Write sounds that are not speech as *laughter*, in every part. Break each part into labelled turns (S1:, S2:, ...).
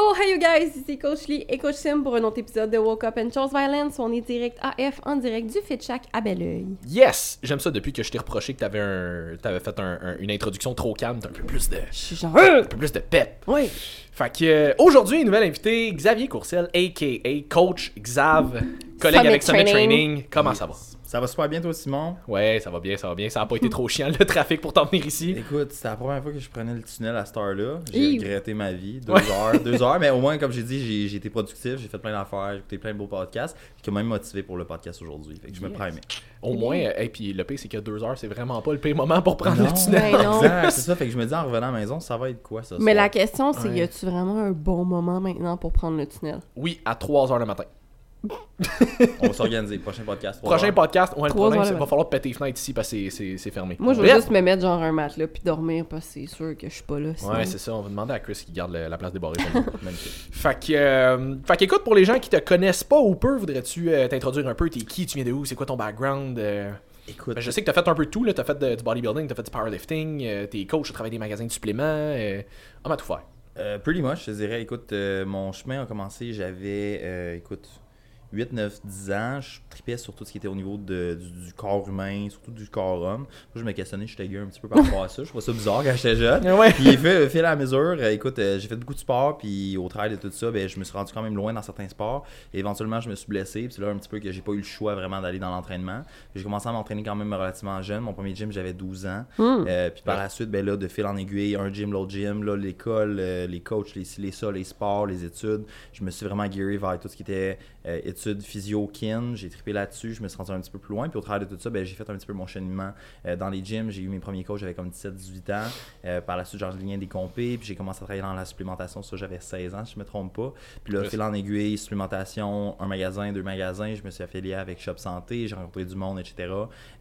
S1: So, hey you guys, ici Coach Lee et Coach Sim pour un autre épisode de Woke Up and Chose Violence. On est direct AF en direct du Fit Shack à Belleuil.
S2: Yes! J'aime ça depuis que je t'ai reproché que t'avais un, t'avais fait un- un- une introduction trop calme, t'as un peu plus de,
S1: Je suis genre.
S2: un peu plus de pep.
S1: Oui.
S2: Fait que euh, aujourd'hui, nouvelle invité, Xavier Courcelle, aka Coach Xav, collègue
S1: Summit
S2: avec Summit
S1: Training.
S2: Training. Comment ça va?
S3: Ça va super bien toi Simon?
S2: Ouais, ça va bien, ça va bien. Ça a pas été trop chiant le trafic pour t'en venir ici.
S3: Écoute, c'était la première fois que je prenais le tunnel à cette heure-là. J'ai regretté ma vie. Deux
S2: Ouais.
S3: heures. Deux *laughs* heures, mais au moins, comme j'ai dit, j'ai- été productif, j'ai fait plein d'affaires, j'ai écouté plein de beaux podcasts, qui quand même motivé pour le podcast aujourd'hui. Fait que je me
S2: Yes.
S3: prends à aimer.
S2: Au moins, et puis le pire, c'est que deux heures, c'est vraiment pas le pire moment pour prendre le tunnel.
S1: Ben non.
S3: Exact, c'est ça. Fait que je me dis en revenant à la maison, ça va être quoi ça?
S1: Mais
S3: soir?
S1: la question, c'est
S2: Ouais.
S1: y a-tu vraiment un bon moment maintenant pour prendre le tunnel?
S2: Oui, à 3 heures le matin.
S3: On va s'organiser. Prochain podcast.
S2: Prochain
S3: heures.
S2: podcast, ouais, le problème, c'est va falloir péter les fenêtres ici parce que c'est- fermé.
S1: Moi, je vais
S2: Bref.
S1: juste me mettre genre un matelas puis dormir parce que c'est sûr que je suis pas là. sinon.
S2: Ouais, c'est ça. On va demander à Chris qui garde le- la place nous. *laughs*
S3: Magnifique.
S2: fait que, euh, fait qu'écoute, pour les gens qui te connaissent pas ou peu, voudrais-tu euh, t'introduire un peu? T'es qui? Tu viens de où? C'est quoi ton background? Euh?
S3: Écoute,
S2: Ben, Je sais que t'as fait un peu de tout. là. T'as fait de- du bodybuilding, t'as fait du powerlifting, euh, t'es coach, t'as travaillé des magasins de suppléments. Euh, on va tout faire.
S3: Euh, pretty much, je te dirais, écoute, euh, mon chemin a commencé, j'avais, euh, écoute, 8, 9, 10 ans, je tripais sur tout ce qui était au niveau de- du, du corps humain, surtout du corps homme. Moi, je me questionnais, j'étais gay un petit peu par rapport à ça, je trouvais ça bizarre quand j'étais jeune.
S2: Ouais.
S3: Puis, fait, fait à mesure, euh, écoute, euh, j'ai fait beaucoup de sport, puis au travail de tout ça, ben, je me suis rendu quand même loin dans certains sports. Et éventuellement, je me suis blessé, puis c'est là un petit peu que j'ai pas eu le choix vraiment d'aller dans l'entraînement. J'ai commencé à m'entraîner quand même relativement jeune. Mon premier gym, j'avais 12 ans.
S1: Hmm.
S3: Euh, puis par
S2: Ouais.
S3: la suite, ben là, de fil en aiguille, un gym, l'autre gym, là, l'école, euh, les coachs, les les ça, les sports, les études. Je me suis vraiment guéri vers tout ce qui était euh, études physio, kin. J'ai trippé là-dessus, je me suis rendu un petit peu plus loin. Puis au travers de tout ça, ben, j'ai fait un petit peu mon cheminement euh, dans les gyms. J'ai eu mes premiers coachs, j'avais comme 17-18 ans. Euh, par la suite, j'ai des compés, puis j'ai commencé à travailler dans la supplémentation. Ça, j'avais 16 ans, si je me trompe pas. Puis là, fil en aiguille, supplémentation, un magasin, deux magasins. Je me suis affilié avec Shop Santé, j'ai rencontré du monde, etc.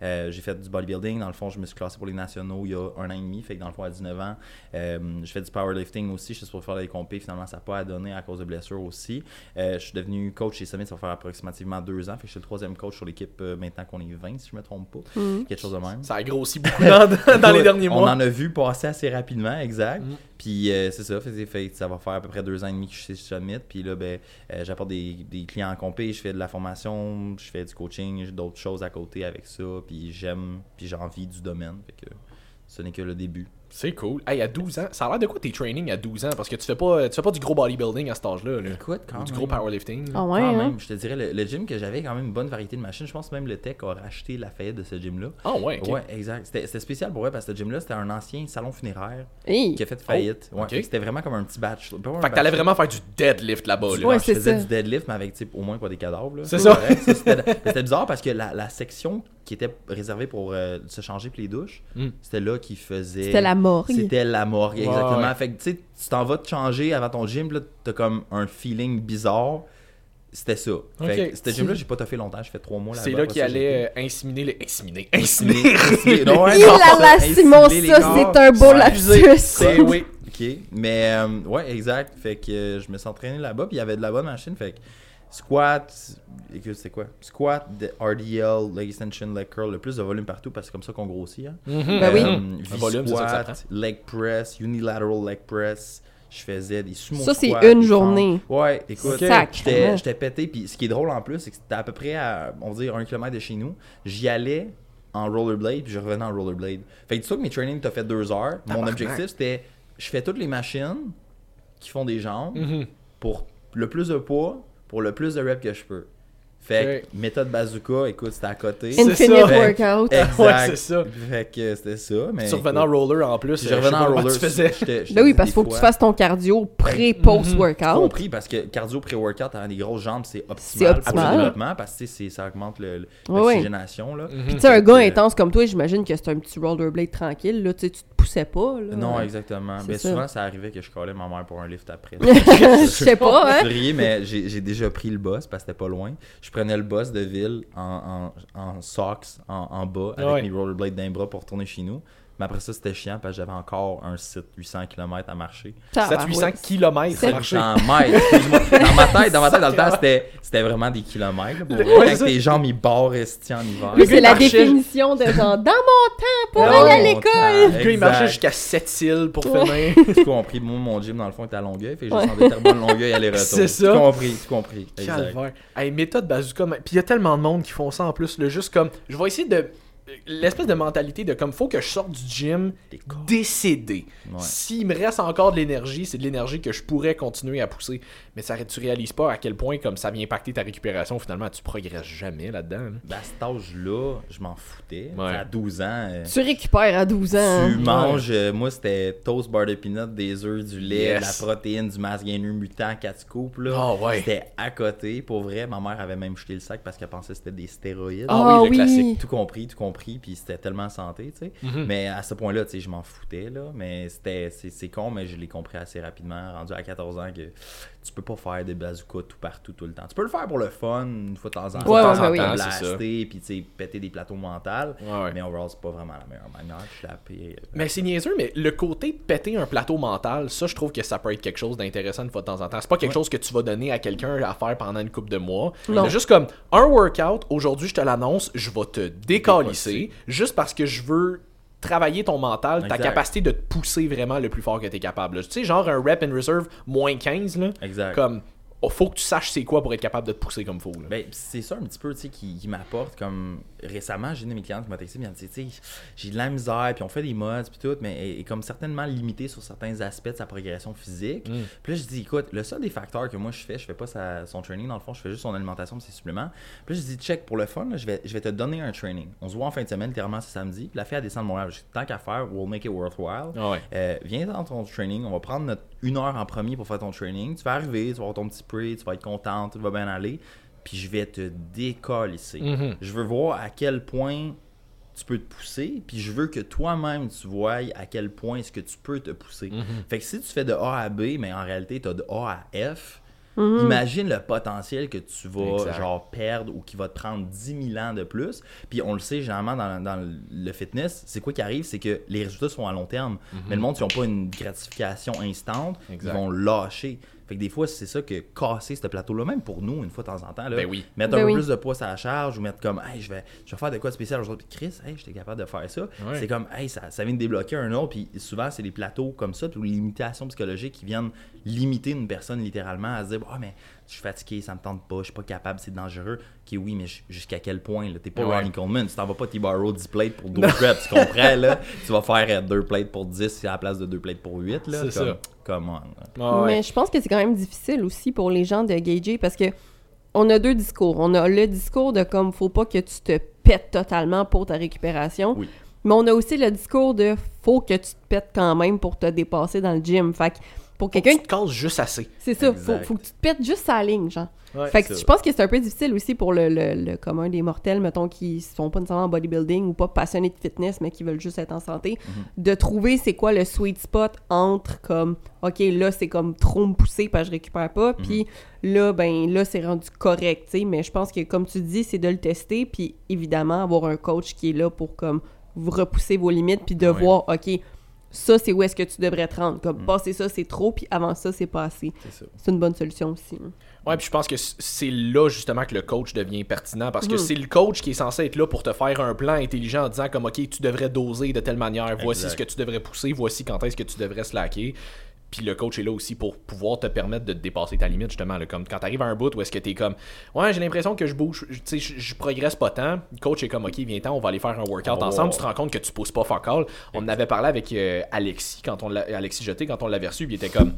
S3: Euh, j'ai fait du bodybuilding. Dans le fond, je me suis classé pour les nationaux il y a un an et demi. Fait que dans le fond, à 19 ans, je fais du powerlifting aussi. Je suis pour faire des compés. Finalement, ça n'a pas à donner à cause de blessures aussi. Je suis devenu coach chez Summit, ça va faire approximativement deux ans. Fait que je suis le troisième coach sur l'équipe euh, maintenant qu'on est 20, si je me trompe pas.
S1: Mhm.
S3: Quelque chose de même.
S2: Ça a grossi beaucoup *laughs* dans, dans les derniers
S3: On
S2: mois.
S3: en a vu passer assez rapidement, exact.
S2: Mm.
S3: Puis euh, c'est ça, fait, fait- ça va faire à peu près deux ans et demi que je suis chez Summit. Puis là, ben, euh, j'apporte des, des clients en compé, je fais de la formation, je fais du coaching, j'ai d'autres choses à côté avec ça. Puis j'aime, puis j'ai envie du domaine. Fait que ce n'est que le début.
S2: C'est cool. Hey, à 12 ans, ça a l'air de quoi tes trainings à 12 ans? Parce que tu fais pas, tu fais pas du gros bodybuilding à cet âge-là. là.
S3: Écoute,
S2: Ou
S3: quand
S2: du
S3: même.
S2: gros powerlifting.
S1: Ah ouais,
S3: quand
S1: hein?
S3: même, je te dirais, le, le gym que j'avais quand même une bonne variété de machines. Je pense même le tech a racheté la faillite de ce gym-là.
S2: Ah ouais, ok.
S3: Ouais, exact. C'était c'était spécial pour eux parce que ce gym-là, c'était un ancien salon funéraire
S1: Hey.
S3: qui a fait faillite. ouais, fait que c'était vraiment comme un petit batch. un
S2: Fait que t'allais vraiment faire du deadlift là-bas. là.
S1: Ouais, c'est
S3: faisais
S1: ça.
S3: du deadlift, mais avec type, au moins pas des cadavres. là.
S2: C'est ça.
S3: C'était c'était bizarre parce que la, la section qui était réservée pour euh, se changer puis les douches,
S2: Mm.
S3: c'était là qui faisait.
S1: C'était la morgue.
S3: C'était la morgue, exactement.
S2: ouais.
S3: Fait que tu sais, tu t'en vas te changer avant ton gym, là, t'as comme un feeling bizarre. C'était ça. Fait
S2: Ok.
S3: que ce gym-là, j'ai pas fait longtemps, j'ai fait trois mois là
S2: C'est là qu'il allait euh, inséminer les. Inséminer.
S3: Inséminer.
S2: Inséminer.
S3: inséminer. Non, *laughs* ouais,
S1: Il
S3: non,
S1: a la Simon, ça, c'est un beau lapsus.
S2: C'est oui.
S3: Ok, mais euh, ouais, exact. Fait que euh, je me suis entraîné là-bas, puis il y avait de la bonne machine. Fait que squat, écoute, c'est quoi? Squat, de RDL, leg extension, leg curl, le plus de volume partout parce que c'est comme ça qu'on grossit. Hein.
S2: Mhm.
S1: Ben oui.
S3: Euh,
S2: Un volume, c'est ça que ça
S3: V-squat, leg press, unilateral leg press. Je faisais des sumo
S1: Ça, c'est une journée.
S3: Ouais, écoute,
S2: Ok.
S3: j'étais pété. Puis ce qui est drôle en plus, c'est que c'était à peu près à, on va dire, un kilomètre de chez nous. J'y allais en rollerblade, puis je revenais en rollerblade. Fait que dis-toi que mes trainings t'as fait deux heures. Mon objectif, c'était, je fais toutes les machines qui font des jambes
S2: Mhm.
S3: pour le plus de poids, pour le plus de reps que je peux. Fait que méthode bazooka, écoute, c'était à côté.
S2: C'est
S1: Infinite
S2: ça.
S1: workout.
S3: Exact.
S2: Ouais, c'est ça.
S3: Fait que c'était ça. Mais
S2: Tu revenais en roller en plus. euh,
S3: je
S2: je
S3: revenais en roller.
S2: Tu faisais.
S3: j'étais- j'étais
S1: Ben oui, parce qu'il faut que tu fasses ton cardio pré-post-workout.
S3: compris parce que cardio pré-workout avoir des grosses jambes c'est optimal,
S1: C'est
S3: pour le développement parce que tu sais, c'est- ça augmente l'oxygénation là.
S2: Mhm.
S1: Puis tu sais, un gars intense comme toi, j'imagine que c'est un petit rollerblade tranquille. Là, tu sais, tu te poussais pas. Là.
S3: Non, exactement.
S1: C'est
S3: Mais
S1: ça.
S3: souvent, ça arrivait que je collais ma mère pour un lift après. *laughs*
S1: Je sais pas, hein.
S3: Mais j'ai déjà pris le bus parce que c'était pas loin. Je prenais le bus de ville en, en, en socks, en, en bas, avec
S2: Ouais.
S3: mes rollerblades d'un bras pour retourner chez nous. Mais après ça, c'était chiant parce que j'avais encore un site 800 km à marcher.
S2: 700-800 km
S1: C'est-
S2: à marcher.
S3: 800 mètres. excuse-moi. Dans ma tête, dans ma tête, dans le temps, c'était, c'était vraiment des kilomètres. là, pour
S2: Le- c'est
S3: tes jambes, ils barrent en hiver.
S1: Oui, c'est la
S2: marchait-
S1: définition de genre dans mon temps pour aller à l'école.
S2: Le gars, il marchait
S3: Exact.
S2: jusqu'à 7 îles pour
S1: Ouais.
S2: finir. *laughs*
S3: Tout compris. Moi, mon gym, dans le fond, était à Longueuil. Fait que j'ai descendu Terrebonne, Longueuil, aller-retour.
S2: C'est ça.
S3: Tout compris, tout compris. Exact.
S2: Calvaire. Hey, méthode bazooka. mais- Puis il y a tellement de monde qui font ça en plus. Le juste comme. Je vais essayer de. L'espèce de mentalité de comme faut que je sorte du gym décédé.
S3: Ouais.
S2: S'il me reste encore de l'énergie, c'est de l'énergie que je pourrais continuer à pousser. Mais ça, tu réalises pas à quel point comme ça vient impacter ta récupération. Finalement, tu progresses jamais là-dedans. là.
S3: Ben, à cet âge-là, je m'en foutais.
S2: Ouais.
S3: À 12 ans. euh,
S1: Tu récupères à 12 ans.
S3: Tu
S1: hein.
S3: manges, euh, moi c'était toast, beurre de peanut, des œufs, du lait,
S2: Yes.
S3: de la protéine, du mass gainer mutant, 4 scoops là.
S2: Ah ouais.
S3: C'était à côté, pour vrai. Ma mère avait même jeté le sac parce qu'elle pensait que c'était des stéroïdes.
S2: Ah oui, le classique.
S3: Tout compris, tout compris, puis c'était tellement santé, tu sais.
S2: Mhm.
S3: Mais à ce point-là, tu sais, je m'en foutais, là. Mais c'était, c'est, con, mais je l'ai compris assez rapidement, rendu à 14 ans, que tu peux pas faire des bazookas tout partout, tout le temps. Tu peux le faire pour le fun, une fois de temps en temps,
S1: Ouais,
S3: de
S1: ouais,
S3: temps en
S1: ouais,
S3: temps,
S2: oui. C'est ça.
S3: blaster, puis tu sais, péter des plateaux mentaux.
S2: Ouais, ouais.
S3: Mais overall, c'est pas vraiment la meilleure manière. Je la pire.
S2: Mais c'est niaiseux, mais le côté de péter un plateau mental, ça, je trouve que ça peut être quelque chose d'intéressant une fois de temps en temps. C'est pas quelque
S3: Ouais.
S2: chose que tu vas donner à quelqu'un à faire pendant une couple de mois.
S1: Non.
S2: C'est juste comme un workout, aujourd'hui, je te l'annonce, je vais te décalisser juste parce que je veux travailler ton mental, ta capacité de te pousser vraiment le plus fort que tu es capable. Tu sais, genre un rep in reserve moins 15, là.
S3: Exact.
S2: Comme, faut que tu saches c'est quoi pour être capable de te pousser comme faut. là.
S3: Ben, c'est ça un petit peu, qui, qui m'apporte comme récemment, j'ai une de mes clientes qui m'a texté, bien, tu sais, j'ai de la misère, puis on fait des mods, puis tout, mais elle est comme certainement limitée sur certains aspects de sa progression physique.
S2: Mm.
S3: Puis là, je dis, écoute, le seul des facteurs que moi je fais, je fais pas sa- son training, dans le fond, je fais juste son alimentation, ses suppléments. Puis là, je dis, check, pour le fun, là, je, vais, je vais te donner un training. On se voit en fin de semaine, littéralement, c'est samedi. Puis la fille, elle descend de Montréal. Je dis, tant qu'à faire, we'll make it worthwhile.
S2: Ouais.
S3: Euh, viens dans ton training, on va prendre notre une heure en premier pour faire ton training. Tu vas arriver, tu vas avoir ton petit tu vas être content, tout va bien aller. Puis je vais te décoller.
S2: Mhm.
S3: Je veux voir à quel point tu peux te pousser, puis je veux que toi-même tu vois à quel point est-ce que tu peux te pousser.
S2: Mhm.
S3: Fait que si tu fais de A à B, mais en réalité tu as de A à F,
S1: Mhm.
S3: imagine le potentiel que tu vas
S2: Exact.
S3: genre perdre ou qui va te prendre 10 000 ans de plus. Puis on le sait généralement dans, dans le fitness, c'est quoi qui arrive, c'est que les résultats sont à long terme. Mais le monde, qui n'ont pas une gratification instante,
S2: Mhm. Exact.
S3: ils vont lâcher. Fait que des fois, c'est ça que casser ce plateau-là, même pour nous, une fois de temps en temps, là,
S2: Ben oui.
S3: mettre
S1: Ben
S3: un peu
S1: oui.
S3: plus de poids à la charge ou mettre comme, hey, je vais, je vais faire de quoi de spécial aujourd'hui. Puis Chris, hey, j'étais capable de faire ça.
S2: Ouais.
S3: C'est comme, hey, ça, ça vient de débloquer un autre. Puis souvent, c'est des plateaux comme ça, puis les limitations psychologiques qui viennent limiter une personne littéralement à se dire, ah, mais je suis fatigué, ça me tente pas, je suis pas capable, c'est dangereux. Ok, oui, mais jusqu'à quel point, là? T'es pas
S2: Ouais.
S3: Ronnie Coleman, tu t'en vas pas T-Barrow 10 plates pour 12 reps, tu comprends, là? *laughs* Tu vas faire 2 plates pour 10 à la place de 2 plates pour 8, là.
S2: C'est
S3: comme,
S2: ça.
S3: Come on. là.
S2: Ah ouais.
S1: Mais je pense que c'est quand même difficile aussi pour les gens de gager parce que on a deux discours. On a le discours de comme faut pas que tu te pètes totalement pour ta récupération.
S3: Oui.
S1: Mais on a aussi le discours de faut que tu te pètes quand même pour te dépasser dans le gym. Fait que pour quelqu'un
S2: Tu te casses juste assez.
S1: c'est ça, faut, faut que tu te pètes juste sa ligne, genre.
S2: Ouais,
S1: fait que je pense que c'est un peu difficile aussi pour le, le, le commun des mortels, mettons, qui sont pas nécessairement en bodybuilding ou pas passionnés de fitness, mais qui veulent juste être en santé,
S3: Mhm.
S1: de trouver c'est quoi le sweet spot entre comme, OK, là, c'est comme trop me pousser parce que je récupère pas,
S3: Mhm.
S1: puis là, ben, là, c'est rendu correct, tu sais. Mais je pense que, comme tu dis, c'est de le tester, puis évidemment, avoir un coach qui est là pour, comme, vous repousser vos limites, puis de
S3: Ouais.
S1: voir, OK, ça, c'est où est-ce que tu devrais te rendre. Comme, passer ça, c'est trop, puis avant ça, c'est pas assez.
S3: C'est ça.
S1: C'est une bonne solution aussi. hein.
S2: Ouais, puis je pense que c'est là justement que le coach devient pertinent parce que
S1: Mhm.
S2: c'est le coach qui est censé être là pour te faire un plan intelligent en disant comme OK, tu devrais doser de telle manière, voici
S3: Exact.
S2: ce que tu devrais pousser, voici quand est-ce que tu devrais slacker. Puis le coach est là aussi pour pouvoir te permettre de dépasser ta limite justement là, comme quand tu arrives à un bout où est-ce que tu es comme ouais, j'ai l'impression que je bouge, tu sais je, je progresse pas tant. Le coach est comme OK, viens ten on va aller faire un workout
S3: va
S2: ensemble, tu te rends compte que tu pousses pas fuck all. On en avait parlé avec euh, Alexis quand on Alexis Jeté quand on l'avait reçu, puis il était comme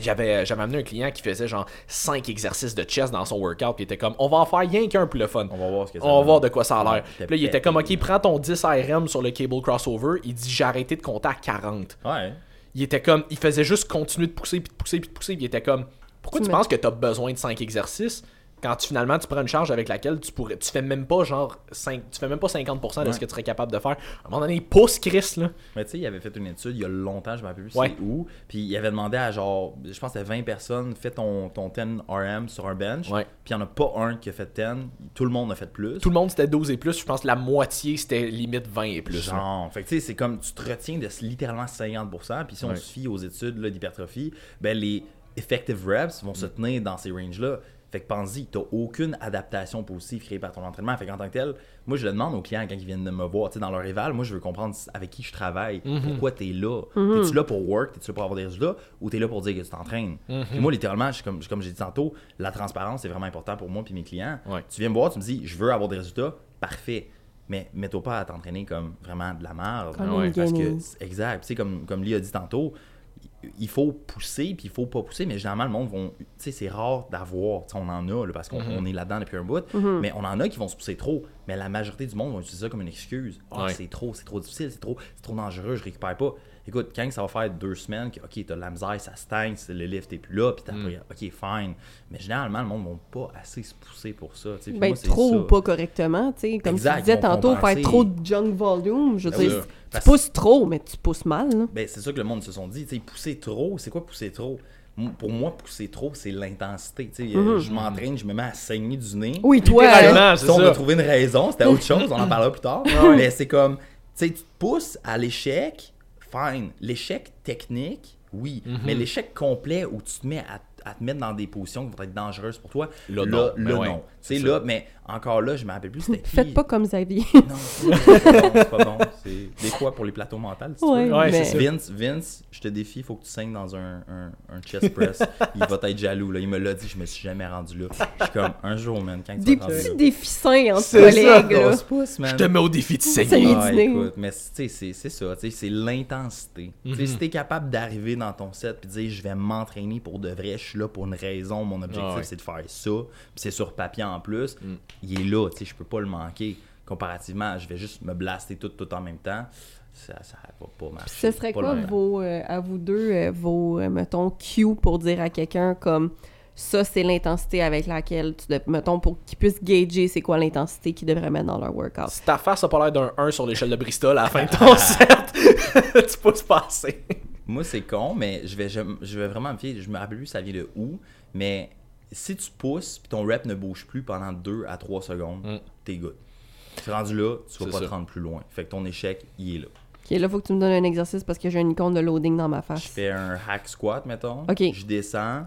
S2: j'avais, j'avais amené un client qui faisait genre 5 exercices de chest dans son workout, puis il était comme, on va en faire rien qu'un pour le fun.
S3: On va voir ce que ça
S2: On va
S3: donne.
S2: voir de quoi ça a l'air.
S3: Ouais,
S2: là, il était comme, ok, prends ton 10 ARM sur le cable crossover. Il dit, j'ai arrêté de compter à 40.
S3: Ouais.
S2: Il était comme, il faisait juste continuer de pousser, puis de pousser, puis de pousser. Puis il était comme, pourquoi
S1: Tu
S2: tu,
S1: me-
S2: penses que tu as besoin de 5 exercices? Quand tu, finalement tu prends une charge avec laquelle tu pourrais tu fais même pas genre 5, tu fais même pas 50% de
S3: Ouais.
S2: ce que tu serais capable de faire. À un moment donné, il pousse Chris là.
S3: Mais tu sais, il avait fait une étude il y a longtemps, je me rappelle plus
S2: Ouais.
S3: c'est où. Puis il avait demandé à genre, je pense c'était 20 personnes, fais ton, ton 10 RM sur un bench. Puis il n'y en a pas un qui a fait 10. Tout le monde a fait plus.
S2: Tout le monde c'était 12 et plus, je pense que la moitié c'était limite 20 et plus. là.
S3: Genre, fait que tu sais, c'est comme tu te retiens de littéralement 50%. Puis si on se fie aux études là, d'hypertrophie, ben les effective reps vont se tenir dans ces ranges-là. Fait que pense-y, t'as aucune adaptation positive créée par ton entraînement. Fait qu'en tant que tel, moi je le demande aux clients quand ils viennent de me voir, tu sais, dans leur éval, moi je veux comprendre avec qui je travaille, pourquoi t'es là. T'es-tu là pour work, t'es-tu là pour avoir des résultats, ou t'es là pour dire que tu t'entraînes? Puis moi littéralement, je comme, comme j'ai dit tantôt, la transparence c'est vraiment important pour moi puis mes clients.
S2: Ouais.
S3: Tu viens me voir, tu me dis, je veux avoir des résultats, parfait. Mais mets-toi pas à t'entraîner comme vraiment de la merde.
S1: Une
S3: Parce que, exact. Tu sais, comme, comme Lee a dit tantôt, il faut pousser, puis il faut pas pousser, mais généralement, le monde vont. Tu sais, c'est rare d'avoir. Tu sais, on en a, là, parce qu'on on est là-dedans depuis un bout, mais on en a qui vont se pousser trop. Mais la majorité du monde vont utiliser ça comme une excuse. Ah,
S2: Ouais.
S3: c'est trop, c'est trop difficile, c'est trop, c'est trop dangereux, je récupère pas. Écoute, quand ça va faire deux semaines que, ok, t'as de la misère, ça stagne, c'est- le lift est plus là, puis t'as pas- ok, fine. Mais généralement, le monde ne va pas assez se pousser pour ça.
S1: Ben,
S3: moi,
S1: trop
S3: ça.
S1: ou pas correctement, tu sais. Comme
S3: Exact,
S1: tu disais tantôt,
S3: compenser.
S1: faire trop de junk volume, je veux
S3: Ben
S1: dire, tu
S3: Parce-
S1: pousses trop, mais tu pousses mal, là.
S3: Ben, c'est ça que le monde se sont dit. Tu sais, pousser trop, c'est quoi pousser trop? Pour moi, pousser trop, c'est l'intensité. Tu sais, euh, Je m'entraîne, je me mets à saigner du nez.
S1: Oui, toi,
S2: Littéralement.
S1: euh,
S2: Ah, c'est
S3: Si on
S2: ça.
S3: a trouvé une raison, c'était autre *laughs* chose, on en parlera plus tard.
S2: ouais.
S3: Mais c'est comme, tu sais, tu te pousses à l'échec, fine. L'échec technique, oui.
S2: Mhm.
S3: Mais l'échec complet où tu te mets à, à te mettre dans des positions qui vont être dangereuses pour toi,
S2: Là,
S3: là,
S2: non.
S3: là,
S2: Ben ouais,
S3: non.
S2: c'est
S3: Tu sais,
S2: ça.
S3: là, mais encore là, je me rappelle plus c'était *laughs* qui.
S1: faites pas comme Xavier.
S3: Non, c'est pas bon, c'est pas bon. C'est des fois pour les plateaux mentaux, si tu
S1: Ouais,
S3: veux.
S2: Ouais,
S1: mais-
S2: c'est ça.
S3: Vince, Vince, je te défie, il faut que tu saignes dans un, un, un chest press. *laughs* il va être jaloux. Là. Il me l'a dit, je me suis jamais rendu là. Je suis comme, un jour, man, quand tu
S1: Des
S3: vas te rendre
S1: petits défis sains entre
S2: C'est
S1: collègues.
S2: Je te mets au défi de
S1: C'est
S2: saigner.
S3: Ah, écoute, mais tu sais, c'est c'est ça, tu c'est l'intensité. Tu sais, Si t'es capable d'arriver dans ton set et de dire je vais m'entraîner pour de vrai, je suis là pour une raison, mon objectif
S2: Ah ouais.
S3: c'est de faire ça, puis c'est sur papier en plus, il est là, tu sais, je peux pas le manquer. Comparativement, je vais juste me blaster tout, tout en même temps, ça, ça va pas marcher.
S1: Ce serait
S3: Pas
S1: quoi vos, euh, à vous deux, euh, vos, euh, mettons, cues pour dire à quelqu'un comme ça, c'est l'intensité avec laquelle tu, mettons, pour qu'ils puissent gager c'est quoi l'intensité qu'ils devraient mettre dans leur workout?
S2: Si ta face a pas l'air d'un 1 sur l'échelle de Bristol à la fin de ton *laughs* set, *laughs* tu pousses pas assez.
S3: Moi, c'est con, mais je vais, je, je vais vraiment me fier. Je me rappelle plus ça vient de où, mais si tu pousses puis ton rep ne bouge plus pendant 2 à 3 secondes,
S2: Mm.
S3: t'es good. Tu es rendu là, tu vas pas
S2: ça.
S3: te rendre plus loin. Fait que ton échec, il est là.
S1: Ok, là, faut que tu me donnes un exercice parce que j'ai une icône de loading dans ma
S3: Je
S1: face.
S3: fais un hack squat, mettons.
S1: Ok.
S3: Je descends.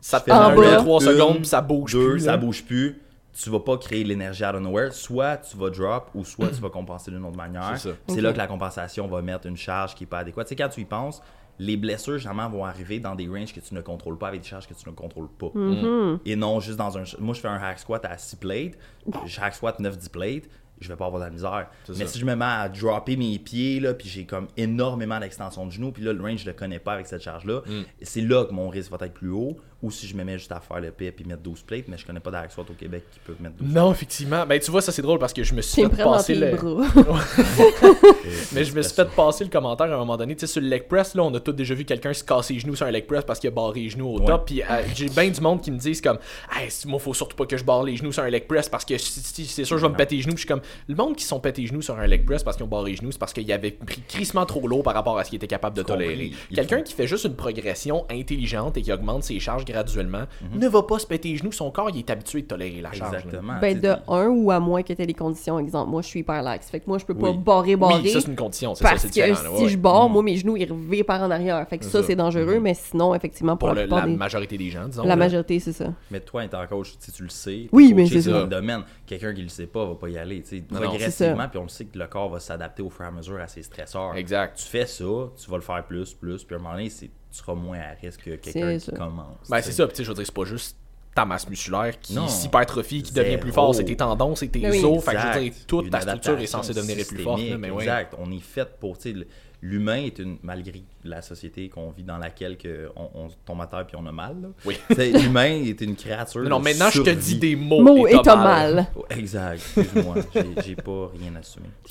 S2: Ça
S3: je
S2: te
S3: fais
S1: En
S2: prend
S1: bas.
S2: 3
S3: une,
S2: secondes puis ça bouge
S3: deux,
S2: plus.
S3: ça
S2: là.
S3: bouge plus. Tu vas pas créer l'énergie out of nowhere. Soit tu vas drop ou soit tu vas compenser d'une autre manière.
S2: C'est ça.
S3: C'est
S1: Ok.
S3: là que la compensation va mettre une charge qui est pas adéquate. Tu sais, quand tu y penses, les blessures, généralement, vont arriver dans des ranges que tu ne contrôles pas avec des charges que tu ne contrôles pas.
S1: Mhm.
S3: Et non juste dans un. Moi, je fais un hack squat à 6 plates. Je hack squat 9-10 plates. Je vais pas avoir de la misère. Mais
S2: ça.
S3: si je me mets à dropper mes pieds, là, puis j'ai comme énormément d'extension de genoux, puis là, le range, je le connais pas avec cette charge-là,
S2: Mm.
S3: c'est là que mon risque va être plus haut. Ou si je me mets juste à faire le pip puis mettre 12 plates, mais je connais pas squat au Québec qui peuvent mettre 12
S2: Non, effectivement. Ben, tu vois, ça c'est drôle parce que je me suis fait passer le. *laughs* *laughs* Mais je me suis fait passer le commentaire à un moment donné. Tu sais, sur le leg press, là, on a tous déjà vu quelqu'un se casser les genoux sur un leg press parce qu'il a barré les genoux au
S3: Ouais.
S2: top. Puis euh, j'ai bien du monde qui me disent comme, hey, moi, faut surtout pas que je barre les genoux sur un leg press parce que c'est sûr, je vais me péter les genoux. Puis je suis comme, le monde qui se sont pété les genoux sur un leg press parce qu'ils ont barré les genoux, c'est parce qu'ils avaient pris crissement trop lourd par rapport à ce qu'ils étaient capables de tolérer. Quelqu'un
S3: faut-
S2: qui fait juste une progression intelligente et qui augmente ses charges graduellement
S3: Mhm.
S2: ne va pas se péter les genoux. Son corps, il est habitué de tolérer la charge.
S3: Exactement.
S1: Ben, de un ou à moins que tu aies des conditions. Exemple, moi, je suis hyper lax. Fait que moi, je peux pas
S3: Oui.
S1: barrer, barrer.
S2: Oui, ça c'est une condition. C'est ça,
S1: parce
S2: c'est
S1: que si
S2: ouais.
S1: je barre,
S3: Mm.
S1: moi, mes genoux, ils revirent par en arrière. Fait que ça,
S2: ça.
S1: c'est dangereux, mais sinon, effectivement, pour,
S2: Pour
S1: la
S2: le-
S1: plupart
S2: la
S1: des...
S2: majorité des gens, disons.
S1: La
S2: là.
S1: majorité, c'est ça.
S3: Mais toi, étant coach, tu sais, tu le sais.
S1: Oui, mais c'est
S3: dans
S1: ça.
S3: le domaine. Quelqu'un qui le sait pas va pas y aller. progressivement, puis on le sait que le corps va s'adapter au fur et à mesure à ses stresseurs.
S2: Exact.
S3: Tu fais ça, tu vas le faire plus, plus, puis à un moment donné, c'est- tu seras moins à risque que quelqu'un qui commence.
S2: Ben, c'est ça. Puis, tu sais, je veux dire, c'est pas juste ta masse musculaire qui s'hypertrophie, qui devient plus fort, c'est tes tendons, c'est tes
S1: Ben oui.
S2: os. Fait que je veux dire,
S3: Exact.
S2: toute ta structure est censée devenir plus forte. là, ouais.
S3: Exact. On est fait pour, tu sais, le- l'humain est une, malgré la société qu'on vit dans laquelle que on, on tombe à terre puis on a mal, là,
S2: Oui. *laughs*
S3: l'humain est une créature.
S2: Non, non, maintenant, je te dis des mots.
S1: Mot et
S2: t'as
S1: t'as mal.
S3: Oh, Exact, excuse-moi, *laughs* j'ai- pas rien assumé. *laughs*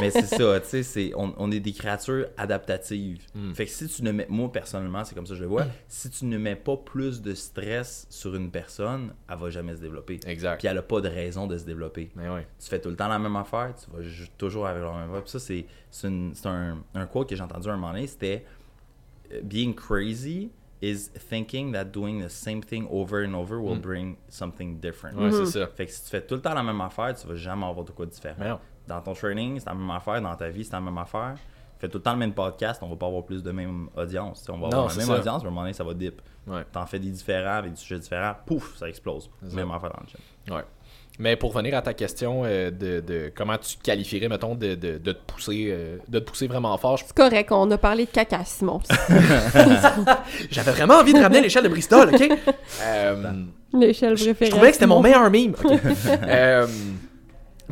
S3: Mais c'est ça, tu sais, c'est- on, on est des créatures adaptatives.
S2: Hmm.
S3: Fait que si tu ne mets, moi personnellement, c'est comme ça que je le vois, si tu ne mets pas plus de stress sur une personne, elle va jamais se développer.
S2: Exact.
S3: Puis elle a pas de raison de se développer.
S2: Mais ouais.
S3: Tu fais tout le temps la même affaire, tu vas toujours avec la même affaire. Puis ça, c'est c'est une- c'est un, un quote que un moment donné, c'était euh, Being crazy is thinking that doing the same thing over and over will bring something different.
S2: Hmm. Ouais, c'est ça.
S3: Fait que si tu fais tout le temps la même affaire, tu vas jamais avoir de quoi de différent. Dans ton training, c'est la même affaire. Dans ta vie, c'est la même affaire. Fais tout le temps le même podcast, on va pas avoir plus de même audience. Tu sais, on va
S2: Non,
S3: avoir la même
S2: ça.
S3: audience, mais à un moment donné, ça va dip.
S2: Ouais.
S3: T'en fais des différents avec des sujets différents, pouf, ça explose.
S2: C'est
S3: Même
S2: ça.
S3: affaire dans le gym.
S2: Ouais. Mais pour revenir à ta question euh, de, de comment tu qualifierais, mettons, de, de, de te pousser euh, de te pousser vraiment fort, je-
S1: C'est correct, on a parlé de caca, Simon. *laughs* *laughs*
S2: j'avais vraiment envie de ramener l'échelle de Bristol, ok? *laughs* Euh,
S1: L'échelle préférée.
S2: je trouvais que c'était mon meilleur meme. ok?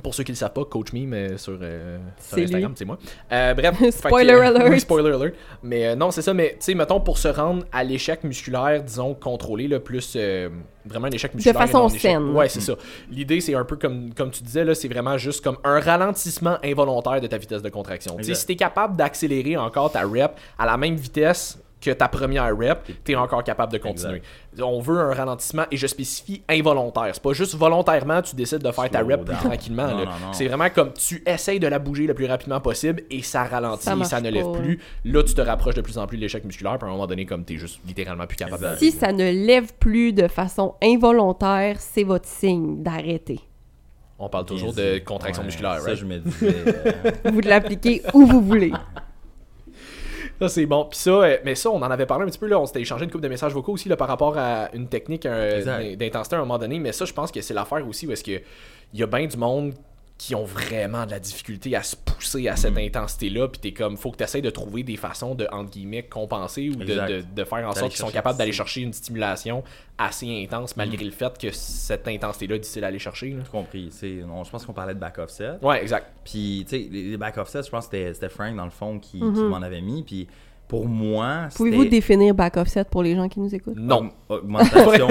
S2: Pour ceux qui ne le savent pas, Coach Meme euh, sur, euh, sur
S1: C'est
S2: Instagram, c'est moi. Euh, bref. *laughs* que,
S1: Spoiler
S2: euh,
S1: alert.
S2: oui, spoiler alert. Mais euh, non, c'est ça. Mais tu sais, mettons, pour se rendre à l'échec musculaire, disons, contrôlé, là, plus euh, vraiment un échec musculaire. et
S1: façon saine.
S2: Ouais, c'est ça. L'idée, c'est un peu comme, comme tu disais, là, c'est vraiment juste comme un ralentissement involontaire de ta vitesse de contraction. Tu sais,
S3: Exact.
S2: si tu es capable d'accélérer encore ta rep à la même vitesse que ta première rep, tu es encore capable de continuer. On veut un ralentissement, et je spécifie involontaire. C'est pas juste volontairement, tu décides de faire ta rep plus tranquillement. C'est vraiment comme tu essayes de la bouger le plus rapidement possible et ça ralentit,
S1: Ça
S2: ça, ne lève
S1: pas.
S2: plus. Là, tu te rapproches de plus en plus de l'échec musculaire, puis à un moment donné, comme tu es juste littéralement plus capable de
S1: Si ça ne lève plus de façon involontaire, c'est votre signe d'arrêter.
S2: On parle toujours
S3: Bien
S2: de contraction
S3: Ouais,
S2: musculaire,
S3: Ça,
S2: right?
S3: je me disais. euh,
S1: Vous l'appliquez où vous voulez. *laughs*
S2: Ça, c'est bon. Puis ça, euh, mais ça, on en avait parlé un petit peu, là. On s'était échangé une couple de messages vocaux aussi, là, par rapport à une technique d'intensité à un moment donné. Mais ça, je pense que c'est l'affaire aussi où est-ce que il y a bien du monde qui ont vraiment de la difficulté à se pousser à cette
S3: Mhm.
S2: intensité-là. Puis t'es comme, faut que tu essaies de trouver des façons de, entre guillemets, compenser ou de, de- de faire en sorte qu'ils sont capables d'aller chercher une stimulation assez intense,
S3: Mhm.
S2: malgré le fait que cette intensité-là est difficile à aller chercher. là.
S3: J'ai compris. c'est- non, je pense qu'on parlait de back offset.
S2: Ouais, exact.
S3: Puis, tu sais, les, back offsets, je pense que c'était- c'était Frank, dans le fond, qui, qui
S1: Mhm.
S3: m'en avait mis. Puis, pour moi,
S1: Pouvez-vous définir back offset pour les gens qui nous écoutent?
S2: Non.
S3: aug- augmentation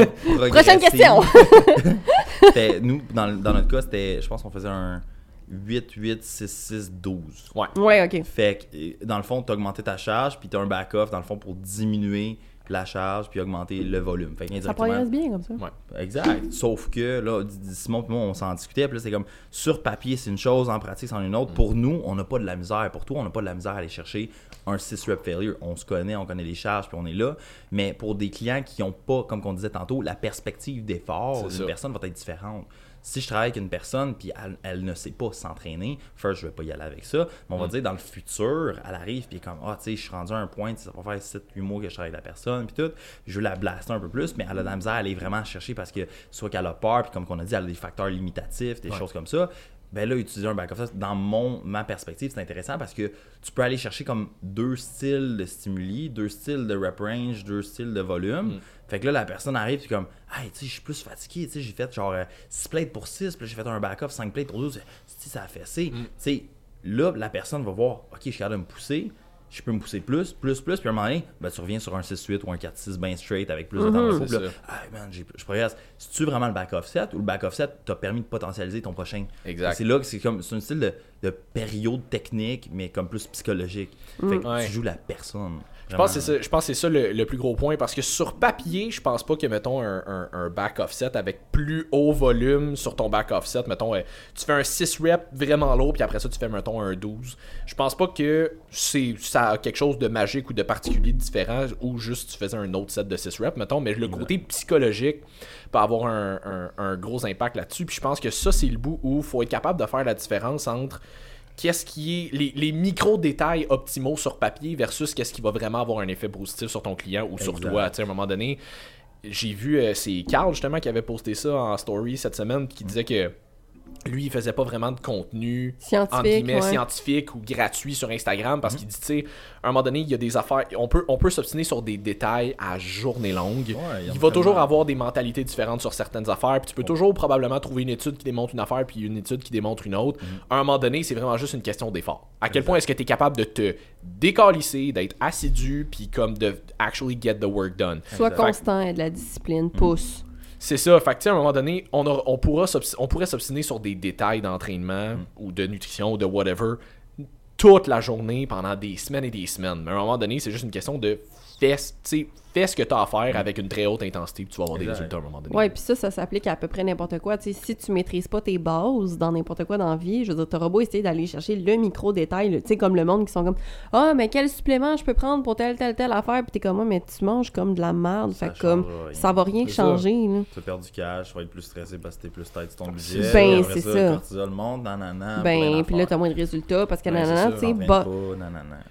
S1: Prochaine question! *laughs*
S3: C'était- *laughs* nous, dans, dans notre cas, c'était, je pense qu'on faisait un 8, 8, 6, 6, 12.
S2: Ouais.
S1: ouais, ok.
S3: Fait que, euh, dans le fond, tu augmenté ta charge, puis tu as un back-off, dans le fond, pour diminuer la charge, puis augmenter le volume. Fait
S1: Ça
S3: qu'indirectement-
S1: progresse bien comme ça.
S2: Ouais.
S3: Exact. Sauf que, là, Simon et moi, on s'en discutait. Puis là, c'est comme, sur papier, c'est une chose, en pratique, c'en est une autre. Pour nous, on n'a pas de la misère. Pour toi, on n'a pas de la misère à aller chercher un 6 rep failure. On se connaît, on connaît les charges, puis on est là. Mais pour des clients qui n'ont pas, comme on disait tantôt, la perspective d'effort d'une personne va être différente. Si je travaille avec une personne, puis elle, elle ne sait pas s'entraîner, first, je vais pas y aller avec ça. Mais on va dire, dans le futur, elle arrive, puis comme, ah, tu sais, je suis rendu à un point, ça va faire 7-8 mois que je travaille avec la personne, puis tout. Je veux la blaster un peu plus, mais elle a de la misère à aller vraiment chercher parce que soit qu'elle a peur, puis comme on a dit, elle a des facteurs limitatifs, des
S2: Ouais.
S3: choses comme ça. Ben là, utiliser un back off dans mon, ma perspective, c'est intéressant parce que tu peux aller chercher comme deux styles de stimuli, deux styles de rep range, deux styles de volume.
S2: Mm.
S3: Fait que là, la personne arrive, puis comme, hey, tu sais, je suis plus fatigué, tu sais, j'ai fait genre 6 plates pour 6, puis là, j'ai fait un back off 5 plates pour 12, si ça a fessé.
S2: Mm.
S3: Tu sais, là, la personne va voir, ok, je suis capable de me pousser, je peux me pousser plus, plus, plus, puis à un moment donné, ben, tu reviens sur un 6-8 ou un 4-6 bien straight avec plus de temps de repos,
S2: C'est
S3: puis là, hey, man, je progresse. C'est-tu vraiment le back offset ou le back offset t'a permis de potentialiser ton prochain?
S2: Exact.
S3: C'est là que c'est comme, c'est un style de, de période technique, mais comme plus psychologique. Fait que
S2: Ouais.
S3: tu joues la personne.
S2: Je pense que c'est ça, je pense que c'est ça le, le plus gros point parce que sur papier, je pense pas que mettons un, un- un back offset avec plus haut volume sur ton back offset, mettons euh, tu fais un 6 reps vraiment lourd puis après ça tu fais mettons un 12. Je pense pas que c'est ça a quelque chose de magique ou de particulier de différent ou juste tu faisais un autre set de 6 reps mettons, mais le côté psychologique peut avoir un, un- gros impact là-dessus. Puis je pense que ça c'est le bout où faut être capable de faire la différence entre qu'est-ce qui est les, les micro-détails optimaux sur papier versus qu'est-ce qui va vraiment avoir un effet positif sur ton client ou sur
S3: Exact.
S2: toi. À un moment donné, j'ai vu, euh, c'est Carl justement qui avait posté ça en story cette semaine qui disait que lui, il faisait pas vraiment de contenu
S1: Scientifique,
S2: entre guillemets,
S1: ouais.
S2: scientifique ou gratuit sur Instagram parce qu'il dit, tu sais, à un moment donné, il y a des affaires. On peut, on peut s'obstiner sur des détails à journée longue.
S3: Ouais, il
S2: va toujours avoir des mentalités différentes sur certaines affaires. Puis tu peux toujours probablement trouver une étude qui démontre une affaire puis une étude qui démontre une autre.
S3: Mhm.
S2: À un moment donné, c'est vraiment juste une question d'effort. À quel point est-ce que tu es capable de te décalisser, d'être assidu, puis comme de actually get the work done?
S1: Sois
S3: Exact.
S1: constant et de la discipline, pousse.
S2: C'est ça. Fait que, à un moment donné, on, aura- on, pourra s'obs- on pourrait s'obstiner sur des détails d'entraînement
S3: Mm.
S2: ou de nutrition ou de whatever toute la journée pendant des semaines et des semaines. Mais à un moment donné, c'est juste une question de fais, tu sais, fais ce que tu as à faire avec une très haute intensité puis tu vas avoir des résultats à un moment donné.
S1: Ouais, puis ça, ça s'applique à, à peu près n'importe quoi. Tu sais, si tu maîtrises pas tes bases dans n'importe quoi dans la vie, je veux dire, t'auras beau essayer d'aller chercher le micro-détail, tu sais, comme le monde qui sont comme Ah, mais quel supplément je peux prendre pour telle, telle, telle affaire, puis t'es comme, Ouais, mais tu manges comme de la merde.
S3: Ça
S1: fait que comme,
S3: rien.
S1: ça va rien changer, là.
S3: Tu vas perdre du cash, tu vas être plus stressé parce que t'es plus tête sur ton budget.
S1: Ben, c'est
S3: ça.
S1: ça.
S3: Le cortisol monte, nanana.
S1: Ben, puis là, t'as moins de résultats parce que nanana, tu sais, bah-.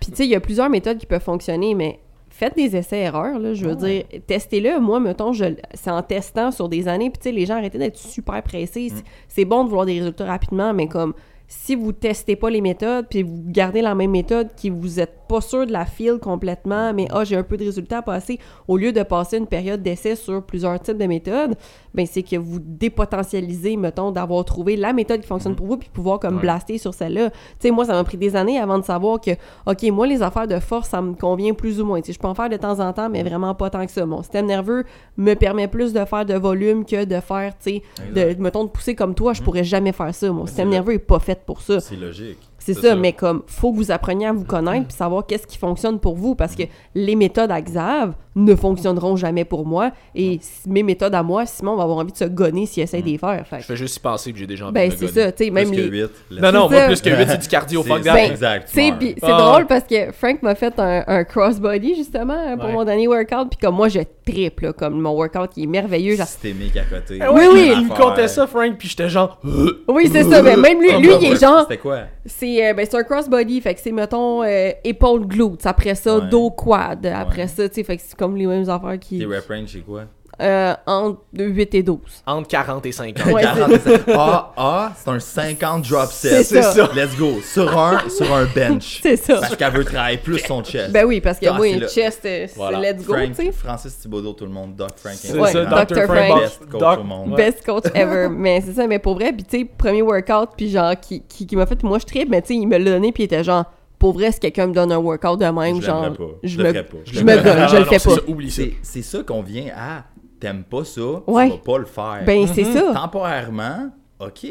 S1: Puis tu sais, il y a plusieurs méthodes qui peuvent fonctionner, mais faites des essais-erreurs, là, je veux dire. Testez-le. Moi, mettons, je, c'est en testant sur des années. Puis tu sais, les gens arrêtez d'être super pressés. C'est- C'est bon de vouloir des résultats rapidement, mais comme si vous testez pas les méthodes, puis vous gardez la même méthode, qui vous êtes pas sûr de la file complètement, mais ah, j'ai un peu de résultats à passer, au lieu de passer une période d'essai sur plusieurs types de méthodes, ben c'est que vous dépotentialisez, mettons, d'avoir trouvé la méthode qui fonctionne pour vous, puis pouvoir comme
S2: Ouais.
S1: blaster sur celle-là. Tu sais, moi, ça m'a pris des années avant de savoir que, OK, moi, les affaires de force, ça me convient plus ou moins. Tu sais, je peux en faire de temps en temps, mais vraiment pas tant que ça. Mon système nerveux me permet plus de faire de volume que de faire, tu sais, de, mettons, de pousser comme toi. Je pourrais jamais faire ça. Mon système nerveux est pas fait pour ça.
S3: C'est logique.
S1: C'est ça, mais comme faut que vous appreniez à vous connaître puis savoir qu'est-ce qui fonctionne pour vous parce que les méthodes à Xav ne fonctionneront jamais pour moi et mes méthodes à moi, Simon va avoir envie de se gonner s'il essaie de les faire. Fait
S2: Je
S1: que-
S2: fais juste y penser puis j'ai déjà envie
S1: ben
S2: de me
S1: c'est
S2: gonner.
S1: ça, tu sais, même
S3: Plus
S1: les
S3: que 8.
S2: Non, non, moi, plus que 8, c'est du cardio, fuck that.
S1: Ben,
S3: exact. Meurs.
S1: c'est
S2: Ah.
S1: drôle parce que Frank m'a fait un, un crossbody justement euh, pour
S2: Ouais.
S1: mon dernier workout, puis comme moi je triple, là, comme mon workout qui est merveilleux. genre-
S3: Systémique à côté.
S2: Ah
S1: Oui, oui.
S2: Il me comptait ça, Frank, puis j'étais genre.
S1: Oui, c'est ça, mais même lui, lui il est genre,
S3: C'était quoi?
S1: c'est euh, ben, c'est un crossbody, fait que c'est mettons euh, épaule glutes, après ça dos quad, après ça, tu sais, fait que c'est comme les mêmes affaires qui
S3: Tes rep range, c'est quoi?
S1: Euh, entre 8 et 12.
S2: Entre 40 et 50.
S1: Ouais, c'est-
S3: 47. Ah, ah, c'est un 50 drop
S1: C'est
S3: set.
S1: ça.
S3: Let's go. Sur un, sur un bench. *laughs*
S1: C'est ça.
S3: Parce qu'elle veut travailler plus son chest.
S1: Ben oui, parce que
S3: Ah,
S1: moi, une
S3: le-
S1: chest, euh, c'est
S2: Voilà.
S1: let's go,
S3: Frank,
S1: tu sais.
S3: Francis Thibodeau, tout le monde, Doc Frank.
S2: C'est
S1: Ouais,
S2: ça,
S1: Dr. Frank.
S3: Best coach
S2: Doc-
S3: au monde.
S2: Ouais.
S1: Best coach ever. *laughs* mais c'est ça, mais pour vrai, puis tu sais, premier workout, puis genre, qui, qui, qui m'a fait, moi je tripe, mais tu sais, il me l'a donné, puis il était genre, pour vrai, si quelqu'un me donne un workout de même,
S3: Je
S1: genre,
S3: pas.
S1: je me,
S3: ferais pas.
S1: je me gonne, je le fais pas.
S2: Oublie ça.
S3: C'est ça qu'on vient à. T'aimes pas ça,
S1: Ouais.
S3: tu vas pas le faire.
S1: Ben, c'est ça.
S3: Temporairement, ok,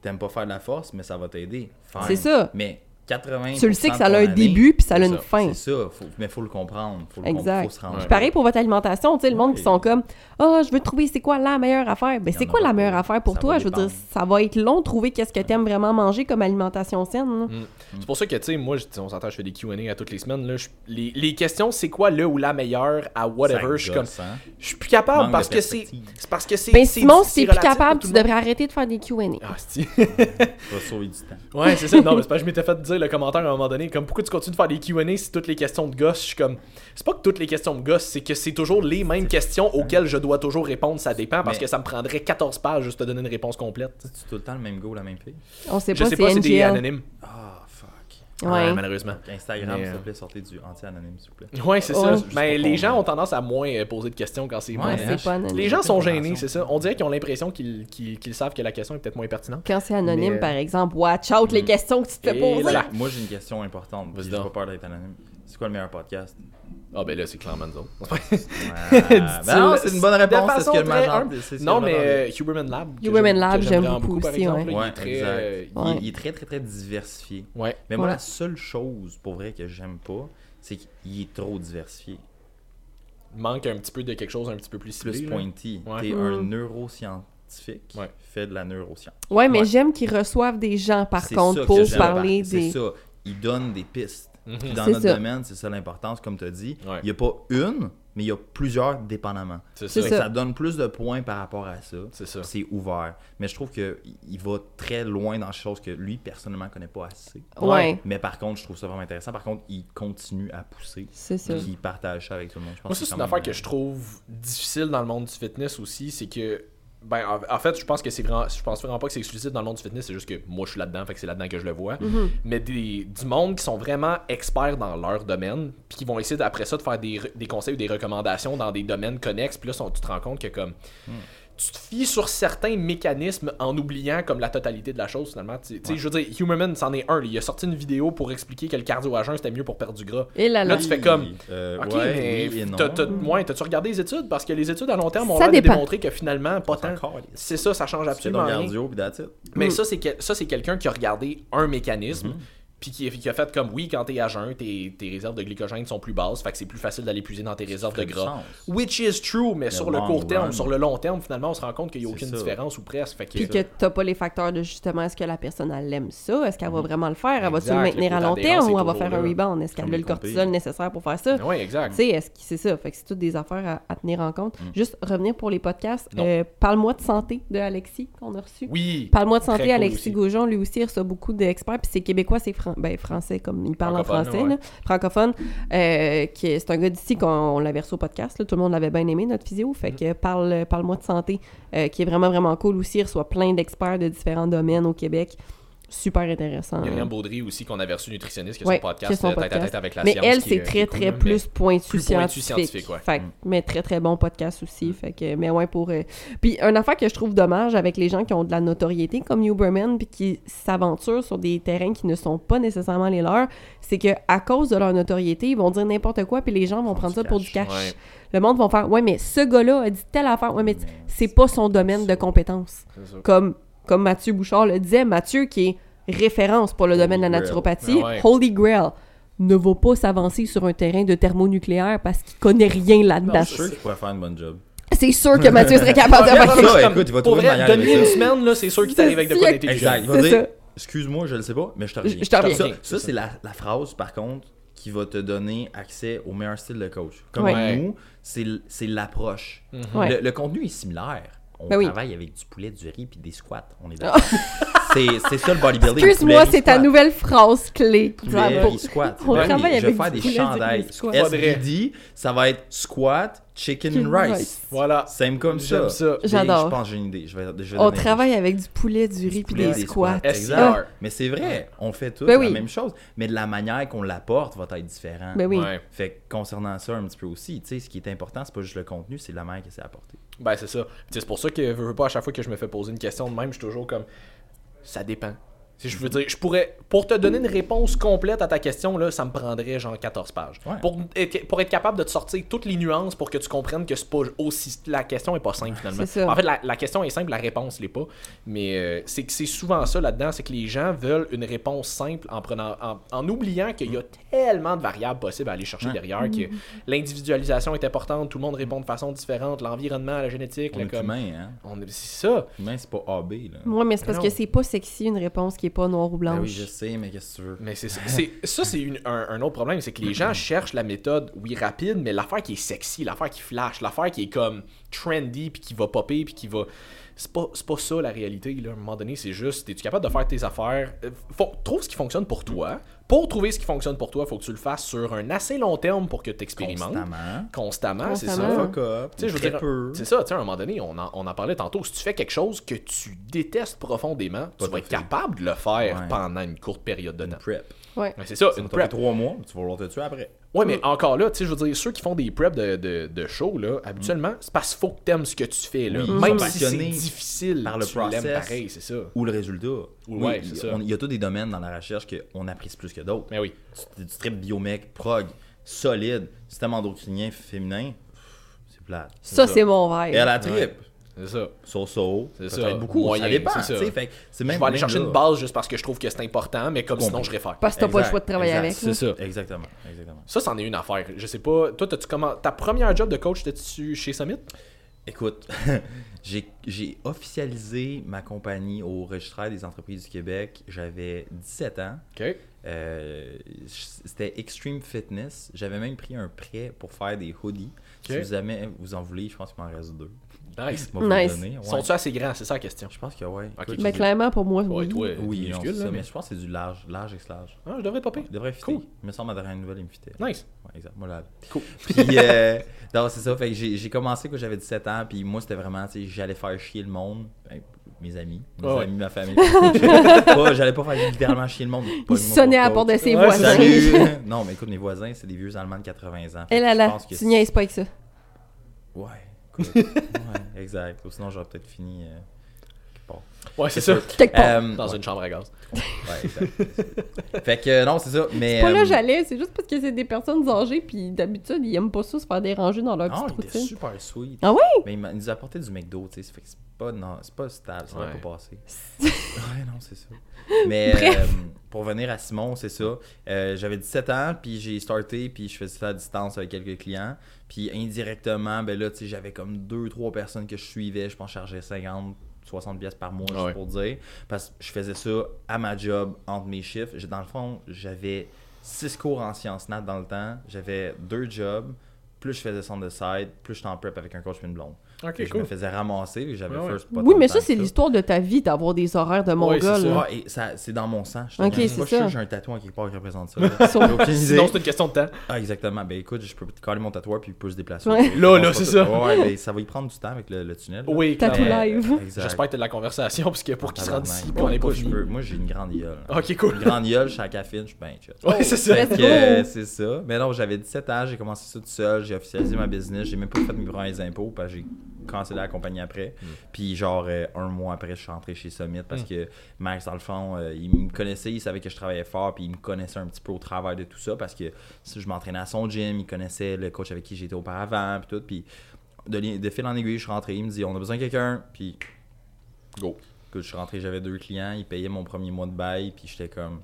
S3: t'aimes pas faire de la force, mais ça va t'aider.
S1: C'est ça.
S3: Mais 80
S1: Tu le sais que ça a un début, puis ça a une
S2: ça,
S1: fin.
S3: C'est ça, faut, mais faut le comprendre. Faut le
S1: Exact.
S3: comprendre, faut se rendre.
S1: Puis pareil pour votre alimentation, tu sais, le monde qui sont comme Ah, je veux trouver c'est quoi la meilleure affaire. Ben,
S3: Il
S1: c'est quoi la meilleure affaire pour
S3: Ça
S1: toi?
S3: va
S1: Je veux dire, ça va être long de trouver qu'est-ce que t'aimes vraiment manger comme alimentation saine. là.
S2: C'est pour ça que, tu sais, moi, je- on s'entend, je fais des QA à toutes les semaines. Là, je- les, les questions, c'est quoi le ou la meilleure à whatever, je suis comme.
S3: hein?
S2: Je suis plus capable
S3: Manque
S2: parce que c'est. parce que c'est.
S1: Ben, Simon, si t'es plus capable, tu devrais arrêter de faire des Q&A.
S2: Ah, c'est. *laughs*
S3: Tu vas sauver du temps.
S2: Ouais, c'est ça. Non, mais c'est pas que je m'étais fait dire le commentaire à un moment donné. Comme pourquoi tu continues de faire des QA si toutes les questions de gosse, je suis comme. C'est pas que toutes les questions me gossent, c'est que c'est toujours les mêmes questions auxquelles je dois toujours répondre. Ça dépend parce
S3: Mais-
S2: que ça me prendrait 14 pages juste te donner une réponse complète.
S3: C'est tout le temps le même go, la même fille?
S1: On sait
S2: Je
S1: pas,
S2: sais
S1: c'est
S2: pas, c'est des anonymes.
S3: Fuck.
S1: Ouais.
S2: malheureusement.
S3: Instagram, s'il te
S2: euh,
S3: plaît, sortez du anti-anonyme, s'il vous plaît.
S2: Ouais, c'est ça. Mais les gens ont tendance à moins euh, poser de questions quand c'est
S3: Ouais,
S1: pas anonyme.
S2: Les gens sont gênés, c'est ça. On dirait qu'ils ont l'impression qu'ils savent que la question est peut-être moins pertinente.
S1: Quand c'est anonyme,
S2: Mais-
S1: par exemple, watch out les questions que tu te fais poser.
S3: Moi, j'ai une question importante. J'ai
S2: donc.
S3: pas peur d'être anonyme. C'est quoi le meilleur podcast?
S2: Ah, ben là, c'est clairement nous autres.
S3: Ah, *laughs* ben non, c'est une bonne réponse. C'est ce que le
S2: très
S3: major- c'est
S2: Non, mais euh, Huberman Lab. que
S1: Huberman
S2: j'aime-
S1: Lab, j'aime beaucoup
S2: par
S1: aussi,
S2: exemple,
S1: ouais.
S2: là, il est très, euh,
S3: Il,
S1: Ouais.
S3: il est très, très, très diversifié.
S2: Ouais.
S3: Mais moi,
S1: Ouais.
S3: la seule chose, pour vrai, que j'aime pas, c'est qu'il est trop diversifié.
S2: Il manque un petit peu de quelque chose un petit peu plus
S3: Plus
S2: ciblé. là.
S3: pointy.
S2: Ouais.
S3: T'es un neuroscientifique,
S2: Ouais.
S3: fait de la neuroscience.
S1: Ouais, mais
S2: Ouais.
S1: j'aime qu'ils reçoivent des gens, par
S3: C'est
S1: contre, pour parler
S3: C'est
S1: des...
S3: ça. Il donne des pistes.
S2: Mhm.
S3: Puis dans
S1: C'est
S3: notre
S1: ça.
S3: domaine, c'est ça l'importance, comme tu as dit.
S2: Ouais.
S3: Il n'y a pas une, mais il y a plusieurs dépendamment.
S2: C'est
S1: C'est
S2: ça.
S1: Ça.
S3: ça donne plus de points par rapport à ça.
S2: C'est ça.
S3: C'est ouvert. Mais je trouve qu'il il va très loin dans des choses que lui, personnellement, connaît pas assez.
S1: Ouais,
S3: Mais par contre, je trouve ça vraiment intéressant. Par contre, il continue à pousser.
S1: c'est ça.
S3: Puis il partage ça avec tout le monde. Je pense
S2: Moi, ça, c'est
S3: quand
S2: une affaire
S3: même,
S2: que je trouve difficile dans le monde du fitness aussi, c'est que Ben, en, en fait, je pense que c'est vraiment. Je pense vraiment pas que c'est exclusif dans le monde du fitness, c'est juste que moi je suis là-dedans, fait que c'est là-dedans que je le vois. Mais des, du monde qui sont vraiment experts dans leur domaine, puis qui vont essayer après ça de faire des, des conseils ou des recommandations dans des domaines connexes, puis là, sont- tu te rends compte que comme. Tu te fies sur certains mécanismes en oubliant comme la totalité de la chose finalement. Tu tu sais, je veux dire, Humerman, c'en est un. Il a sorti une vidéo pour expliquer que le cardio à jeun c'était mieux pour perdre du gras.
S1: Et là, là.
S2: Là, tu fais comme.
S3: Euh,
S2: Ok,
S3: ouais,
S2: mais ouais, t'as-tu regardé les études? Parce que les études à long terme ont démontrer que finalement, pas tant. C'est ça, ça change absolument rien.
S3: cardio.
S2: Mais
S1: Mm.
S2: ça, c'est que- ça, c'est quelqu'un qui a regardé un mécanisme,
S3: Mm-hmm.
S2: Puis qui, qui a fait comme oui, quand t'es à jeun, tes, tes réserves de glycogène sont plus basses, fait que c'est plus facile d'aller puiser dans tes réserves de gras.
S3: sens.
S2: Which is true, mais sur le court terme, sur le long terme, finalement, on se rend compte qu'il n'y a aucune
S3: ça.
S2: différence ou presque. Fait que,
S1: Puis que t'as pas les facteurs de justement, est-ce que la personne, elle aime ça? Est-ce qu'elle va vraiment le faire? Elle va-tu
S2: Exact,
S1: le maintenir à long terme ou elle va faire un rebound? Est-ce qu'elle a le cortisol nécessaire pour faire ça?
S2: Oui, exact.
S1: Tu sais, est-ce que c'est ça? Fait que c'est toutes des affaires à, à tenir en compte. Juste revenir pour les podcasts. Euh, Parle-moi de santé de Alexis qu'on a reçu.
S2: Oui.
S1: Parle-moi de santé, Alexis. Gaujon, lui aussi, il reçoit beaucoup d'experts. Puis c'est québécois, c'est fran- ben, français, comme il parle en français,
S2: ouais.
S1: là. francophone. Euh, qui est- c'est un gars d'ici qu'on on l'avait reçu au podcast. là. Tout le monde l'avait bien aimé, notre physio. Fait
S2: Mm.
S1: que parle, parle-moi de santé, euh, qui est vraiment, vraiment cool aussi. Il reçoit plein d'experts de différents domaines au Québec. Super intéressant.
S2: Myriam Baudry aussi, qu'on avait reçu nutritionniste, qui a
S1: Ouais,
S2: son
S1: a
S2: podcast
S1: son
S2: euh, tête à
S1: podcast.
S2: tête avec la
S1: mais
S2: science.
S1: elle,
S2: qui
S1: c'est très,
S2: cool,
S1: très
S2: mais-
S1: plus pointu
S2: plus pointu
S1: scientifique.
S2: scientifique, ouais. Mm.
S1: Fait que- mais très, très bon podcast aussi. Fait que, mais ouais, pour... euh, Puis, une affaire que je trouve dommage avec les gens qui ont de la notoriété, comme Huberman, puis qui s'aventurent sur des terrains qui ne sont pas nécessairement les leurs, c'est que à cause de leur notoriété, ils vont dire n'importe quoi, puis les gens vont prendre ça pour du cash.
S2: Ouais.
S1: Le monde va faire « Ouais, mais ce gars-là a dit telle affaire. Ouais, mais c'est pas son domaine de compétence. Comme, comme Mathieu Bouchard le disait, Mathieu qui est référence pour le domaine de la
S3: Grail.
S1: naturopathie,
S2: Ah ouais.
S1: Holy Grail, ne va pas s'avancer sur un terrain de thermonucléaire parce qu'il connaît rien là-dedans.
S3: Suis sûr qu'il pourrait faire une bonne job.
S1: C'est sûr que Mathieu serait capable de *laughs* faire quelque
S3: ça,
S1: chose.
S3: écoute, il va trouver une
S2: vrai, une
S3: ça.
S2: semaine, là, c'est sûr qu'il t'arrive avec de quoi
S1: C'est-
S2: d'intelligent.
S3: Exact. Il va
S1: C'est
S3: dire, excuse-moi, je le sais pas, mais je te reviens.
S1: Je- je te reviens.
S3: Ça,
S2: C'est
S3: ça, c'est la, la phrase, par contre, qui va te donner accès au meilleur style de coach. Comme
S1: Ouais.
S3: nous, c'est c'est l'approche. Le contenu est similaire. On
S1: Ben oui.
S3: travaille avec du poulet, du riz puis des squats. On est *laughs* d'accord. c'est c'est ça le bodybuilding.
S1: Excuse-moi, c'est ta nouvelle phrase clé.
S3: Poulet,
S1: Pour-
S3: riz, squat.
S1: On
S3: Ben
S1: travaille
S3: je
S1: avec
S3: vais faire
S1: du
S3: des
S1: poulet, du riz,
S3: chandails.
S1: squat.
S3: SBD, ça va être squat, chicken and rice.
S1: rice.
S2: Voilà.
S3: Simple comme ça.
S1: J'adore.
S3: Je pense que j'ai une idée. Je vais, je vais
S1: On travaille avec du poulet, du riz puis des squats.
S2: squats.
S3: Exact. Mais c'est vrai, on fait tout
S1: Ben
S3: la même chose, mais de la manière qu'on l'apporte va être différente.
S1: Ben oui.
S2: Ouais.
S3: Fait que concernant ça un petit peu aussi, tu sais, ce qui est important, c'est pas juste le contenu, c'est la manière que c'est apporté.
S2: Ben, c'est ça. C'est pour ça que pas à chaque fois que je me fais poser une question de même, je suis toujours comme. Ça dépend. Si je veux dire, je pourrais. Pour te donner une réponse complète à ta question, là, ça me prendrait genre 14 pages.
S3: Ouais.
S2: Pour, être, pour être capable de te sortir toutes les nuances pour que tu comprennes que c'est pas aussi. La question est pas simple finalement. En fait, la, la question est simple, la réponse l'est pas. Mais euh, c'est que c'est souvent ça là-dedans, c'est que les gens veulent une réponse simple en prenant. En, en oubliant qu'il y a tellement de variables possibles à aller chercher
S3: Ouais.
S2: derrière, que l'individualisation est importante, tout le monde répond de façon différente, l'environnement, la génétique,
S3: On
S2: le
S3: est
S2: comme.
S3: humain, hein.
S2: On est- C'est ça.
S3: Humain, c'est pas AB, là.
S1: Ouais, mais c'est parce
S2: Non.
S1: que c'est pas sexy une réponse qui est pas noire ou
S3: Ben
S1: blanche.
S3: oui, je sais, mais qu'est-ce que tu veux?
S2: Mais c'est ça, c'est un autre problème, c'est que les gens cherchent la méthode, oui, rapide, mais l'affaire qui est sexy, l'affaire qui flash, l'affaire qui est comme trendy, puis qui va popper, puis qui va. C'est pas, c'est pas ça la réalité, là. À un moment donné, c'est juste, es-tu capable de faire tes affaires? Euh, Faut, trouve ce qui fonctionne pour toi. Pour trouver ce qui fonctionne pour toi, faut que tu le fasses sur un assez long terme pour que tu expérimentes.
S3: Constamment.
S2: Constamment, c'est ça.
S3: Fuck up.
S2: Je veux dire,
S3: peu.
S2: c'est ça, tu sais, à un moment donné, on en, on en parlait tantôt. Si tu fais quelque chose que tu détestes profondément, tu vas être capable de le faire
S3: Ouais.
S2: pendant une courte période de
S3: Une
S2: temps.
S3: prep.
S1: Ouais.
S2: C'est ça,
S3: Ça
S2: une prep.
S3: trois mois, tu vas vouloir te tuer après.
S2: Ouais, mais encore là, tu sais, je veux dire, ceux qui font des preps de, de, de show, là, habituellement, c'est parce qu'il faut que t'aimes ce que tu fais, là.
S3: Oui,
S2: Même si c'est difficile,
S3: par le
S2: tu
S3: process.
S2: pareil, c'est ça.
S3: Ou le résultat.
S2: Ou-
S3: Oui,
S2: ouais, c'est ça.
S3: on- Il y a tous des domaines dans la recherche qu'on apprécie plus que d'autres.
S2: Mais oui.
S3: Du, du trip biomec, prog, solide, système endocrinien féminin, c'est plate.
S1: Ça, c'est mon verre.
S3: Et à la trip,
S2: C'est ça.
S3: so-so,
S2: C'est
S3: peut-être
S2: ça.
S3: beaucoup,
S2: Moyen,
S3: ça dépend.
S2: c'est
S3: même
S2: je vais aller chercher
S3: là.
S2: une base juste parce que je trouve que c'est important, mais comme
S3: Compris.
S2: sinon je réfère.
S1: Parce que t'as pas le choix de travailler
S3: exact,
S1: avec.
S2: C'est ça.
S3: Exactement, exactement.
S2: Ça, c'en est une affaire. Je sais pas. Toi, t'as-tu comment. Ta première job de coach, t'es-tu chez Summit?
S3: Écoute, *laughs* j'ai j'ai officialisé ma compagnie au registraire des entreprises du Québec. J'avais 17 ans.
S2: Ok.
S3: Euh, C'était Extreme Fitness. J'avais même pris un prêt pour faire des hoodies. Si vous jamais vous en voulez, je pense qu'il m'en reste deux.
S2: Nice.
S3: Je
S1: Nice.
S3: ouais.
S2: Sont-tu assez grands? C'est ça la question.
S3: Je pense que ouais.
S2: Ok.
S3: Écoute,
S1: Ben, clairement, pour moi,
S2: Ouais,
S1: oui.
S2: toi,
S3: Oui, non,
S2: là, mais-
S3: mais je pense que c'est du large, large ex large.
S2: Ah, je devrais pas payer.
S3: Il devrait fitter.
S2: Cool.
S3: Il me semble, ma dernière nouvelle, il me fitait.
S2: Nice.
S3: Ouais, exact. Moi, là.
S2: Cool. *laughs*
S3: Puis, euh, non, c'est ça. Fait que j'ai j'ai commencé quand j'avais 17 ans. Puis moi, c'était vraiment, tu sais, j'allais faire chier le monde. Ben, mes amis, mes
S2: ouais.
S3: amis, ma famille. *laughs* J'allais pas faire littéralement chier le monde. pas
S1: Il sonnait à la porte de ses
S2: Ouais,
S1: voisins. *laughs*
S3: Non, mais écoute, mes voisins, c'est des vieux Allemands de 80 ans. Fait
S1: Eh là
S3: je
S1: là, tu niaises pas avec ça.
S3: Ouais. *laughs* ouais, exact. Ou sinon, j'aurais peut-être fini. euh, part.
S2: Ouais, c'est ça.
S3: sûr.
S1: Quelque part.
S3: Euh,
S2: Dans
S3: ouais,
S2: une chambre à gaz.
S3: ouais, exact. fait que non, c'est ça. Mais,
S1: C'est pas là
S3: euh,
S1: j'allais, c'est juste parce que c'est des personnes âgées, puis d'habitude, ils aiment pas ça se faire déranger dans leur
S3: Non,
S1: petite
S3: il était
S1: routine.
S3: super sweet.
S1: Ah ouais?
S3: Mais il, m'a- il nous a apporté du McDo, tu sais. ça Fait que c'est pas, non, c'est pas stable, ça va
S2: Ouais.
S3: pas passer. *laughs* ouais, non, c'est ça. Mais
S1: Bref.
S3: euh, pour venir à Simon, c'est ça. Euh, J'avais 17 ans, puis j'ai starté, puis je faisais ça à distance avec quelques clients. Puis indirectement, ben là, tu sais, j'avais comme deux, trois personnes que je suivais. Je pense que je chargeais 50, 60 pièces par mois,
S2: Ah
S3: juste
S2: ouais.
S3: pour dire. Parce que je faisais ça à ma job, entre mes chiffres. Dans le fond, j'avais six cours en sciences nat dans le temps. J'avais deux jobs. Plus je faisais son de side, plus j'étais en prep avec un coach et une blonde. Je me faisais ramasser, et j'avais
S2: Ouais,
S3: first pas
S1: Oui, mais ça, c'est l'histoire de ta vie d'avoir des horaires de mongol.
S2: c'est ça.
S3: et ça, c'est dans mon sang. Je te
S1: Ok,
S3: dis.
S1: c'est ça.
S3: j'ai un tatouage quelque part qui représente ça. *laughs*
S2: Sinon, c'est une question de temps.
S3: Ah, exactement. Ben écoute, je peux coller mon tatouage puis il peut se déplacer.
S1: Ouais.
S2: Là, là, c'est
S3: que-
S2: ça.
S3: Ouais, ben ça va y prendre du temps avec le, le tunnel. là.
S2: Oui,
S1: Tatou live.
S2: J'espère que t'as de la conversation, parce que pour qu'ils se
S3: Tabarnak.
S2: ici, on n'est pas
S3: Moi, j'ai une grande gueule.
S2: Ok, cool.
S3: Une grande gueule, je suis à cafine, je suis bien chill.
S2: Ouais, c'est ça.
S3: Euh, c'est ça. Mais non, j'avais 17 ans, j'ai commencé ça tout seul, j'ai officialisé ma business, j'ai même pas fait mes premiers impôts parce que j'ai cancellé la compagnie après.
S2: Mm.
S3: Puis genre euh, un mois après, je suis rentré chez Summit parce
S2: Mm.
S3: que Max, dans le fond, euh, il me connaissait, il savait que je travaillais fort, puis il me connaissait un petit peu au travers de tout ça parce que je m'entraînais à son gym, il connaissait le coach avec qui j'étais auparavant, puis tout. Puis de, fil en aiguille, je suis rentré, il me dit on a besoin de quelqu'un, puis
S2: Go.
S3: Écoute, je suis rentré, j'avais deux clients, ils payaient mon premier mois de bail, puis j'étais comme,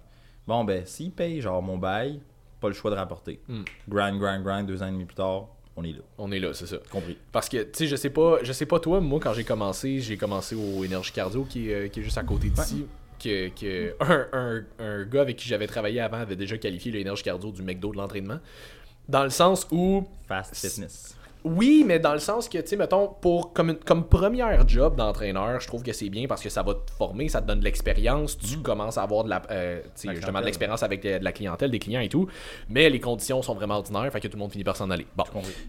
S3: bon, ben, s'ils payent genre mon bail, pas le choix de rapporter.
S2: Mm.
S3: Grind, grind, grind, deux ans et demi plus tard, on est là.
S2: On est là, c'est ça.
S3: Compris.
S2: Parce que, tu sais, je sais pas, je sais pas toi, moi, quand j'ai commencé, j'ai commencé au Énergie Cardio, qui est, euh, qui est juste à côté d'ici. Que, que un, un, un gars avec qui j'avais travaillé avant avait déjà qualifié l'énergie cardio du McDo de l'entraînement. Dans le sens où,
S3: Fast fitness.
S2: Oui, mais dans le sens que, tu sais, mettons, pour, comme, une- comme première job d'entraîneur, je trouve que c'est bien parce que ça va te former, ça te donne de l'expérience, tu commences à avoir de la, euh,
S3: La
S2: justement de l'expérience avec de, de la clientèle, des clients et tout. Mais les conditions sont vraiment ordinaires, fait que tout le monde finit par s'en aller. Bon.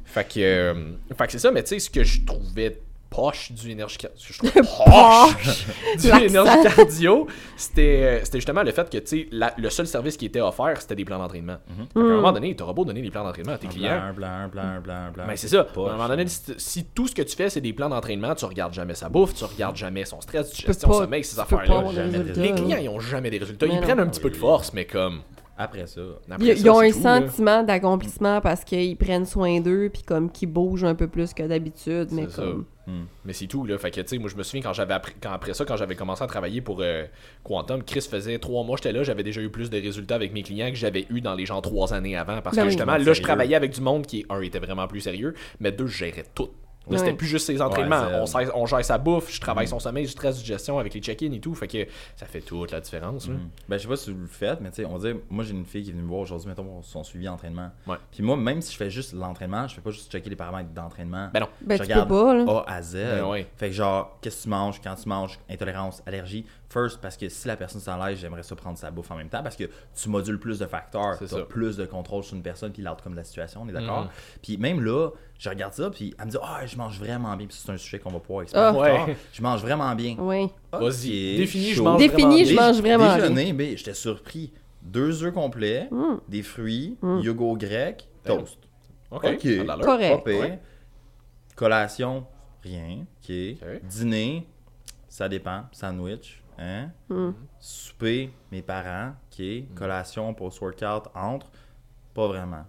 S2: Fait que, euh, fait que c'est ça, mais tu sais, ce que je trouvais poche du énergie cardio. Je trouve *laughs* poche du
S1: L'accent.
S2: énergie cardio, c'était euh, c'était justement le fait que, tu le seul service qui était offert, c'était des plans d'entraînement. Fait qu'à un moment donné, t'auras beau donner des plans d'entraînement à tes
S3: Un
S2: clients.
S3: blanc, un blanc, un blanc, un blanc, un blanc.
S2: Ben c'est ça.
S3: Poche.
S2: À un moment donné, si, si tout ce que tu fais, c'est des plans d'entraînement, tu regardes jamais sa bouffe, tu regardes jamais son stress,
S1: peux
S2: digestion,
S1: pas-
S2: sommeil, ces
S1: tu de résultats,
S2: Les
S1: là.
S2: clients, ils ont jamais des résultats.
S1: Mais
S2: ils
S1: non.
S2: prennent un petit peu de force, mais comme.
S3: Après ça,
S2: après
S1: Ils,
S2: ça,
S1: ils ont un
S2: tout, là.
S1: sentiment d'accomplissement parce qu'ils prennent soin d'eux puis comme qu'ils bougent un peu plus que d'habitude, mais comme
S3: hmm.
S2: Mais c'est tout, là. Fait que, tu sais, moi, je me souviens quand j'avais appris, quand après ça, quand j'avais commencé à travailler pour euh, Quantum, Chris faisait trois mois, j'étais là, j'avais déjà eu plus de résultats avec mes clients que j'avais eu dans les gens trois années avant. Parce
S1: Ben
S2: que
S1: oui.
S2: justement,
S3: Sérieux.
S2: là, je travaillais avec du monde qui, un, était vraiment plus sérieux, mais deux, je gérais tout. Là, c'était plus juste ses entraînements.
S3: Ouais,
S2: on, gère sa bouffe, je travaille son sommeil, je stress du gestion avec les check-in et tout. Fait que ça fait toute la différence. là.
S3: Hmm. Ben, je sais pas si vous le faites, mais tu sais, on dit, moi j'ai une fille qui est venue me voir aujourd'hui, mettons, pour son suivi entraînement.
S2: Ouais.
S3: Puis moi, même si je fais juste l'entraînement, je fais pas juste checker les paramètres d'entraînement.
S2: Ben non.
S1: ben
S3: je
S1: tu peux
S3: regarde
S1: pas là.
S3: A à Z.
S2: Ben ouais.
S3: Fait que genre, qu'est-ce que tu manges, quand tu manges, intolérance, allergie. First, parce que si la personne s'enlève, j'aimerais ça prendre sa bouffe en même temps parce que tu modules plus de facteurs, tu as
S2: ça.
S3: plus de contrôle sur une personne puis l'autre comme de la situation, on est d'accord?
S2: Mhm.
S3: Puis même là, je regarde ça puis elle me dit Ah, je mange vraiment bien. Puis c'est un sujet qu'on va pouvoir expliquer
S1: Ah.
S3: plus tard.
S2: Ouais.
S3: Je mange vraiment bien.
S1: Oui.
S2: Vas-y,
S3: Ok,
S2: définis, je mange
S1: Définis,
S2: vraiment
S1: je
S2: bien.
S1: mange vraiment bien.
S3: Déjeuner, ben, j'étais surpris. Deux œufs complets,
S1: Mm.
S3: des fruits,
S1: Mm.
S3: yogourt grec, toast.
S2: Ok,
S3: Ok.
S2: ça a de l'allure.
S1: Correct.
S2: Ouais.
S3: Collation, rien. Ok. Dîner, ça dépend. Sandwich. Hein?
S1: Mm.
S3: Souper, mes parents. OK. Collation, post-workout, entre. Pas vraiment.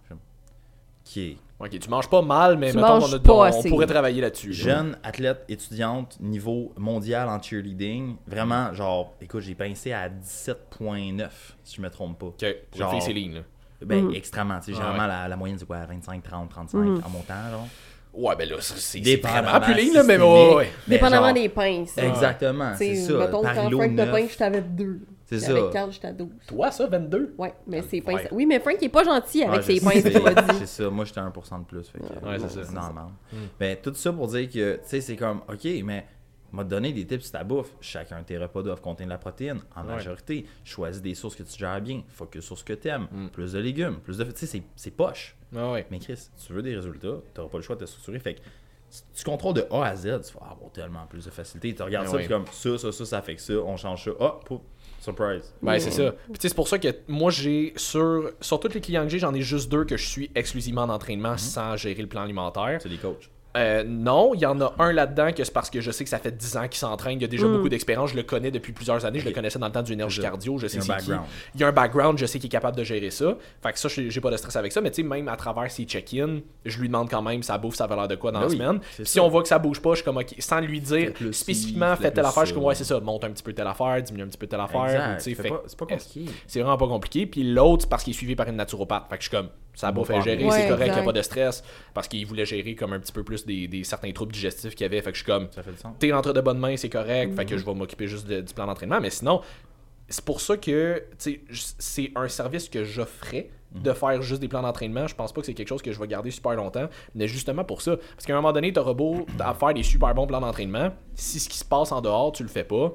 S3: OK.
S2: Ok, tu manges pas mal, mais
S1: Tu
S2: mettons, on, a-
S1: pas
S2: on- on
S1: assez.
S2: pourrait travailler là-dessus. là.
S3: Jeune athlète étudiante, niveau mondial en cheerleading. Vraiment, genre, écoute, j'ai pincé à 17,9, si je me trompe pas.
S2: Ok, pour
S3: Genre-
S2: fille Céline, là.
S3: Ben,
S1: Mhm.
S3: extrêmement. Tu sais,
S2: Ah
S3: généralement,
S2: ouais.
S3: la, la moyenne, c'est quoi 25, 30, 35
S1: Mhm.
S3: en montant, genre.
S2: Ouais, ben là, c'est c'est
S3: Dépendamment
S2: vraiment plus ligne, là, mais ouais, ouais.
S3: Mais
S1: Dépendamment
S3: genre-
S1: des pinces.
S3: Exactement, c'est ça.
S1: Mettons
S3: Par lot
S1: Frank de pain, je t'avais deux.
S3: C'est ça.
S1: Avec Carl, j'étais à 12.
S2: Toi, ça, 22?
S1: Ouais, mais c'est
S2: Ouais.
S1: pas. Oui, mais Frank, il est pas gentil avec
S3: Ouais,
S1: ses points, c'est dit. *laughs*
S3: C'est ça, moi j'étais à 1% de plus. Fait que,
S2: Ouais, c'est ça.
S3: normal.
S2: Mm.
S3: Mais tout ça pour dire que, tu sais, c'est comme, ok, mais m'a donné des tips sur ta bouffe. Chacun de tes repas doivent contenir de la protéine. En
S2: Ouais.
S3: majorité, choisis des sources que tu gères bien. Focus sur ce que tu aimes.
S2: Mm.
S3: Plus de légumes, plus de. Tu sais, c'est- c'est poche.
S2: Ah ouais.
S3: Mais Chris, tu veux des résultats, tu n'auras pas le choix de te structurer. Fait que si tu contrôles de A à Z, tu vas avoir tellement plus de facilité. Tu regardes
S2: Ah
S3: ça,
S2: ouais.
S3: puis comme ça, ça, ça, ça fait que ça, on change ça. Ah, pouf, surprise.
S2: Ben, c'est ça. Puis, tu sais, c'est pour ça que moi, j'ai sur, sur tous les clients que j'ai, j'en ai juste deux que je suis exclusivement d'entraînement sans gérer le plan alimentaire.
S3: C'est des coachs.
S2: Euh, non, il y en a un là-dedans que c'est parce que je sais que ça fait 10 ans qu'il s'entraîne, il a déjà beaucoup d'expérience, je le connais depuis plusieurs années, je le connaissais dans le temps du énergie
S3: ça.
S2: cardio, je sais
S3: Il y a
S2: c'est
S3: un
S2: qui.
S3: background.
S2: Il y a un background, je sais qu'il est capable de gérer ça. Fait que ça, j'ai pas de stress avec ça, mais tu sais, même à travers ses check-in, je lui demande quand même sa bouffe, ça valeur de quoi dans
S3: Ben
S2: la
S3: oui,
S2: semaine.
S3: ça.
S2: si on voit que ça bouge pas, je suis comme ok, sans lui dire spécifiquement
S3: faites
S2: faites telle
S3: le
S2: affaire, je suis comme
S3: ça.
S2: ouais, c'est ça, monte un petit peu telle affaire, diminue un petit peu telle affaire.
S3: Pas, c'est pas compliqué.
S2: c'est vraiment pas compliqué. Puis l'autre, c'est parce qu'il est suivi par une naturopathe. Fait que je suis comme, ça est
S3: part.
S2: gérée,
S1: Ouais,
S2: c'est correct, il
S1: exact.
S2: a pas de stress. Parce qu'il voulait gérer comme un petit peu plus des, des certains troubles digestifs qu'il y avait. Fait que je suis comme, t'es entre de bonnes mains, c'est correct. Fait
S1: Mhm.
S2: que je vais m'occuper juste de- du plan d'entraînement. Mais sinon, c'est pour ça que, c'est un service que j'offrais de
S3: Mhm.
S2: faire juste des plans d'entraînement. Je pense pas que c'est quelque chose que je vais garder super longtemps. Mais justement pour ça. Parce qu'à un moment donné, t'auras beau à faire des super bons plans d'entraînement. Si ce qui se passe en dehors, tu le fais pas.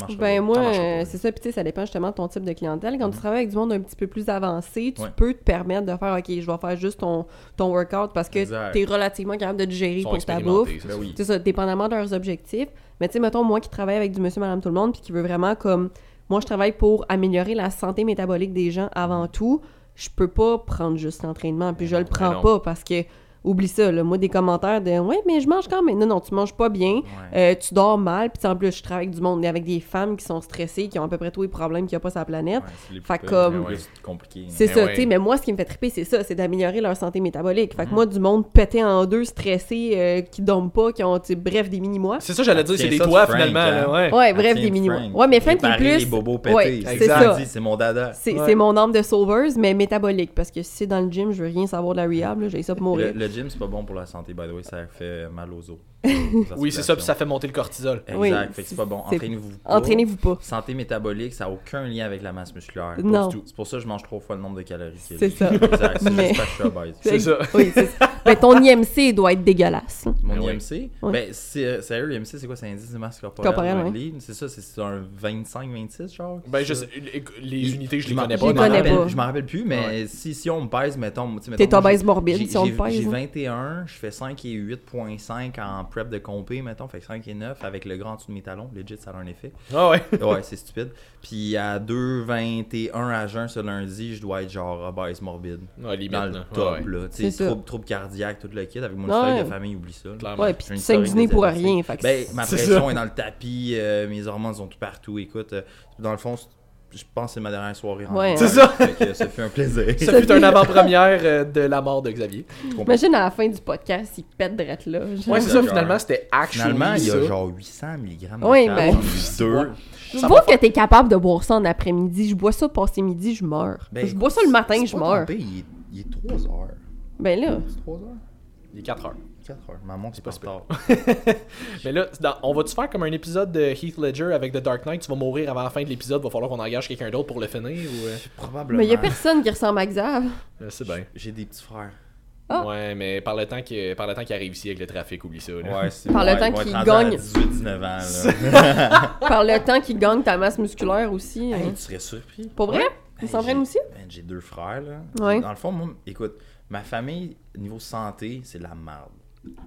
S3: Marche
S1: Ben moi, euh, c'est ça, puis tu sais, ça dépend justement de ton type de clientèle. Quand tu travailles avec du monde un petit peu plus avancé, tu
S3: Ouais.
S1: peux te permettre de faire, OK, je vais faire juste ton, ton workout parce que tu es relativement capable de te gérer
S2: Ils sont
S1: pour ta bouffe.
S2: c'est
S3: Ben
S2: ça.
S3: oui.
S1: Ça, dépendamment de leurs objectifs. Mais tu sais, mettons, moi qui travaille avec du monsieur, madame, tout le monde, puis qui veut vraiment comme. Moi, je travaille pour améliorer la santé métabolique des gens avant tout. Je peux pas prendre juste l'entraînement, puis je le prends
S2: non.
S1: pas parce que. Oublie ça, là. Moi, des commentaires de Ouais, mais je mange quand même. Non, non, tu manges pas bien.
S3: Ouais.
S1: Euh, tu dors mal. Puis en plus, je travaille avec du monde, avec des femmes qui sont stressées, qui ont à peu près tous les problèmes qu'il n'y a pas sur la planète.
S3: Ouais,
S1: Fait comme-
S3: pires, c'est compliqué.
S1: C'est
S2: Mais
S1: ça,
S2: ouais.
S1: tu sais. Mais moi, ce qui me fait triper, c'est ça, c'est d'améliorer leur santé métabolique. Fait que moi, du monde pété en deux, stressé, euh, qui dorment pas, qui ont, tu sais, bref, des mini-mois.
S2: C'est ça, j'allais dire, c'est des toits finalement.
S3: hein.
S2: là, ouais.
S1: Ouais, bref, des mini-mois. Ouais, mais Frank, est plus.
S3: les bobos pétés.
S1: Ouais,
S3: c'est mon dada.
S1: C'est
S2: Ouais.
S1: mon âme de sauveuse, mais métabolique. Parce que si c'est dans le gym, je veux rien savoir de la rehab, j'ai ça pour mourir.
S3: Le gym, c'est pas bon pour la santé, by the way. Ça fait mal aux os. *laughs*
S2: Oui, c'est ça, puis ça fait monter le cortisol.
S3: Exact.
S1: Oui,
S3: fait que c'est pas bon. Entraînez-vous pas.
S1: Entraînez-vous pas.
S3: Santé métabolique, ça n'a aucun lien avec la masse musculaire. Pas
S1: Non.
S3: du tout. C'est pour ça que je mange trois fois le nombre de calories. qu'il y a.
S1: C'est ça. *laughs*
S3: Exact. C'est
S1: Mais-
S3: juste parce que je suis obèse.
S2: C'est ça.
S1: Oui, c'est ça. Mais ton IMC doit être dégueulasse.
S3: Mon
S2: Ben oui.
S3: IMC,
S1: Ouais.
S3: ben, c'est, sérieux, l'IMC, c'est quoi C'est l'indice de masse corporelle? C'est ça, c'est, un 25-26, genre?
S2: Ben, je sais, les- unités, je les connais
S1: Je
S2: pas.
S1: les
S3: m'en
S1: connais
S3: rappelle-
S1: pas.
S3: Je m'en rappelle plus, mais si, si on me pèse, mettons.
S1: T'es obèse
S3: j'ai-
S1: morbide,
S3: j'ai-
S1: si on te pèse.
S3: J'ai
S1: hein.
S3: 21, je fais 5 et 8.5 en prep de compé, mettons, fait que 5 et 9 avec le grand en dessous de mes talons. Legit, ça a un effet.
S2: Ah ouais. *laughs*
S3: Ouais, c'est stupide. Puis à 2,21 à jeun ce lundi, je dois être genre obèse morbide.
S2: Ouais, limite.
S3: Dans le top,
S2: Ouais, ouais.
S3: là. Tu
S1: C'est
S3: sais,
S1: ça.
S3: troubles, troubles cardiaques, tout le kit. Avec mon
S1: Ouais.
S3: historique de famille, oublie ça. là.
S2: Clairement.
S1: Ouais, puis tu saignes pour rien. Fait que
S3: Ben, ma pression est dans le tapis, euh, mes hormones sont tout partout. Écoute, euh, dans le fond, c'est- je pense que c'est ma dernière soirée. en
S1: Ouais.
S2: C'est ça.
S3: Fait que ça fait un plaisir.
S2: Ça fut un avant-première euh, de la mort de Xavier.
S1: Imagine à la fin du podcast, il pète drette là. genre.
S2: Ouais, c'est ça, finalement, c'était actually
S3: Finalement, il y a
S2: ça.
S3: genre 800 mg de
S1: Oui,
S3: carbone,
S1: ben-. Je
S2: Ça
S1: vois
S2: va
S1: que t'es capable de boire ça en après-midi. Je bois ça passé midi, je meurs.
S3: Ben,
S1: je bois ça le matin, je meurs.
S3: est, il est 3 heures.
S1: Ben là,
S3: C'est 3 heures?
S2: Il est 4 heures.
S3: 4 heures. Ma montre, c'est pas tard. *laughs*
S2: Mais là, dans- on va-tu faire comme un épisode de Heath Ledger avec The Dark Knight? Tu vas mourir avant la fin de l'épisode, va falloir qu'on engage quelqu'un d'autre pour le finir ou. euh?
S3: Probablement.
S1: mais il y a personne qui ressemble à Xav.
S2: Euh, c'est bien.
S3: J'ai des petits frères.
S1: Ah.
S2: Ouais, mais par le temps qu'il par le temps qu'il arrive ici avec le trafic, oublie ça. Là.
S3: Ouais, c'est
S1: Par le
S3: ouais,
S1: temps
S3: ils vont
S1: qu'il
S3: être rendus à
S1: gagne.
S3: 18-19 ans, là. *laughs*
S1: Par le temps qu'il gagne ta masse musculaire aussi.
S3: Hey,
S1: hein.
S3: tu serais surpris.
S1: Pour vrai?
S3: Ouais.
S1: Il
S3: Hey,
S1: s'entraîne
S3: j'ai-
S1: aussi?
S3: Ben, j'ai deux frères, là.
S1: Ouais.
S3: Dans le fond, moi, écoute, ma famille, niveau santé, c'est de la merde.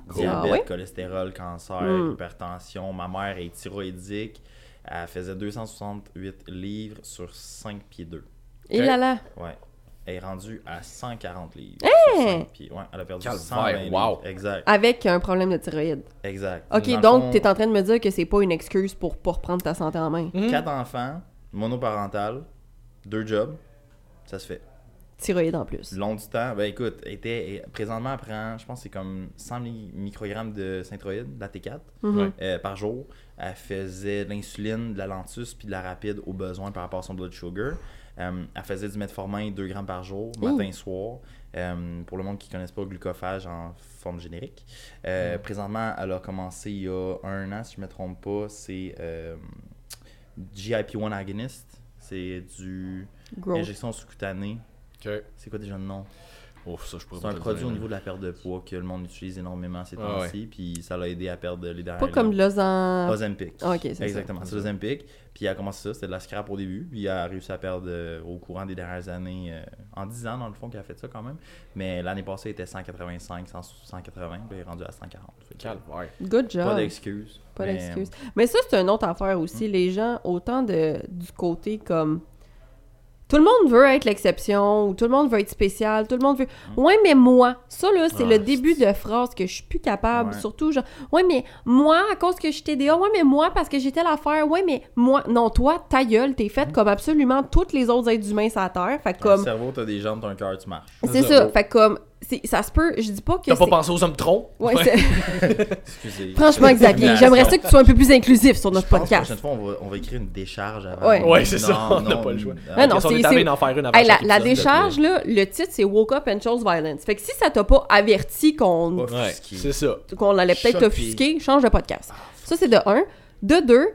S1: Ah
S3: Diabète,
S1: ouais?
S3: cholestérol, cancer,
S1: Mm.
S3: hypertension. Ma mère est thyroïdique. Elle faisait 268 livres sur 5 pieds 2.
S1: Et là là.
S3: Ouais. Elle est rendue à 140 livres.
S1: Hein?
S3: sur 5 pieds. Ouais, elle a perdu
S2: Calvaire,
S3: 120 livres.
S2: wow.
S3: Exact.
S1: Avec un problème de thyroïde.
S3: Exact.
S1: Ok,
S3: Dans
S1: donc
S3: fond,
S1: t'es en train de me dire que c'est pas une excuse pour pas reprendre ta santé en main.
S2: Hmm.
S3: Quatre enfants, monoparental, deux jobs, ça se fait.
S1: Thyroïde en plus.
S3: Long du temps, ben écoute, était, présentement, elle prend, je pense c'est comme 100 mi- microgrammes de synthroïde, de la T4,
S1: Mhm.
S3: Euh, par jour. Elle faisait de l'insuline, de la lentus, puis de la rapide au besoin par rapport à son blood sugar. Euh, elle faisait du metformin 2 grammes par jour, matin et soir. Euh, pour le monde qui ne connaisse pas le glucophage en forme générique. Euh, Présentement, elle a commencé il y a un an, si je ne me trompe pas, c'est euh, GIP-1 agonist. C'est du
S1: Growth.
S3: injection sous-cutanée. C'est quoi déjà le nom?
S2: Oh, ça, je pourrais
S3: C'est
S2: pas
S3: un produit
S2: dire,
S3: au niveau de la perte de poids que le monde utilise énormément ces
S2: Ouais,
S3: temps-ci, puis ça l'a aidé à perdre les dernières
S1: Pas comme de l'ozan.
S3: Ozempic.
S1: Ah, ok, c'est ça.
S3: Exactement, c'est l'Ozempic. Puis il a commencé ça, c'était de la scrap au début. Puis il a réussi à perdre euh, au courant des dernières années, euh, en 10 ans dans le fond qu'il a fait ça quand même. Mais l'année passée, il était 185, 100 180, puis il est rendu à 140. Fait que,
S2: Calvaire.
S1: Good job.
S3: Pas d'excuses.
S1: Pas
S3: mais-
S1: d'excuses. Mais ça, c'est une autre affaire aussi. Les gens, autant de, du côté comme. Tout le monde veut être l'exception, ou tout le monde veut être spécial, tout le monde veut. Ouais, mais moi. Ça, là, c'est
S3: Ah,
S1: le début de phrase que je suis plus capable.
S3: Ouais.
S1: Surtout, genre, ouais, mais moi, à cause que je suis TDA, ouais, mais moi, parce que j'ai telle affaire, ouais, mais moi. Non, toi, ta gueule, t'es faite comme absolument tous les autres êtres humains sur la Terre. Fait
S3: Ton
S1: comme.
S3: cerveau, t'as des jambes, t'as un cœur, tu marches.
S1: C'est
S2: ça.
S1: ça. Fait que comme. Ça se peut. Je dis pas que.
S2: T'as pas pensé aux hommes troncs?
S1: Ouais, c'est- *laughs*
S3: Excusez.
S1: Franchement, Xavier, j'aimerais ça que tu sois un peu plus inclusif sur notre
S3: Je pense que la
S1: podcast.
S3: prochaine fois, on va, on va écrire une décharge avant.
S1: Ouais.
S2: Ouais, c'est ça,
S3: Non,
S2: on n'a pas le choix.
S1: Ouais, non,
S2: on est d'en faire une avant
S1: Hey, la, décharge, là, le titre, c'est Woke Up and Chose Violence. Fait que si ça t'a pas averti qu'on
S2: Ouais, c'est ça.
S1: qu'on allait peut-être t'offusquer, change de podcast. Ça, c'est de un. De deux,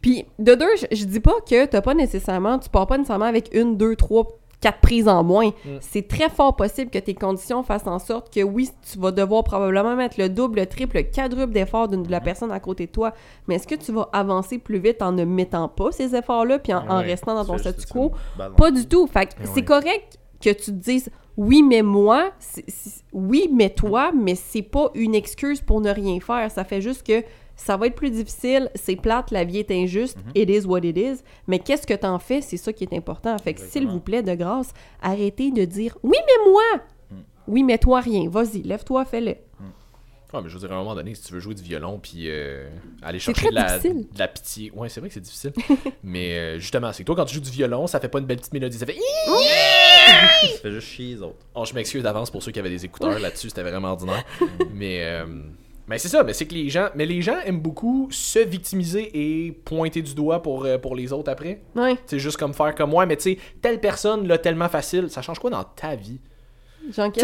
S1: puis de deux, je, je dis pas que t'as pas nécessairement, tu pars pas nécessairement avec une, deux, trois, quatre prises en moins.
S2: Mm.
S1: C'est très fort possible que tes conditions fassent en sorte que oui, tu vas devoir probablement mettre le double, le triple, le quadruple d'efforts de la personne à côté de toi. Mais est-ce que tu vas avancer plus vite en ne mettant pas ces efforts-là, puis en, restant dans ton statu quo? Pas du tout. Fait que c'est
S2: ouais.
S1: correct que tu te dises oui, mais moi, oui, mais toi, mais c'est pas une excuse pour ne rien faire. Ça fait juste que ça va être plus difficile, c'est plate, la vie est injuste,
S3: Mhm.
S1: it is what it is. Mais qu'est-ce que t'en fais, c'est ça qui est important. Fait que s'il vous plaît, de grâce, arrêtez de dire oui, mais moi!
S3: Mm.
S1: Oui, mais toi, rien. Vas-y, lève-toi, fais-le.
S2: Ouais, mais je veux dire, à un moment donné, si tu veux jouer du violon puis euh, aller
S1: C'est
S2: chercher
S1: très
S2: de la,
S1: difficile.
S2: de la pitié. Ouais, c'est vrai que c'est difficile. *laughs* mais euh, justement, c'est que toi, quand tu joues du violon, ça fait pas une belle petite mélodie. Ça fait. *laughs*
S3: Ça fait juste chier les autres.
S2: Oh, je m'excuse d'avance pour ceux qui avaient des écouteurs là-dessus, c'était vraiment ordinaire. *laughs* mais. euh, mais c'est ça, mais c'est que les gens, mais les gens aiment beaucoup se victimiser et pointer du doigt pour, euh, pour les autres après.
S1: Ouais.
S2: C'est juste comme faire comme moi, mais tu sais, telle personne l'a tellement facile, ça change quoi dans ta vie?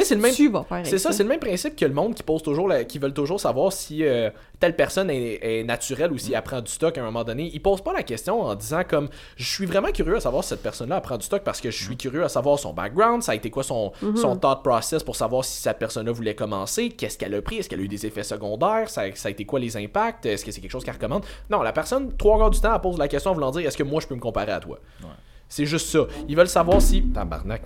S2: C'est le même-
S1: tu vas faire avec
S2: C'est ça, c'est le même principe que le monde qui pose toujours, la- qui veulent toujours savoir si euh, telle personne est, est naturelle ou si elle prend du stock à un moment donné. Ils posent pas la question en disant comme je suis vraiment curieux à savoir si cette personne-là prend du stock parce que je suis curieux à savoir son background, ça a été quoi son, son thought process pour savoir si cette personne-là voulait commencer, qu'est-ce qu'elle a pris, est-ce qu'elle a eu des effets secondaires, ça, ça a été quoi les impacts, est-ce que c'est quelque chose qu'elle recommande. Non, la personne, trois quarts du temps, elle pose la question en voulant dire est-ce que moi je peux me comparer à toi.
S3: Ouais.
S2: C'est juste ça. Ils veulent savoir si. Tabarnak.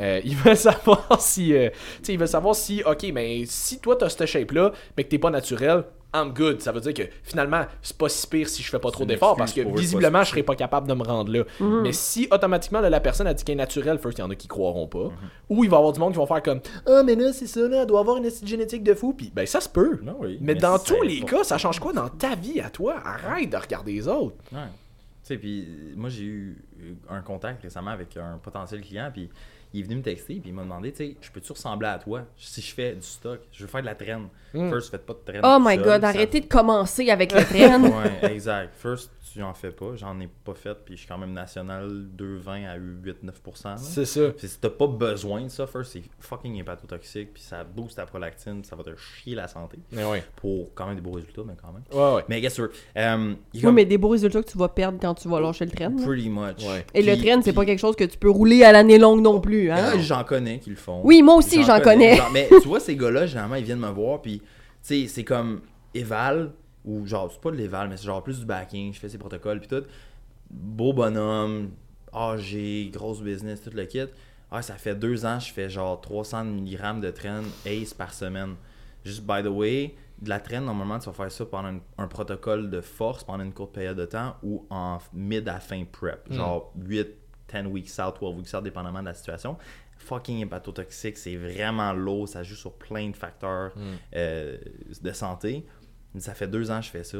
S2: Euh, ils veulent *laughs* savoir si. euh, tu sais, ils veulent savoir si. Ok, mais si toi t'as cette shape-là, mais que t'es pas naturel, I'm good. Ça veut dire que finalement, c'est pas si pire si je fais pas trop d'efforts parce que visiblement, je serais pas capable de me rendre là. Mais si automatiquement, là, la personne a dit qu'elle est naturelle, first, il y en a qui croiront pas. Ou il va y avoir du monde qui vont faire comme Ah, mais là, c'est ça, là, elle doit avoir une acide génétique de fou. Puis, ben, ça se peut.
S3: Non, oui.
S2: Mais, dans tous les cas, ça change quoi dans ta vie à toi? Arrête de regarder les autres.
S3: Ouais. Tu sais, puis moi, j'ai eu un contact récemment avec un potentiel client, puis il est venu me texter, puis il m'a demandé, tu sais, je peux-tu ressembler à toi si je fais du stock? Je veux faire de la traîne. First, faites pas de traîne.
S1: Oh my
S3: seul,
S1: god,
S3: ça-
S1: arrêtez de commencer avec le *laughs* train.
S3: Ouais, exact. First, tu en fais pas. J'en ai pas fait, puis je suis quand même national 2,20 à 8-9%. là.
S2: C'est ça.
S3: Puis si t'as pas besoin de ça, first, c'est fucking hépatotoxique, puis ça booste ta prolactine, ça va te chier la santé.
S2: Mais ouais.
S3: Pour quand même des beaux résultats, mais quand même.
S2: Ouais, ouais.
S3: Mais guess what? Um,
S1: Oui,
S3: comme
S1: mais des beaux résultats que tu vas perdre quand tu vas lâcher le train. là.
S3: pretty much.
S2: Ouais.
S1: Et le train, c'est
S3: puis-
S1: pas quelque chose que tu peux rouler à l'année longue non plus. Hein?
S3: Ah, J'en connais qui le font.
S1: Oui, moi aussi, j'en connais.
S3: Genre, mais tu vois, ces gars-là, généralement, ils viennent me voir, puis, tu sais, c'est comme Eval, ou genre, c'est pas de l'Eval, mais c'est genre plus du backing, je fais ses protocoles, puis tout. Beau bonhomme, âgé, grosse business, tout le kit. Ah, ça fait deux ans, je fais genre 300 mg de traîne ACE par semaine. Juste, by the way, de la traîne, normalement, tu vas faire ça pendant une- un protocole de force pendant une courte période de temps ou en mid à fin prep. Genre 8, 10 weeks out, 12 weeks out, dépendamment de la situation. Fucking hépatotoxique, c'est vraiment lourd, ça joue sur plein de facteurs euh, de santé. Ça fait deux ans que je fais ça.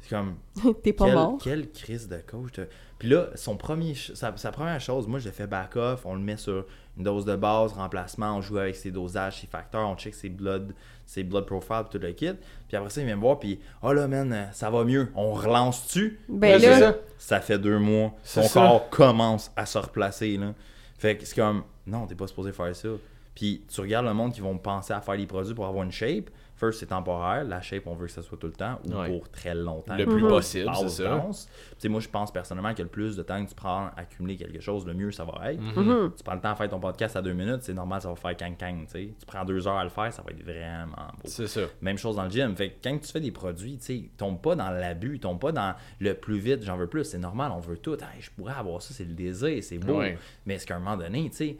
S3: C'est comme, *laughs*
S1: T'es pas
S3: quelle,
S1: mort.
S3: quelle crise de coach. Puis là, son premier, sa, sa première chose, moi je le fais back-off, on le met sur une dose de base, remplacement, on joue avec ses dosages, ses facteurs, on check ses blood, ses blood profile, puis tout le kit. Puis après ça, il vient me voir, puis oh là, man, ça va mieux. On relance-tu
S1: Ben là,
S2: ça.
S3: Ça fait deux mois, son
S2: ça.
S3: corps commence à se replacer. Là. Fait que c'est comme, non, t'es pas supposé faire ça. Puis tu regardes le monde qui vont penser à faire des produits pour avoir une shape, first, c'est temporaire. La shape, on veut que ça soit tout le temps ou
S2: Ouais.
S3: pour très longtemps.
S2: Le plus possible, c'est ça.
S3: dense. Tu sais, moi, je pense personnellement que le plus de temps que tu prends à accumuler quelque chose, le mieux ça va être.
S1: Mhm.
S3: Tu prends le temps à faire ton podcast à deux minutes, c'est normal, ça va faire kang-kang. tu prends deux heures à le faire, ça va être vraiment beau.
S2: C'est ça.
S3: Même chose dans le gym. Fait que quand tu fais des produits, tu sais, tombe pas dans l'abus, tombe pas dans le plus vite, j'en veux plus. C'est normal, on veut tout. Hey, je pourrais avoir ça, c'est le désir, c'est beau.
S2: Ouais.
S3: Mais est-ce qu'à un moment donné, tu sais,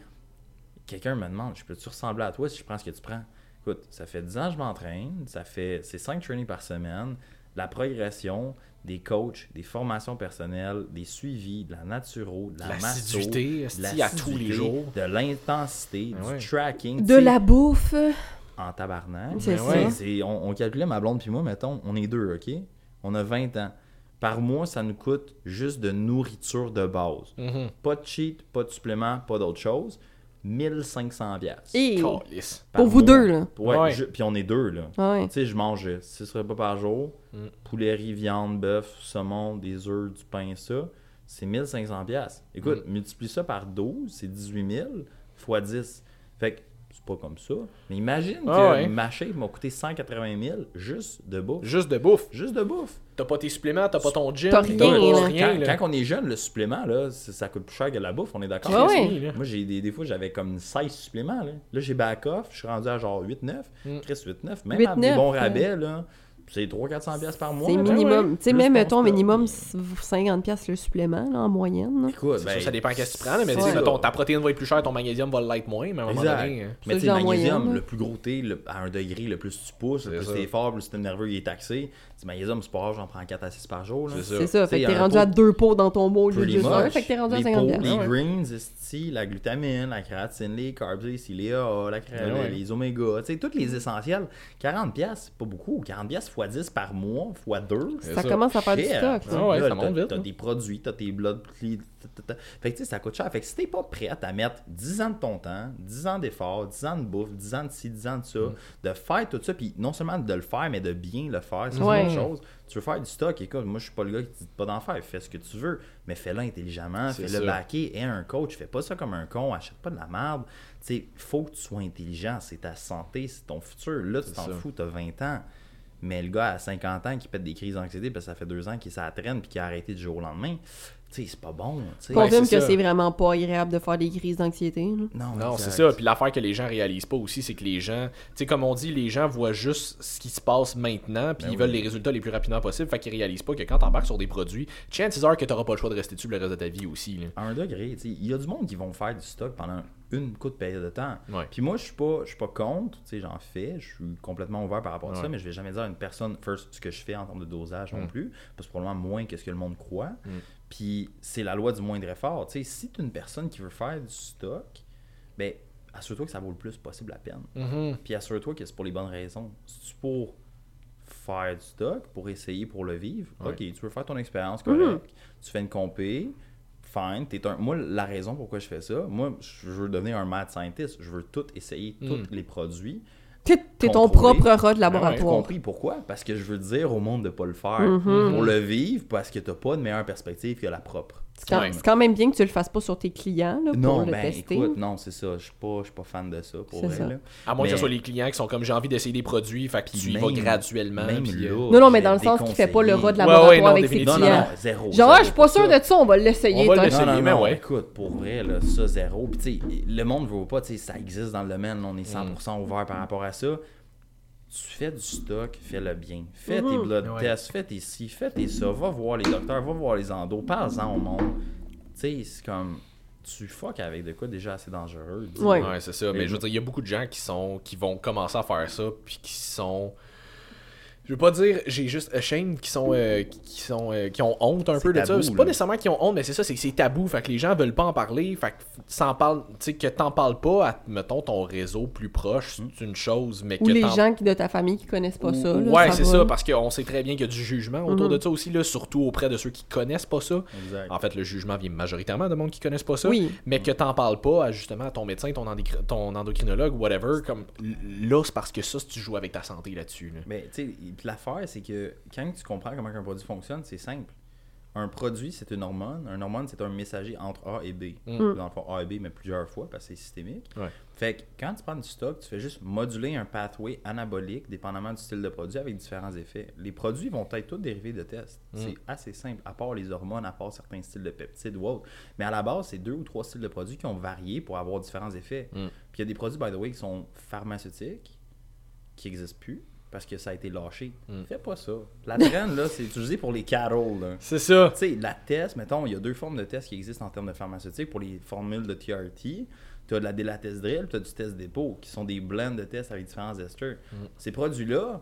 S3: quelqu'un me demande, je peux-tu ressembler à toi si je prends ce que tu prends? Écoute, ça fait 10 ans que je m'entraîne, ça fait, c'est 5 trainings par semaine, la progression, des coachs, des formations personnelles, des suivis, de la naturo, de la, masso,
S2: L'assiduité,
S3: de
S2: esti, à tous les jours.
S3: de l'intensité,
S2: ouais.
S3: du tracking.
S1: De la bouffe.
S3: en tabarnak.
S1: C'est
S3: ouais, c'est- on, on calculait ma blonde puis moi, mettons, on est deux, OK? On a 20 ans. Par mois, ça nous coûte juste de nourriture de base.
S2: Mhm.
S3: Pas de cheat, pas de supplément, pas d'autre chose. 1500 pièces.
S1: Et... Pour vous deux, là.
S3: Ouais,
S2: Ouais.
S3: je- puis on est deux, là.
S1: Ouais.
S3: Tu sais, je mange 6 repas par jour.
S2: Mm.
S3: Poulet, riz, viande, bœuf, saumon, des œufs, du pain, ça. C'est 1500 pièces. Écoute,
S2: Mm.
S3: multiplie ça par 12, c'est 18 000 fois 10. Fait que pas comme ça. Mais imagine
S2: Ah
S3: que
S2: ouais.
S3: ma shape m'a coûté 180 000 juste de bouffe.
S2: Juste de bouffe.
S3: Juste de bouffe.
S2: T'as pas tes suppléments, t'as pas ton gym,
S1: T'as rien,
S2: pas
S1: là.
S2: rien,
S3: Quand,
S2: là.
S3: quand on est jeune, le supplément, là, ça, ça coûte plus cher que la bouffe, on est d'accord?
S2: Oui.
S3: Moi, j'ai des, des fois, j'avais comme 16 suppléments. Là, là j'ai back off, je suis rendu à genre 8-9.
S2: Mm.
S3: Chris, 8-9. Même
S1: 8-9,
S3: à des bons
S1: euh,
S3: rabais, là, c'est 300-400$ piastres par mois.
S1: C'est
S3: là.
S1: minimum.
S3: Ouais.
S1: Tu sais, même,
S3: ton
S1: mettons, minimum
S3: puis-
S1: 50$ piastres le supplément, là, en moyenne. là.
S3: Écoute,
S2: C'est
S3: ben,
S2: sûr, ça dépend qu'est-ce que tu prends, là, mais mettons, ta protéine va être plus chère, ton magnésium va l'être moins, mais à un moment donné. euh,
S3: Mais tu magnésium, le plus gros T, le- à un degré, le plus tu pousses, le
S2: C'est
S3: plus t'es fort, le système nerveux il est taxé. Du magnésium, c'est pas rare, j'en prends 4 à 6 par jour.
S2: C'est ça.
S1: C'est ça. Fait que t'es rendu
S3: pot-
S1: à deux pots dans ton bol de
S3: Pretty
S1: juste un.
S3: much.
S1: Fait que t'es rendu à
S3: les
S1: 50$.
S3: pots,
S1: piastres.
S3: les greens, la glutamine, la créatine, les carbs, les
S2: ouais.
S3: les oméga, tu sais, tous les essentiels. 40$, piastres, c'est pas beaucoup. 40$ fois 10 par mois, fois 2.
S2: C'est
S1: Ça
S2: ça.
S1: commence à faire du stock.
S2: Ah
S1: là.
S2: ouais,
S3: Là,
S2: ça monte
S3: t'as-
S2: vite,
S3: T'as
S2: là.
S3: des produits, t'as tes blood. Fait que tu sais, ça coûte cher. Fait que si t'es pas prêt à mettre 10 ans de ton temps, 10 ans d'effort, 10 ans de bouffe, 10 ans de ci, 10 ans de ça,
S2: Mm.
S3: de faire tout ça, puis non seulement de le faire, mais de bien le faire, c'est
S1: Ouais.
S3: une autre chose. Tu veux faire du stock, écoute, moi je suis pas le gars qui dit pas d'en faire, fais ce que tu veux, mais fais-le intelligemment, fais-le backer, aie un coach, fais pas ça comme un con, achète pas de la merde. Tu sais, faut que tu sois intelligent, c'est ta santé, c'est ton futur. Là, tu t'en fous, t'as 20 ans. Mais le gars à 50 ans qui pète des crises d'anxiété parce ça fait deux ans qu'il s'est traîne puis qu'il a arrêté du jour au lendemain, c'est pas bon. tu sais.
S2: Ouais,
S1: Confirme que c'est vraiment pas agréable de faire des crises d'anxiété.
S3: Non,
S2: Non, c'est ça. Puis l'affaire que les gens réalisent pas aussi, c'est que les gens, tu sais, comme on dit, les gens voient juste ce qui se passe maintenant, puis
S3: Ben
S2: ils veulent les résultats les plus rapidement possible. Fait qu'ils réalisent pas que quand t'embarques sur des produits, chances are que t'auras pas le choix de rester dessus le reste de ta vie aussi. là.
S3: À un degré, tu sais, il y a du monde qui vont faire du stock pendant une courte période de temps.
S2: Ouais.
S3: Puis moi, je suis pas, je suis pas contre, tu sais, j'en fais, je suis complètement ouvert par rapport à ça, mais je vais jamais dire à une personne, first, ce que je fais en termes de dosage non
S2: Mm.
S3: plus, parce que probablement moins que ce que le monde croit.
S2: Mm.
S3: Puis c'est la loi du moindre effort. Si tu es une personne qui veut faire du stock, ben, assure-toi que ça vaut le plus possible la peine.
S2: Mhm.
S3: Puis assure-toi que c'est pour les bonnes raisons. Si tu pour faire du stock, pour essayer, pour le vivre,
S2: Ouais.
S3: ok, tu veux faire ton expérience
S1: Mhm.
S3: correcte, tu fais une compé, fine, un... Moi, la raison pourquoi je fais ça, moi, je veux devenir un mad scientist, je veux tout essayer,
S2: Mm.
S3: tous les produits,
S1: T'es ton propre rat de laboratoire.
S3: compris pourquoi? Parce que je veux dire au monde de pas le faire.
S1: Mhm.
S3: Pour le vivre, parce que t'as pas de meilleure perspective que la propre.
S1: C'est quand,
S2: Ouais.
S1: c'est quand même bien que tu le fasses pas sur tes clients là, pour
S3: Non,
S1: le
S3: ben
S1: tester.
S3: écoute, non, c'est ça. Je suis pas, je suis pas fan de ça, pour vrai.
S1: ça.
S3: là.
S2: À moins que ce soit les clients qui sont comme j'ai envie d'essayer des produits, fait que tu y vas graduellement.
S3: Même
S2: puis, euh,
S3: là,
S1: Non, non, mais dans le sens qu'il fait pas le rat de laboratoire
S2: Ouais, ouais, non,
S1: avec ses clients.
S3: non, non, zéro.
S1: Genre,
S3: zéro
S1: je suis pas sûr
S3: ça.
S1: de ça, on va l'essayer.
S2: On va l'essayer. Mais
S3: non,
S2: ouais.
S3: écoute, pour vrai, là, ça, zéro. Puis, tu sais, le monde veut pas, tu sais, ça existe dans le domaine, on est 100% ouvert par rapport à ça. Tu fais du stock, fais-le bien. Fais tes blood
S2: Ouais.
S3: tests, fais tes ci, fais tes ça. Va voir les docteurs, va voir les endos, parle-en au monde. Tu sais, c'est comme. Tu fuck avec de quoi déjà assez dangereux.
S1: Ouais.
S2: Ouais, c'est ça. Mais
S3: Mais-
S2: je veux dire, il y a beaucoup de gens qui sont qui vont commencer à faire ça, puis qui sont. Je veux pas dire, j'ai juste ashamed qui sont euh, qui sont euh, qui ont honte un peu de ça. C'est pas nécessairement qu'ils ont honte, mais c'est ça, c'est que c'est tabou. Fait que les gens veulent pas en parler. Fait que s'en parle, tu sais que t'en parles pas à mettons ton réseau plus proche, c'est une chose, mais
S1: Ou
S2: que
S1: les gens qui de ta famille qui connaissent pas ça. là,
S2: ouais, c'est ça, parce qu'on sait très bien qu'il y a du jugement autour
S1: Mhm.
S2: de ça aussi, là, surtout auprès de ceux qui connaissent pas ça.
S3: Exact.
S2: En fait, le jugement vient majoritairement de monde qui connaissent pas ça.
S1: Oui.
S2: Mais que t'en parles pas à, justement à ton médecin, ton, ton endocrinologue, whatever, comme là, c'est parce que ça, si tu joues avec ta santé là-dessus. là.
S3: Mais tu sais, l'affaire, c'est que quand tu comprends comment un produit fonctionne, c'est simple. un produit, c'est une hormone. Un hormone, c'est un messager entre A et B.
S2: Mm.
S3: Dans le fond, A et B, mais plusieurs fois parce que c'est systémique.
S2: Ouais.
S3: Fait que quand tu prends du stock, tu fais juste moduler un pathway anabolique dépendamment du style de produit avec différents effets. Les produits vont être tous dérivés de tests.
S2: Mm.
S3: C'est assez simple, à part les hormones, à part certains styles de peptides ou autres. Mais à la base, c'est deux ou trois styles de produits qui ont varié pour avoir différents effets.
S2: Mm.
S3: Puis il y a des produits, by the way, qui sont pharmaceutiques, qui n'existent plus parce que ça a été lâché.
S2: Mm.
S3: Fais pas ça. La traîne, là, c'est utilisé pour les cattle. là.
S2: C'est ça.
S3: Tu sais, la test, mettons, il y a deux formes de tests qui existent en termes de pharmaceutique. Pour les formules de TRT, tu as de la délatestrel, tu as du test dépôt, qui sont des blends de tests avec différents esters. Ces produits-là,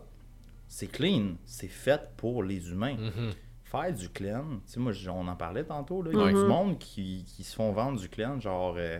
S3: c'est clean, c'est fait pour les humains.
S2: Mhm.
S3: Faire du clean, tu sais, moi, on en parlait tantôt, là, il y a
S1: Mhm.
S3: du monde qui, qui se font vendre du clean, genre euh,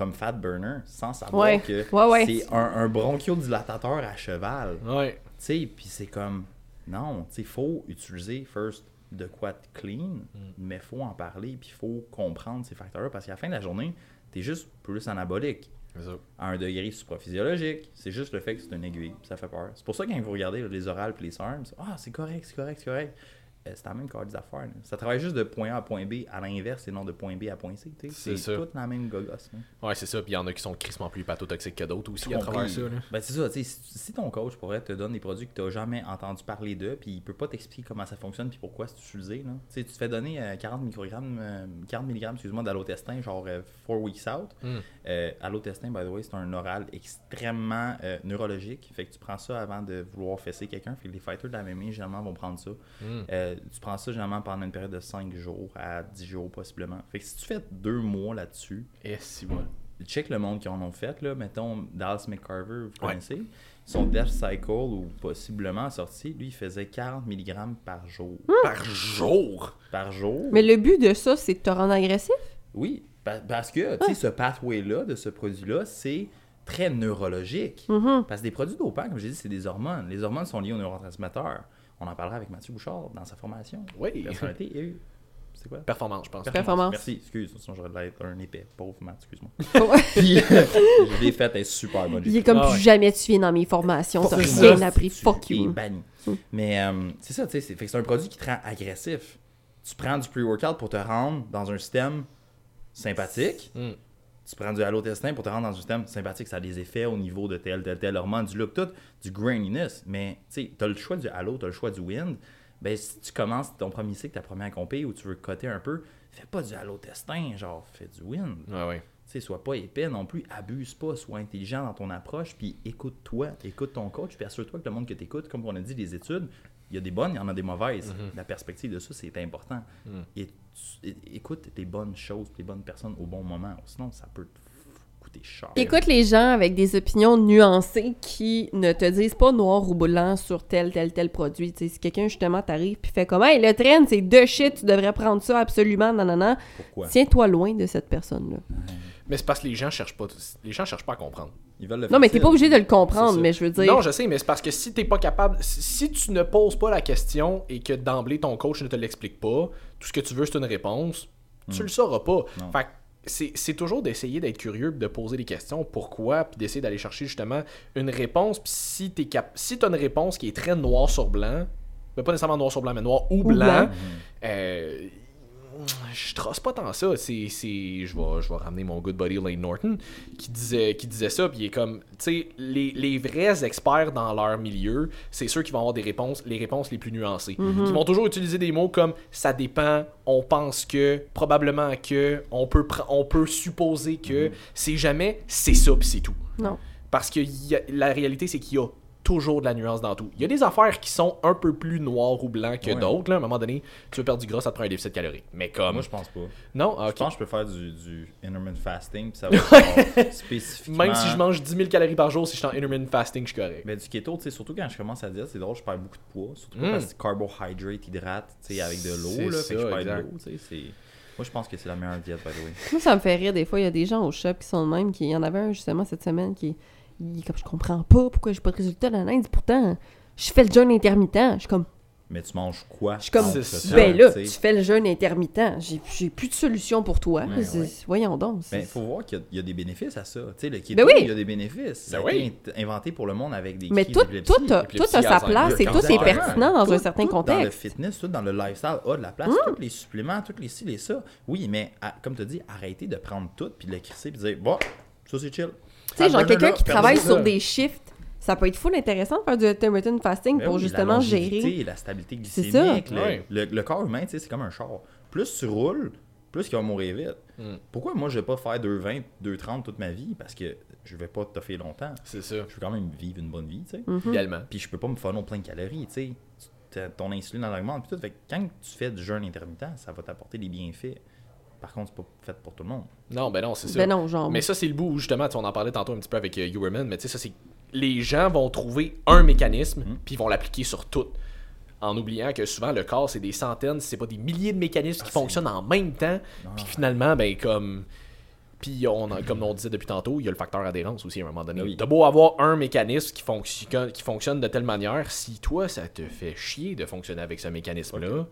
S3: comme Fat Burner, sans savoir
S1: Ouais.
S3: que
S1: Ouais, ouais.
S3: c'est un, un bronchiodilatateur à cheval.
S2: Ouais.
S3: Tu sais, puis c'est comme, non, tu sais, faut utiliser first de quoi de clean, mais faut en parler, puis faut comprendre ces facteurs-là, parce qu'à la fin de la journée, t'es juste plus anabolique
S2: ça.
S3: à un degré supraphysiologique. C'est juste le fait que c'est une aiguille, ça fait peur. C'est pour ça que quand vous regardez les orales puis les SARMs, ah, c'est correct, c'est correct, c'est correct. Euh, c'est la même carte d'affaires. là. Ça travaille juste de point A à point B à l'inverse et non de point B à point C.
S2: C'est
S3: toute la même gogosse. là.
S2: Ouais, c'est ça. Puis il y en a qui sont crissement plus hépatotoxiques que d'autres aussi
S3: Tout
S2: à travers
S3: compris.
S2: ça. Là.
S3: Ben, c'est ça, si, si ton coach pourrait te donner des produits que tu n'as jamais entendu parler d'eux, puis il peut pas t'expliquer comment ça fonctionne puis pourquoi c'est utilisé, là. Tu te fais donner euh, 40 microgrammes, euh, 40 mg, excuse-moi, d'allotestin, genre 4 weeks out.
S2: Mm.
S3: Euh, allotestin, by the way, c'est un oral extrêmement euh, neurologique. Fait que tu prends ça avant de vouloir fesser quelqu'un. Fait que les fighters de la MMA, généralement, vont prendre ça.
S2: Mm.
S3: Euh, tu prends ça généralement pendant une période de 5 jours à 10 jours, possiblement. Fait que si tu fais deux mois là-dessus,
S2: Et si moi.
S3: check le monde qui en ont fait, là. Mettons, Dallas McCarver, vous
S2: Ouais.
S3: connaissez. Son Death Cycle, ou possiblement sorti, lui, il faisait 40 mg par jour.
S2: Par jour?
S3: Par jour?
S1: Mais le but de ça, c'est de te rendre agressif?
S3: Oui, pa- parce que, tu sais, ce pathway-là, de ce produit-là, c'est très neurologique.
S1: Mhm.
S3: Parce que des produits dopants, comme j'ai dit, c'est des hormones. Les hormones sont liées aux neurotransmetteurs. On en parlera avec Mathieu Bouchard dans sa formation.
S2: Oui.
S3: Personnalité et C'est quoi?
S2: Performance, je pense.
S1: Performance.
S3: Merci, excuse, sinon j'aurais l'air un épais. Pauvre Matt, excuse-moi. *laughs* Puis, je l'ai faite, elle est super bonne.
S1: Il est comme
S2: Ah
S1: plus
S2: ouais.
S1: jamais tu viens dans mes formations, t'as rien appris, fuck you.
S3: banni. Mais euh, c'est ça, tu sais, c'est fait que c'est un produit qui te rend agressif. Tu prends du pre-workout pour te rendre dans un système sympathique.
S2: Mm.
S3: Tu prends du allotestin pour te rendre dans un système sympathique. Ça a des effets au niveau de tel, tel, tel hormone, du look, tout, du graininess. Mais tu as le choix du halo, tu as le choix du wind. Ben, si tu commences ton premier cycle, ta première compé, où tu veux coter un peu, fais pas du allotestin, genre, fais du wind.
S2: Ouais, ouais.
S3: Tu sais, sois pas épais non plus, abuse pas, sois intelligent dans ton approche, puis écoute-toi, écoute ton coach, puis assure-toi que le monde que tu écoutes, comme on a dit, les études, il y a des bonnes, il y en a des mauvaises. La perspective de ça, c'est important. Et tu- é- écoute les bonnes choses, les bonnes personnes au bon moment, sinon ça peut te coûter cher.
S1: Écoute les gens avec des opinions nuancées qui ne te disent pas noir ou blanc sur tel, tel, tel produit. Si quelqu'un justement t'arrive puis fait comme Hey, le train, c'est de shit, tu devrais prendre ça absolument, non, non, non.
S3: Pourquoi?
S1: Tiens-toi loin de cette personne-là.
S2: Mais c'est parce que les gens cherchent pas. Les gens cherchent pas à comprendre.
S3: Ils veulent le
S1: Non, mais t'es pas obligé de le comprendre, mais je veux dire.
S2: Non, je sais, mais c'est parce que si t'es pas capable, si- tu ne poses pas la question et que d'emblée ton coach ne te l'explique pas, tout ce que tu veux c'est une réponse, tu le sauras pas.
S3: Non.
S2: Fait que c'est c'est toujours d'essayer d'être curieux, de poser des questions, pourquoi, puis d'essayer d'aller chercher justement une réponse. Puis si t'es cap si t'as une réponse qui est très noir sur blanc, pas nécessairement noir sur blanc, mais noir ou,
S1: Ou
S2: blanc,
S1: blanc.
S2: euh, je trace pas tant ça. C'est, c'est, je vais, je vais ramener mon good buddy Lane Norton qui disait, qui disait ça. Puis il est comme, tu sais, les, les vrais experts dans leur milieu, c'est ceux qui vont avoir des réponses, les réponses les plus nuancées. Qui vont toujours utiliser des mots comme ça dépend, on pense que, probablement que, on peut, on peut supposer que. C'est jamais c'est ça puis c'est tout.
S1: Non.
S2: Parce que a- la réalité, c'est qu'il y a toujours de la nuance dans tout. Il y a des affaires qui sont un peu plus noires ou blancs que
S3: Ouais.
S2: d'autres. là. À un moment donné, tu veux perdre du gras, ça te prend un déficit calorique. Mais comme.
S3: Moi, je pense pas.
S2: Non, ah,
S3: Je
S2: ok.
S3: pense que je peux faire du, du intermittent fasting, puis ça *laughs* va être spécifiquement...
S2: Même si je mange 10 000 calories par jour, si je suis en intermittent fasting, je suis correct.
S3: Ben, du keto, tu sais, surtout quand je commence à dire, c'est drôle, je perds beaucoup de poids. Surtout
S2: Mm.
S3: parce que c'est carbohydrate, hydrate, tu sais, avec de l'eau, là.
S2: ça,
S3: Fait que je perds de l'eau, tu sais. c'est- Moi, je pense que c'est la meilleure diète, by the way.
S1: Moi, ça me fait rire. Des fois, il y a des gens au shop qui sont de même. Qui... Il y en avait un justement cette semaine qui il est comme je comprends pas pourquoi j'ai pas de résultat dans l'Inde. Pourtant, je fais le jeûne intermittent. Je suis comme
S3: Mais tu manges quoi?
S1: Je suis comme,
S3: ça,
S1: ben là,
S3: tu
S1: fais le jeûne intermittent. J'ai- J'ai plus de solution pour toi.
S3: Ouais,
S1: C'est- Voyons donc. Donc.
S3: Ben, faut voir qu'il y a- il y, a des bénéfices à ça. Tu sais, le keto,
S1: Ben oui.
S3: il y a des bénéfices. Ça a
S2: Ben oui.
S3: été inventé pour le monde avec des
S1: Mais tout, tout, a, tout a sa place et tout est pertinent dans
S3: Tout-
S1: un certain
S3: tout Dans le
S1: contexte.
S3: fitness, tout dans le lifestyle a de la place.
S1: Mm.
S3: Tous les suppléments, tous les ci, les ça. Oui, mais à- comme tu dis, arrêtez de prendre tout puis de le crisser puis de dire, bon, ça c'est chill.
S1: Tu sais, genre
S3: Ah,
S1: quelqu'un qui travaille sur des shifts, ça peut être full intéressant de faire du intermittent fasting
S3: Ben
S1: pour
S3: oui,
S1: justement
S3: la
S1: gérer.
S3: la stabilité glycémique. Le,
S2: Ouais.
S3: le- le corps humain, tu sais, c'est comme un char. Plus tu roules, plus il va mourir vite.
S2: Mm.
S3: Pourquoi moi je vais pas faire 2,20, 2,30 toute ma vie? Parce que je vais pas toffer longtemps.
S2: C'est ça.
S3: Je veux quand même vivre une bonne vie, tu sais.
S1: Mhm.
S2: Idéalement.
S3: Puis je peux pas me funnel plein de calories, tu sais. Ton insuline en augmente, puis tout. Fait que quand tu fais du jeûne intermittent, ça va t'apporter des bienfaits. Par contre, c'est pas fait pour tout le monde.
S2: Non, ben non, c'est ça.
S1: Ben non, genre.
S2: Mais ça, c'est le bout où, justement, tu sais, on en parlait tantôt un petit peu avec euh, Huberman, mais tu sais, ça, c'est. Les gens vont trouver un mécanisme,
S3: Mhm.
S2: puis ils vont l'appliquer sur tout. En oubliant que souvent, le corps, c'est des centaines, si c'est pas des milliers de mécanismes qui
S3: Ah,
S2: fonctionnent en même temps, puis
S3: ouais.
S2: finalement, ben, comme. Puis, on a- comme on disait depuis tantôt, il y a le facteur adhérence aussi à un moment donné.
S3: Ah oui.
S2: T'as beau avoir un mécanisme qui, fonctionne qui fonctionne de telle manière, si toi, ça te fait chier de fonctionner avec ce mécanisme-là,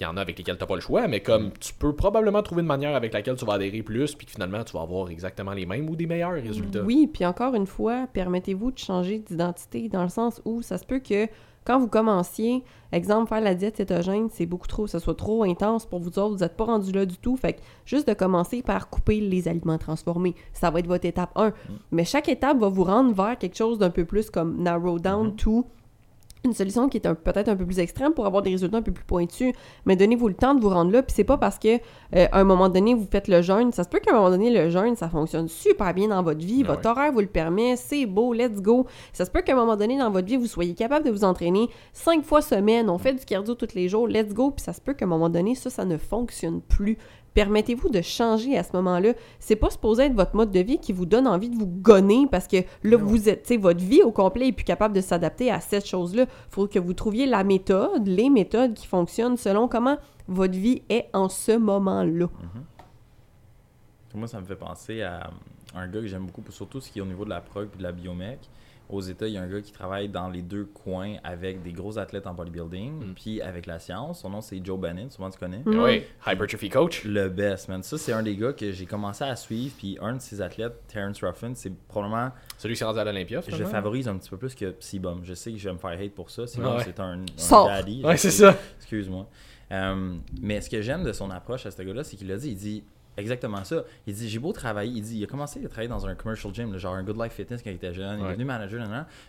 S2: il y en a avec lesquels t'as pas le choix, mais comme
S3: Mm.
S2: tu peux probablement trouver une manière avec laquelle tu vas adhérer plus, puis que finalement, tu vas avoir exactement les mêmes ou des meilleurs résultats.
S1: Oui, puis encore une fois, permettez-vous de changer d'identité dans le sens où ça se peut que quand vous commenciez, exemple, faire la diète cétogène, c'est beaucoup trop, ça soit trop intense pour vous autres, vous n'êtes pas rendu là du tout. Fait que juste de commencer par couper les aliments transformés, ça va être votre étape 1. Mais chaque étape va vous rendre vers quelque chose d'un peu plus comme narrow down to une solution qui est peut-être un peu plus extrême pour avoir des résultats un peu plus pointus, mais donnez-vous le temps de vous rendre là, puis c'est pas parce que euh, à un moment donné vous faites le jeûne, ça se peut qu'à un moment donné le jeûne ça fonctionne super bien dans votre vie,
S2: Ah
S1: votre horaire vous le permet, c'est beau, let's go. Ça se peut qu'à un moment donné dans votre vie vous soyez capable de vous entraîner cinq fois semaine, on fait du cardio tous les jours, let's go, puis ça se peut qu'à un moment donné ça ça ne fonctionne plus. Permettez-vous de changer à ce moment-là? C'est pas supposé être votre mode de vie qui vous donne envie de vous gonner parce que là, vous êtes, votre vie au complet est plus capable de s'adapter à cette chose-là. Il faut que vous trouviez la méthode, les méthodes qui fonctionnent selon comment votre vie est en ce moment-là.
S3: Moi, ça me fait penser à un gars que j'aime beaucoup, surtout ce qui est au niveau de la prog et de la biomec. Aux États, il y a un gars qui travaille dans les deux coins avec des gros athlètes en bodybuilding,
S2: Mm.
S3: puis avec la science. Son nom, c'est Joe Bennett, souvent tu connais.
S1: Mm.
S2: Oui, Hypertrophy Coach.
S3: Le best, man. Ça, c'est un des gars que j'ai commencé à suivre, puis un de ses athlètes, Terrence Ruffin, c'est probablement...
S2: Celui qui s'est rendu à l'Olympia.
S3: Je
S2: finalement.
S3: favorise un petit peu plus que Sibum. Je sais que je vais me faire hate pour ça. Sibum,
S2: Ouais.
S3: c'est un, un daddy.
S2: Ouais, c'est ça.
S3: Excuse-moi. Euh, mais ce que j'aime de son approche à ce gars-là, c'est qu'il a dit, il dit exactement ça. Il dit, j'ai beau travailler, il dit, il a commencé à travailler dans un commercial gym, là, genre un Good Life Fitness quand il était jeune, il est devenu manager,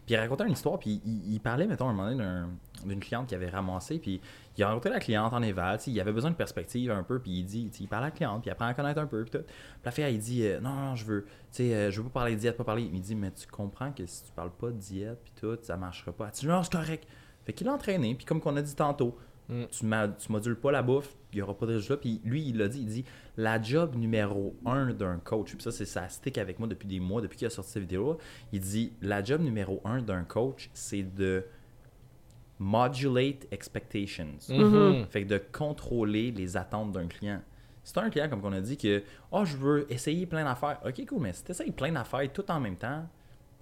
S3: puis il racontait une histoire, puis il, il parlait, mettons, à un moment donné d'un- d'une cliente qui avait ramassé, puis il a rencontré la cliente en éval, il avait besoin de perspective un peu, puis il dit, il parle à la cliente, puis il apprend à connaître un peu, puis tout. Puis la fille, elle, il dit, euh, non, non, je veux, tu sais, euh, je veux pas parler de diète, pas parler. Il dit, mais tu comprends que si tu parles pas de diète, puis tout, ça marchera pas. Elle dit, non, c'est correct. Fait qu'il a entraîné, puis comme qu'on a dit tantôt,
S2: Mm.
S3: tu, ma- tu modules pas la bouffe, il n'y aura pas de résultat. Puis lui, il l'a dit, il dit la job numéro un d'un coach, puis ça, c'est ça stick avec moi depuis des mois, depuis qu'il a sorti cette vidéo il dit la job numéro un d'un coach, c'est de modulate expectations.
S2: Mhm.
S3: Fait que de contrôler les attentes d'un client. Si t'as un client, comme on a dit, que oh, je veux essayer plein d'affaires, ok, cool, mais si tu essayes plein d'affaires tout en même temps,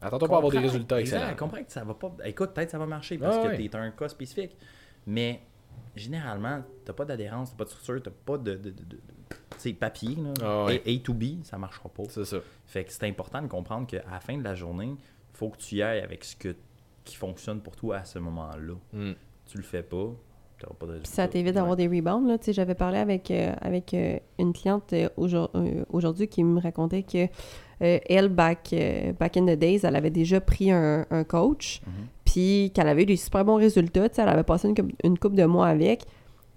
S2: Attends-toi pas à avoir des résultats
S3: exact,
S2: excellents.
S3: comprends que ça va pas. Écoute, peut-être ça va marcher parce
S2: Ah
S3: que
S2: ouais.
S3: t'es un cas spécifique. Mais généralement, t'as pas d'adhérence, t'as pas de structure, t'as pas de. de, de, de- de- tu sais, papier, là.
S2: Ah ouais.
S3: A, A to B, ça marchera pas.
S2: C'est ça.
S3: Fait que c'est important de comprendre qu'à la fin de la journée, faut que tu y ailles avec ce que, qui fonctionne pour toi à ce moment-là.
S2: Mm.
S3: Tu le fais pas, t'auras pas de résultat.
S1: ça t'évite d'avoir des rebounds. Là. Tu sais, J'avais parlé avec, euh, avec euh, une cliente euh, aujourd- euh, aujourd'hui qui me racontait que euh, elle, back, euh, back in the days, elle avait déjà pris un, un coach,
S3: Mhm.
S1: Puis qu'elle avait eu des super bons résultats. Tu sais, Elle avait passé une, couple- une couple de mois avec,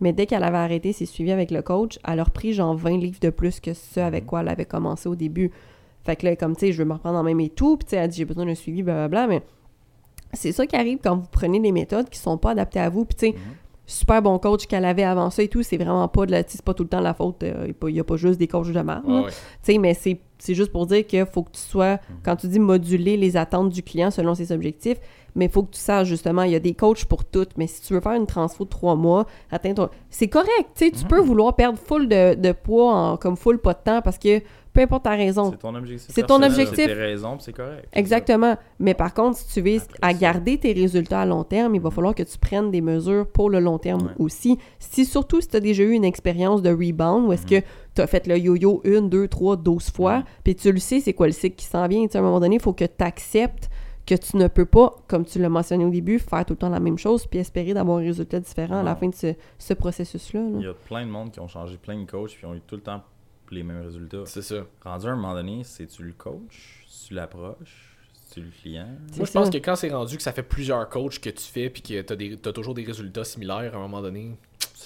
S1: mais dès qu'elle avait arrêté ses suivis avec le coach, elle a repris genre 20 livres de plus que ce avec
S3: Mhm.
S1: quoi elle avait commencé au début. Fait que là, comme tu sais, je veux me reprendre en même et tout, puis tu sais, elle dit j'ai besoin d'un suivi, blablabla, mais c'est ça qui arrive quand vous prenez des méthodes qui sont pas adaptées à vous, puis tu sais,
S3: Mhm.
S1: Super bon coach qu'elle avait avant ça et tout, c'est vraiment pas de la, c'est pas tout le temps la faute, il n'y a pas juste des coachs de
S2: ouais.
S1: Sais, mais c'est c'est juste pour dire qu'il faut que tu sois, quand tu dis moduler les attentes du client selon ses objectifs, mais il faut que tu saches justement, il y a des coachs pour toutes, mais si tu veux faire une transfo de trois mois, atteindre ton... C'est correct, tu sais, tu peux vouloir perdre full de, de poids en comme full pas de temps parce que peu importe ta raison.
S3: C'est ton objectif.
S1: C'est ton objectif.
S3: C'est tes raisons, c'est correct.
S1: Exactement. Mais par contre, si tu vises à garder tes résultats à long terme, il va falloir que tu prennes des mesures pour le long terme
S3: Ouais.
S1: aussi. Si surtout si tu as déjà eu une expérience de rebound où est-ce
S3: Mhm.
S1: que tu as fait le yo-yo une, deux, trois, douze fois,
S3: Mhm.
S1: puis tu le sais, c'est quoi le cycle qui s'en vient. Tu sais, à un moment donné, il faut que tu acceptes que tu ne peux pas, comme tu l'as mentionné au début, faire tout le temps la même chose puis espérer d'avoir un résultat différent à la fin de ce, ce processus-là. là.
S3: Il y a plein de monde qui ont changé plein de coachs, puis ont eu tout le temps les mêmes résultats.
S2: C'est ça.
S3: Rendu à un moment donné, c'est tu le coach, tu l'approches, tu le client?
S2: Moi, je pense que quand c'est rendu que ça fait plusieurs coachs que tu fais puis que t'as des- t'as toujours des résultats similaires à un moment donné,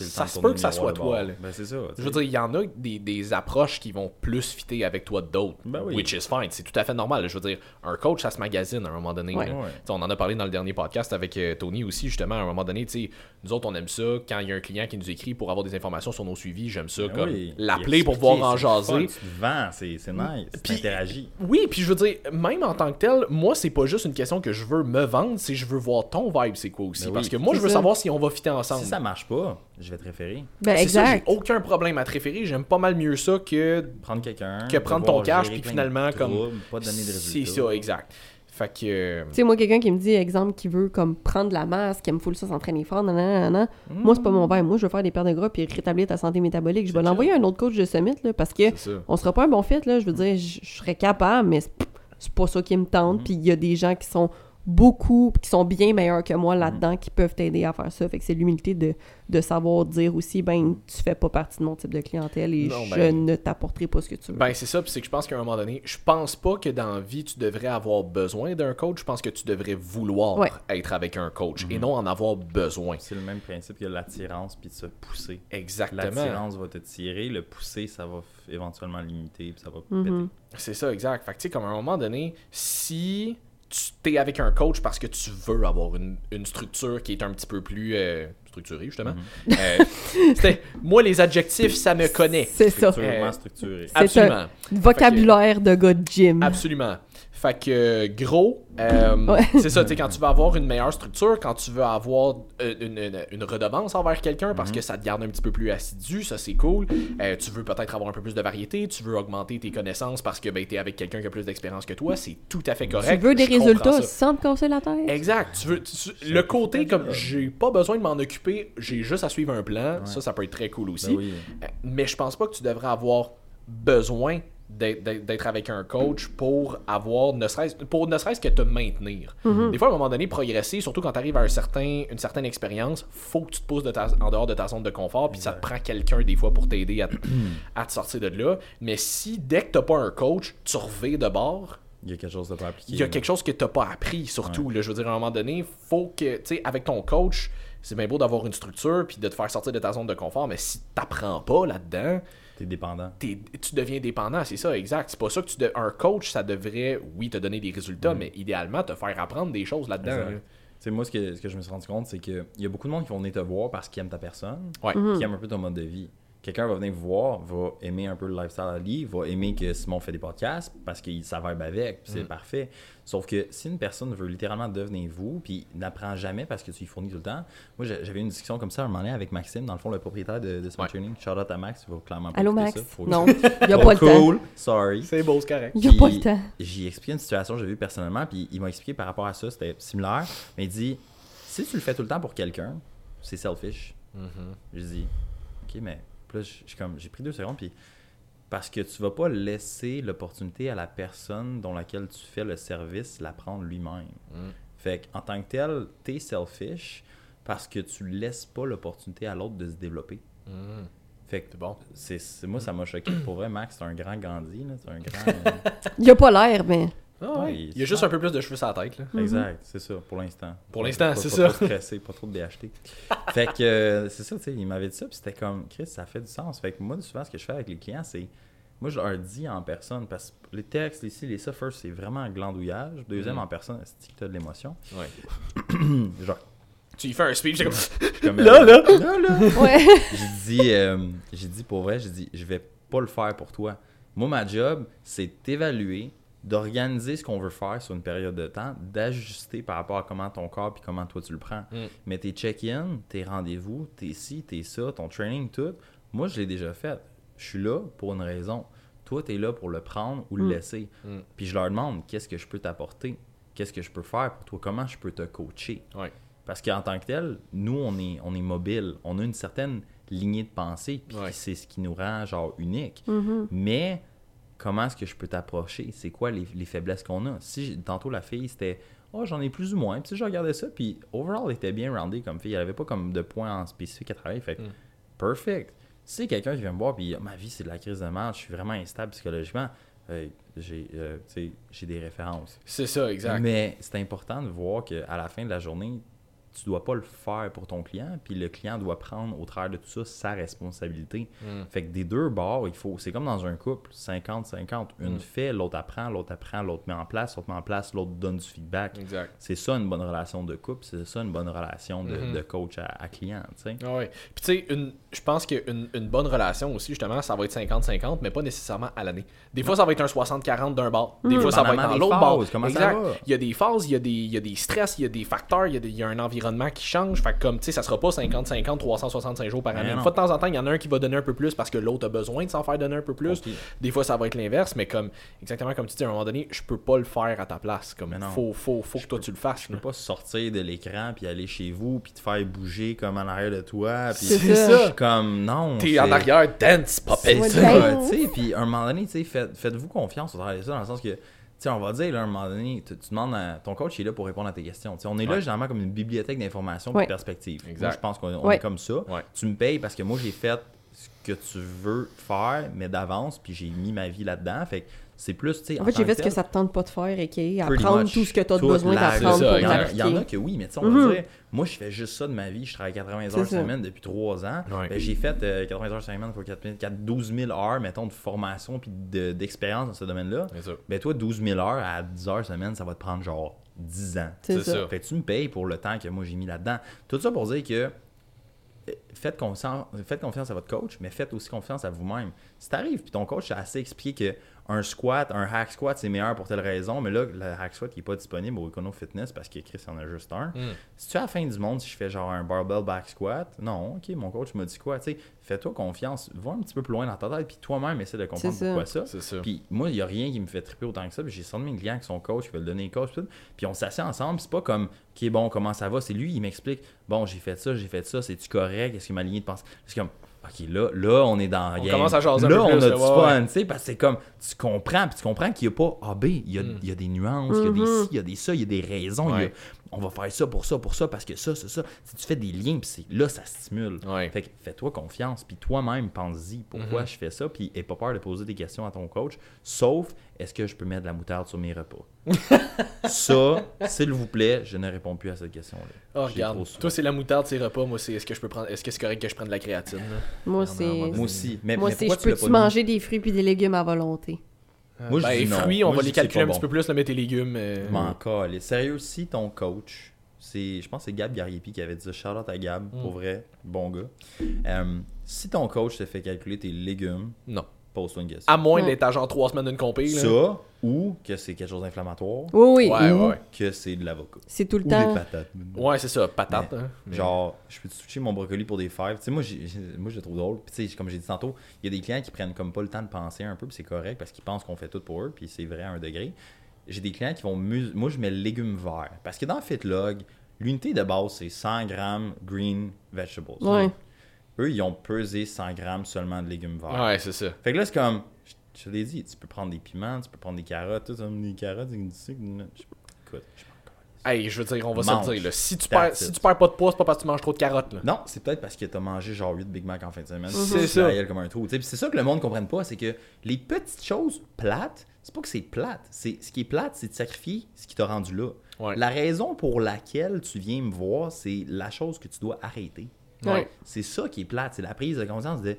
S2: Ça se peut que ça soit toi, là.
S3: Ben, c'est ça.
S2: je veux dire, il y en a des, des approches qui vont plus fitter avec toi que d'autres.
S3: Ben oui.
S2: Which is fine. C'est tout à fait normal. Je veux dire, un coach, ça se magasine à un moment donné.
S1: Ouais.
S3: Ouais.
S2: On en a parlé dans le dernier podcast avec euh, Tony aussi, justement. À un moment donné, tu sais, nous autres, on aime ça. Quand il y a un client qui nous écrit pour avoir des informations sur nos suivis, j'aime ça.
S3: Ben
S2: comme
S3: oui.
S2: l'appeler pour pouvoir en jaser.
S3: Tu te vends, c'est c'est nice.
S2: Puis-
S3: interagis.
S2: Oui, puis je veux dire, même en tant que tel, moi, c'est pas juste une question que je veux me vendre, c'est je veux voir ton vibe, c'est quoi aussi.
S3: Ben oui.
S2: Parce que moi, je veux
S1: ça.
S2: savoir si on va fitter ensemble.
S3: Si ça marche pas, je vais te référer.
S1: Ben,
S2: C'est ça, j'ai
S1: exact.
S2: aucun problème à te référer. J'aime pas mal mieux ça que
S3: Prendre quelqu'un.
S2: Que prendre ton cash, puis finalement, comme-
S3: troubles, Pas donner de
S2: C'est ça, exact. Fait que. euh,
S1: Tu sais, moi, quelqu'un qui me dit, exemple, qui veut comme prendre de la masse, qui aime full ça, s'entraîner fort, nanana, nanana, moi, c'est pas mon vibe. Moi, je veux faire des pertes de gras puis rétablir ta santé métabolique. Je vais l'envoyer à un autre coach de Summit, là, parce que on sera pas un bon fit, là. Je veux dire, je serais capable, mais c'est pas ça qui me tente.
S3: Mhm.
S1: Puis il y a des gens qui sont beaucoup, qui sont bien meilleurs que moi là-dedans, qui peuvent t'aider à faire ça. Fait que c'est l'humilité de, de savoir dire aussi, ben, tu fais pas partie de mon type de clientèle et
S2: Non,
S1: je
S2: ben-
S1: ne t'apporterai pas ce que tu veux.
S2: Ben, c'est ça, puis c'est que je pense qu'à un moment donné, je pense pas que dans la vie, tu devrais avoir besoin d'un coach. Je pense que tu devrais vouloir
S1: Ouais.
S2: être avec un coach et non en avoir besoin.
S3: C'est le même principe que l'attirance puis de se pousser.
S2: Exactement.
S3: L'attirance va te tirer, le pousser, ça va éventuellement limiter puis ça va
S1: Mhm.
S3: péter.
S2: C'est ça, exact. Fait que, tu sais, comme à un moment donné, si tu t'es avec un coach parce que tu veux avoir une, une structure qui est un petit peu plus euh, structurée, justement.
S3: Mhm.
S2: euh, *laughs* moi, les adjectifs, ça me connaît.
S1: C'est ça.
S3: Structurellement
S2: Euh,
S3: structuré.
S1: C'est
S2: Absolument.
S1: Vocabulaire de gars de gym.
S2: Absolument. Fait que, gros, euh,
S1: Ouais.
S2: c'est ça, tu sais, quand tu veux avoir une meilleure structure, quand tu veux avoir euh, une, une- une redevance envers quelqu'un parce que ça te garde un petit peu plus assidu, ça c'est cool. Euh, tu veux peut-être avoir un peu plus de variété, tu veux augmenter tes connaissances parce que ben, tu es avec quelqu'un qui a plus d'expérience que toi, c'est tout à fait correct.
S1: Tu veux des résultats
S2: ça.
S1: sans te casser la tête?
S2: Exact. Tu veux, tu- le côté comme j'ai pas besoin de m'en occuper, j'ai juste à suivre un plan, ça, ça peut être très cool aussi.
S3: Ben oui.
S2: Mais je pense pas que tu devrais avoir besoin d'être- avec un coach pour avoir ne serait-ce pour ne serait-ce que te maintenir.
S1: Mhm.
S2: Des fois, à un moment donné, progresser, surtout quand tu arrives à un certain, une certaine expérience, faut que tu te pousses de ta- en dehors de ta zone de confort, puis ça te prend quelqu'un des fois pour t'aider à, te- *clears throat* à te sortir de là. Mais si dès que t'as pas un coach, tu reviens de bord,
S3: Il y a quelque chose de pas appliqué.
S2: il y a quelque chose que t'as pas appris, surtout. Là, je veux dire, à un moment donné, faut que, tu sais, avec ton coach, c'est bien beau d'avoir une structure puis de te faire sortir de ta zone de confort, mais si t'apprends pas là-dedans,
S3: T'es dépendant.
S2: t'es- tu deviens dépendant, c'est ça, exact. C'est pas ça que tu de- un coach, ça devrait, oui, te donner des résultats, mais idéalement te faire apprendre des choses là-dedans.
S3: Sais, moi, ce que, ce que je me suis rendu compte, c'est qu'il y a beaucoup de monde qui vont venir te voir parce qu'ils aiment ta personne,
S2: Ouais.
S3: qui aiment un peu ton mode de vie. Quelqu'un va venir vous voir, va aimer un peu le lifestyle à lui, va aimer que Simon fait des podcasts parce qu'il ça vibe avec, puis c'est
S2: Mm.
S3: parfait. Sauf que si une personne veut littéralement devenir vous, puis n'apprend jamais parce que tu lui fournis tout le temps. Moi, j'avais une discussion comme ça un moment donné avec Maxime, dans le fond, le propriétaire de, de Smart
S2: Ouais.
S3: Training. Shout out à Max, il va clairement pas
S1: Allô, Max?
S3: ça, faut-
S1: Non, il n'y a pas le temps.
S3: cool, sorry.
S2: C'est beau, c'est correct.
S1: Il n'y a pas le temps.
S3: J'ai expliqué une situation que j'ai vue personnellement, puis il m'a expliqué par rapport à ça, c'était similaire. Mais il dit si tu le fais tout le temps pour quelqu'un, c'est selfish.
S2: Mm-hmm.
S3: Je dis ok, mais puis là, suis comme j'ai pris deux secondes, puis parce que tu vas pas laisser l'opportunité à la personne dont laquelle tu fais le service la prendre lui-même.
S2: Mm.
S3: Fait en tant que tel, t'es selfish parce que tu laisses pas l'opportunité à l'autre de se développer.
S2: Mm.
S3: Fait que
S2: C'est bon.
S3: c'est, c'est- moi, ça m'a choqué. Pour vrai, Max, c'est un grand Gandhi. là. C'est un grand. *laughs* euh,
S1: Il n'y a pas l'air, mais.
S2: Ah ouais.
S3: Ouais,
S2: Il y a juste
S3: ça.
S2: un peu plus de cheveux sur la tête. Là.
S3: Exact, c'est ça, pour l'instant.
S2: Pour
S3: Pas-
S2: l'instant,
S3: pas-
S2: c'est
S3: pas
S2: ça.
S3: trop stressé, pas trop de BHT. *laughs* fait que euh, c'est ça, tu sais, il m'avait dit ça, puis c'était comme, Chris, ça fait du sens. Fait que moi, souvent, ce que je fais avec les clients, c'est, moi, je leur dis en personne, parce que les textes, ici, les ça, first, c'est vraiment un glandouillage. Deuxième,
S2: Mhm.
S3: en personne, c'est que t'as de l'émotion?
S2: Ouais. *coughs*
S3: Genre,
S2: Tu y fais un speech, c'est comme. *laughs*
S3: comme, *laughs*
S2: Là,
S3: euh,
S2: là.
S3: là, là.
S1: Ouais.
S3: j'ai dit, euh, j'ai dit pour vrai, j'ai dit, je vais pas le faire pour toi. Moi, ma job, c'est d'évaluer, d'organiser ce qu'on veut faire sur une période de temps, d'ajuster par rapport à comment ton corps puis comment toi tu le prends.
S2: Mm.
S3: Mais tes check-in, tes rendez-vous, tes ci, tes ça, ton training, tout, moi, je l'ai déjà fait. Je suis là pour une raison. Toi, tu es là pour le prendre ou le
S1: Mm.
S3: laisser.
S2: Mm.
S3: Puis je leur demande qu'est-ce que je peux t'apporter, qu'est-ce que je peux faire pour toi, comment je peux te coacher?
S2: Ouais.
S3: Parce qu'en tant que tel, nous, on est, on est mobile. On a une certaine lignée de pensée, puis
S2: Ouais.
S3: c'est ce qui nous rend genre unique.
S1: Mhm.
S3: Mais comment est-ce que je peux t'approcher? C'est quoi les, les faiblesses qu'on a? Si tantôt la fille, c'était Oh, j'en ai plus ou moins. Puis si je regardais ça, puis overall, elle était bien roundée comme fille. Elle avait pas comme de points en spécifique à travailler. Fait que,
S2: Mm.
S3: perfect. Si c'est quelqu'un qui vient me voir, puis ma vie, c'est de la crise de merde, je suis vraiment instable psychologiquement, euh, j'ai euh, j'ai des références.
S2: C'est ça, exact.
S3: Mais c'est important de voir qu'à la fin de la journée, tu dois pas le faire pour ton client, puis le client doit prendre au travers de tout ça sa responsabilité.
S2: Mm.
S3: Fait que des deux bords, il faut. C'est comme dans un couple, 50-50. Une
S2: Mm.
S3: fait, l'autre apprend, l'autre apprend, l'autre met en place, l'autre met en place, l'autre donne du feedback. C'est ça une bonne relation de couple, c'est ça une bonne relation de, de coach à, à client.
S2: Ah ouais. Puis tu sais, une- je pense qu'une une bonne relation aussi, justement, ça va être 50-50, mais pas nécessairement à l'année. Des fois, ça va être un 60-40 d'un bord. Des fois, ça va être dans l'autre bord. Il y a des phases, il y a des, il y a des stress, il y a des facteurs, il y a, des- il y a un environnement qui change. Fait que comme, tu sais, ça sera pas 50-50, 365 jours par année. Une fois de temps en temps, il y en a un qui va donner un peu plus parce que l'autre a besoin de s'en faire donner un peu plus. Des fois, ça va être l'inverse, mais comme, exactement comme tu dis, à un moment donné, je peux pas le faire à ta place. Comme, faut, faut, faut que toi tu le fasses.
S3: Tu peux
S2: là.
S3: pas sortir de l'écran puis aller chez vous puis te faire bouger comme en arrière de toi. Puis
S1: C'est
S2: C'est
S1: ça.
S2: ça.
S3: comme non.
S2: T'es en arrière, dance,
S3: sais. Puis à un moment donné, tu sais, faites- faites-vous confiance au travers de ça, dans le sens que, tu sais, on va dire, là, à un moment donné, tu, tu demandes à ton coach, il est là pour répondre à tes questions. On est là généralement comme une bibliothèque d'informations et
S1: Ouais.
S3: de perspectives. Moi, je pense qu'on
S1: Ouais.
S3: est comme ça.
S2: Ouais.
S3: Tu me payes parce que moi, j'ai fait ce que tu veux faire, mais d'avance, puis j'ai mis ma vie là-dedans. Fait que c'est plus, tu sais.
S1: En fait, j'ai fait ce que ça te tente pas de faire et qui apprendre
S3: much
S1: tout ce que tu as besoin
S3: la-
S1: d'apprendre
S2: C'est ça,
S1: pour
S3: il y, en a, il
S1: l'appliquer.
S3: y en a que oui, mais tu sais, on va dire, moi je fais juste ça de ma vie, je travaille 80 heures semaine depuis 3 ans.
S2: Ouais.
S3: Ben, j'ai fait euh, 80 heures semaine pour 4, 4 12 000 heures, mettons, de formation puis de- d'expérience dans ce domaine-là. Ben toi, 12 000 heures à 10 heures semaine, ça va te prendre genre 10 ans.
S1: C'est ça.
S2: ça.
S3: Fait que tu me payes pour le temps que moi j'ai mis là-dedans. Tout ça pour dire que euh, faites confiance, faites confiance à votre coach, mais faites aussi confiance à vous-même. Si t'arrives puis ton coach t'a assez expliqué que un squat, un hack squat, c'est meilleur pour telle raison, mais là, le hack squat qui n'est pas disponible au Econo Fitness parce que Chris en a juste un.
S2: Mm.
S3: Si tu es à la fin du monde, si je fais genre un barbell back squat, non, ok, mon coach m'a dit quoi, tu sais, fais-toi confiance, va un petit peu plus loin dans ta tête, puis toi-même essaie de comprendre pourquoi ça. Puis moi, il n'y a rien qui me fait triper autant que ça. Puis j'ai certains de mes clients qui sont coach, qui veulent donner coach. Puis on s'assied ensemble. C'est pas comme, OK, bon, comment ça va? C'est lui, il m'explique, bon, j'ai fait ça, j'ai fait ça, c'est-tu correct? Est-ce que ma lignée de pensée? C'est comme, OK, là, là, on est dans la
S2: On
S3: game.
S2: commence à jaser un
S3: Là,
S2: peu
S3: on
S2: plus,
S3: a
S2: là,
S3: du
S2: ouais,
S3: fun,
S2: ouais.
S3: tu sais, parce que c'est comme, tu comprends, puis tu comprends qu'il n'y a pas A, B. Il y a,
S2: Mm.
S3: il y a des nuances, il y a des
S1: Mhm.
S3: ci, il y a des ça, il y a des raisons. il y a-
S2: Ouais.
S3: On va faire ça pour ça, pour ça, parce que ça, c'est ça. Si tu fais des liens, puis c'est- là, ça stimule.
S2: Ouais.
S3: Fait que fais-toi confiance, puis toi-même, pense-y pourquoi
S2: Mhm.
S3: je fais ça, puis aie pas peur de poser des questions à ton coach, sauf est-ce que je peux mettre de la moutarde sur mes repas? *laughs* ça, s'il vous plaît, je ne réponds plus à cette question-là.
S2: Oh, regarde. Toi, c'est la moutarde, c'est repas. Moi, c'est est-ce que je peux prendre. Est-ce que c'est correct que je prenne de la créatine? là?
S1: Moi,
S3: Non,
S1: c'est.
S3: non, Moi aussi. Mais,
S1: Moi,
S3: mais
S1: je peux-tu manger des fruits puis des légumes à volonté?
S3: Moi, je
S2: ben,
S3: dis non.
S2: fruits, on
S3: Moi,
S2: va les calculer un petit peu plus, là, mais tes légumes. euh,
S3: colle. Sérieux, si ton coach, c'est, je pense que c'est Gab Gariepi qui avait dit out à Gab,
S2: Mm.
S3: pour vrai, bon gars. Euh, si ton coach te fait calculer tes légumes,
S2: Non.
S3: Pose-toi une question.
S2: À moins
S1: Ouais.
S2: d'être à genre 3 semaines d'une compé. là.
S3: ça, ou que c'est quelque chose d'inflammatoire,
S1: Oui, oui.
S2: Ouais,
S3: ou
S2: ouais.
S3: que c'est de l'avocat.
S1: C'est tout le
S3: Ou
S1: temps.
S3: des patates.
S2: Ouais, c'est ça. Patate. hein. Mais-
S3: Genre, je peux switcher mon brocoli pour des fèves? Tu sais, moi, j'ai- j'ai- moi, je le trouve drôle. Puis, tu sais, comme j'ai dit tantôt, il y a des clients qui prennent comme pas le temps de penser un peu, puis c'est correct parce qu'ils pensent qu'on fait tout pour eux, puis c'est vrai à un degré. J'ai des clients qui vont. Moi, je mets le légume vert. Parce que dans FitLog, l'unité de base, c'est 100 grammes green vegetables.
S1: Ouais.
S3: Eux, ils ont pesé 100 grammes seulement de légumes verts.
S2: Ouais, c'est ça.
S3: Fait que là, c'est comme. Je, je te l'ai dit, tu peux prendre des piments, tu peux prendre des carottes, tout ça, des carottes, des sucre. je- Écoute, je
S2: Hey, je veux dire, on va se le dire. Là. Si, tu perds, si tu perds pas de poids, c'est pas parce que tu manges trop de carottes. Là.
S3: Non, c'est peut-être parce que t'as mangé genre 8 Big Mac en fin de semaine.
S2: C'est
S3: Tu
S2: ça.
S3: comme un trou. C'est ça que le monde ne comprenne pas, c'est que les petites choses plates, c'est pas que c'est plate. C'est, ce qui est plate, c'est de sacrifier ce qui t'a rendu là.
S2: Ouais.
S3: La raison pour laquelle tu viens me voir, c'est la chose que tu dois arrêter.
S2: Ouais.
S3: C'est ça qui est plate, c'est la prise de conscience de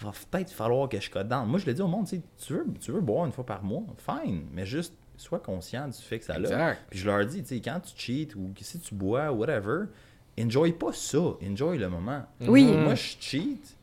S3: va peut-être falloir que je code dans. Moi, je le dis au monde, tu veux, tu veux boire une fois par mois, fine, mais juste sois conscient du fait que ça l'a. Puis je leur dis, tu sais, quand tu cheats ou si tu bois, whatever, enjoy pas ça, enjoy le moment.
S1: Oui.
S3: Moi, je cheat,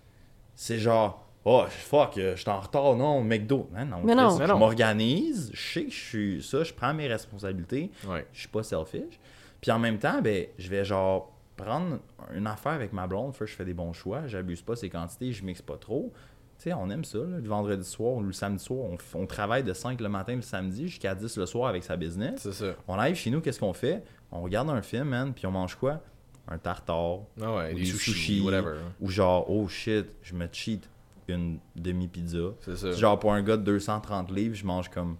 S3: c'est genre, oh fuck, euh, je suis en retard, non, McDo. Non, non,
S1: Mais non.
S3: je
S2: Mais
S3: m'organise, je sais que je suis ça, je prends mes responsabilités,
S2: Ouais.
S3: je suis pas selfish. Puis en même temps, ben, je vais genre prendre une affaire avec ma blonde, first, je fais des bons choix, j'abuse pas ses quantités, je mixe pas trop. sais, on aime ça, là, le vendredi soir ou le samedi soir. On, travaille de 5 le matin le samedi jusqu'à 10 le soir avec sa business.
S2: C'est ça.
S3: On arrive chez nous, qu'est-ce qu'on fait? On regarde un film, man, puis on mange quoi? Un tartare.
S2: Ah ouais,
S3: ou
S2: des
S3: des
S2: sushis,
S3: sushis,
S2: whatever. hein.
S3: Ou genre, oh shit, je me cheat une demi-pizza.
S2: C'est ça.
S3: Genre, pour un gars de 230 livres, je mange comme